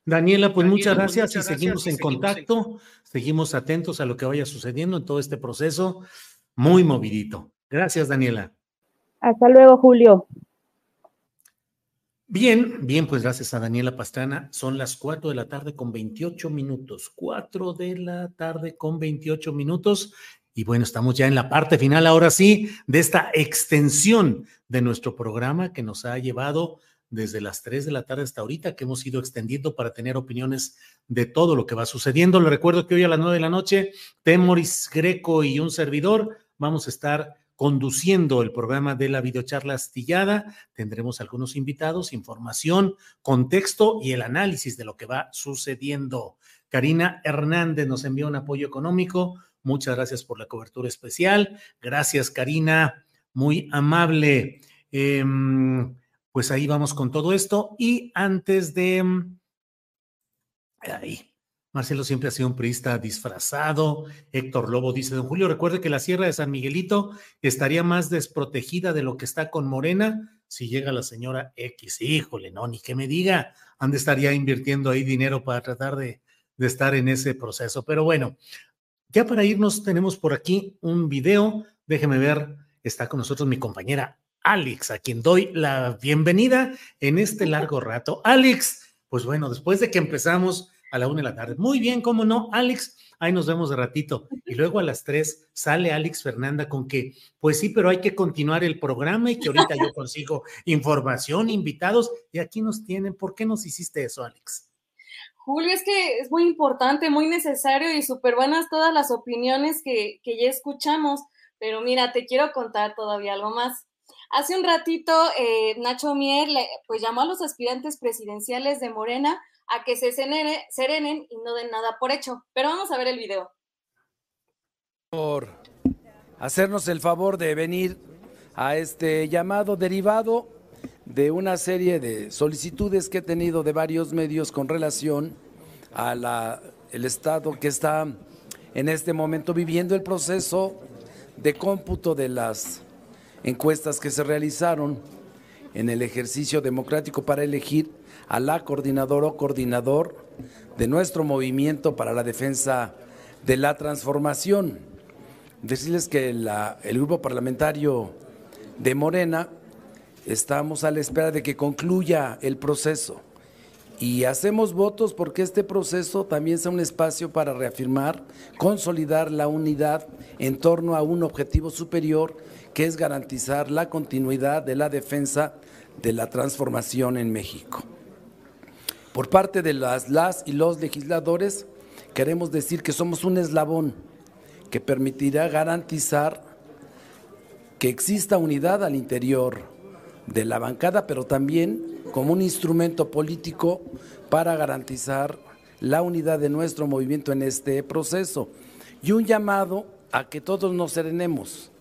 Daniela, pues muchas pues, gracias y seguimos en contacto, seguimos atentos a lo que vaya sucediendo en todo este proceso muy movidito. Gracias, Daniela. Hasta luego, Julio. Bien, bien, pues gracias a Daniela Pastrana. Son las 4 de la tarde con 28 minutos. 4 de la tarde con 28 minutos. Y bueno, estamos ya en la parte final, ahora sí, de esta extensión de nuestro programa que nos ha llevado desde las 3 de la tarde hasta ahorita, que hemos ido extendiendo para tener opiniones de todo lo que va sucediendo. Le recuerdo que hoy a las 9 de la noche, Temoris Greco y un servidor vamos a estar conduciendo el programa de la videocharla astillada. Tendremos algunos invitados, información, contexto y el análisis de lo que va sucediendo. Karina Hernández nos envió un apoyo económico. Muchas gracias por la cobertura especial. Gracias, Karina. Muy amable. Em, pues ahí vamos con todo esto. Y antes de... Ahí. Marcelo siempre ha sido un priista disfrazado. Héctor Lobo dice, don Julio, recuerde que la Sierra de San Miguelito estaría más desprotegida de lo que está con Morena si llega la señora X. Híjole, no, ni que me diga, han de estar ya invirtiendo ahí dinero para tratar de, de estar en ese proceso. Pero bueno, ya para irnos tenemos por aquí un video. Déjeme ver, está con nosotros mi compañera Alex, a quien doy la bienvenida en este largo rato. Alex, pues bueno, después de que empezamos a la una de la tarde. Muy bien, cómo no, Alex, ahí nos vemos de ratito. Y luego a las tres sale Alex Fernanda con que, pues sí, pero hay que continuar el programa y que ahorita yo consigo información, invitados, y aquí nos tienen. ¿Por qué nos hiciste eso, Alex? Julio, es que es muy importante, muy necesario y súper buenas todas las opiniones que, que ya escuchamos. Pero mira, te quiero contar todavía algo más. Hace un ratito, eh, Nacho Mier pues llamó a los aspirantes presidenciales de Morena a que se serenen y no den nada por hecho. Pero vamos a ver el video. Por hacernos el favor de venir a este llamado derivado de una serie de solicitudes que he tenido de varios medios con relación a la el Estado que está en este momento viviendo el proceso de cómputo de las encuestas que se realizaron en el ejercicio democrático para elegir a la coordinadora o coordinador de nuestro movimiento para la defensa de la transformación. Decirles que el grupo parlamentario de Morena estamos a la espera de que concluya el proceso y hacemos votos porque este proceso también sea un espacio para reafirmar, consolidar la unidad en torno a un objetivo superior que es garantizar la continuidad de la defensa de la transformación en México. Por parte de las, las y los legisladores, queremos decir que somos un eslabón que permitirá garantizar que exista unidad al interior de la bancada, pero también como un instrumento político para garantizar la unidad de nuestro movimiento en este proceso. Y un llamado a que todos nos serenemos,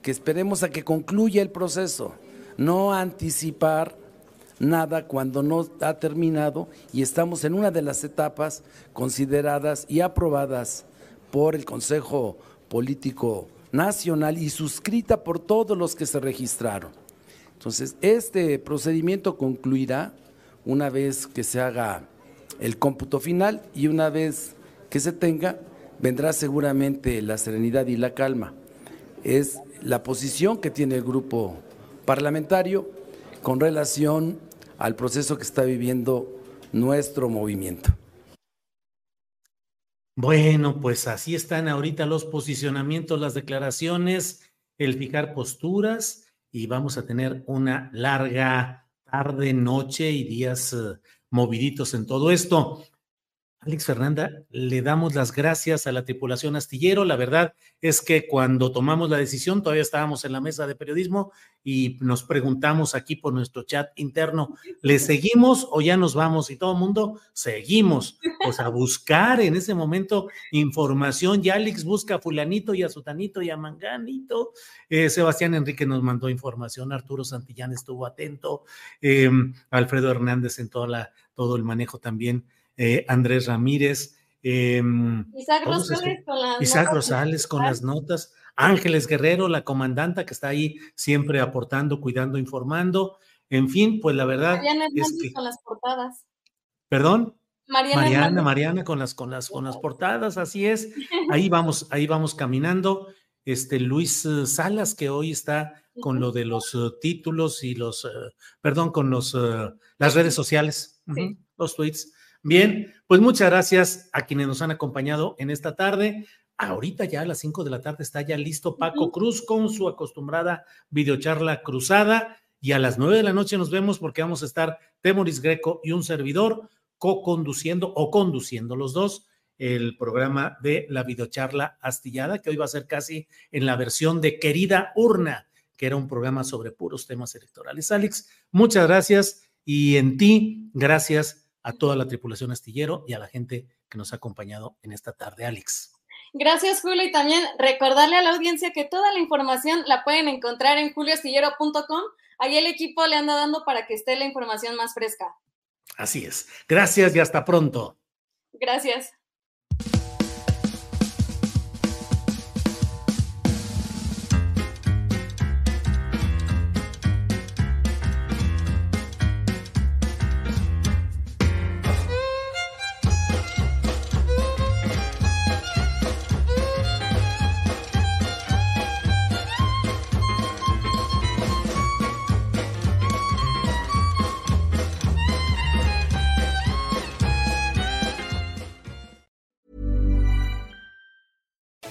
que esperemos a que concluya el proceso, no anticipar nada cuando no ha terminado y estamos en una de las etapas consideradas y aprobadas por el Consejo Político Nacional y suscrita por todos los que se registraron. Entonces, este procedimiento concluirá una vez que se haga el cómputo final y una vez que se tenga, vendrá seguramente la serenidad y la calma. Es la posición que tiene el grupo parlamentario con relación al proceso que está viviendo nuestro movimiento. Bueno, pues así están ahorita los posicionamientos, las declaraciones, el fijar posturas y vamos a tener una larga tarde, noche y días eh, moviditos en todo esto. Alex Fernanda, le damos las gracias a la tripulación astillero. La verdad es que cuando tomamos la decisión, todavía estábamos en la mesa de periodismo y nos preguntamos aquí por nuestro chat interno, ¿le seguimos o ya nos vamos? Y todo el mundo seguimos. Pues a buscar en ese momento información. Y Alex busca a fulanito y a sutanito y a manganito. Eh, Sebastián Enrique nos mandó información. Arturo Santillán estuvo atento. Eh, Alfredo Hernández en toda la, todo el manejo también eh, Andrés Ramírez. Em, Isaac Rosales, con las, Isaac Rosales con las notas. Ángeles Guerrero, la comandanta que está ahí siempre aportando, cuidando, informando. En fin, pues la verdad. Mariana Hernández con las portadas. ¿Perdón? Mariana, Mariana, Mariana con las, con las, con las portadas, así es. Ahí vamos, ahí vamos caminando. Este Luis eh, Salas, que hoy está con lo de los uh, títulos y los, uh, perdón, con los uh, las redes sociales, sí. los tweets. Bien, pues muchas gracias a quienes nos han acompañado en esta tarde. Ahorita ya a las 5 de la tarde está ya listo Paco Cruz con su acostumbrada videocharla cruzada y a las 9 de la noche nos vemos porque vamos a estar Temoris Greco y un servidor co-conduciendo o conduciendo los dos el programa de la videocharla astillada que hoy va a ser casi en la versión de Querida Urna, que era un programa sobre puros temas electorales. Alex, muchas gracias y en ti, gracias a toda la tripulación astillero y a la gente que nos ha acompañado en esta tarde. Alex. Gracias, Julio. Y también recordarle a la audiencia que toda la información la pueden encontrar en julioastillero.com. Ahí el equipo le anda dando para que esté la información más fresca. Así es. Gracias y hasta pronto. Gracias.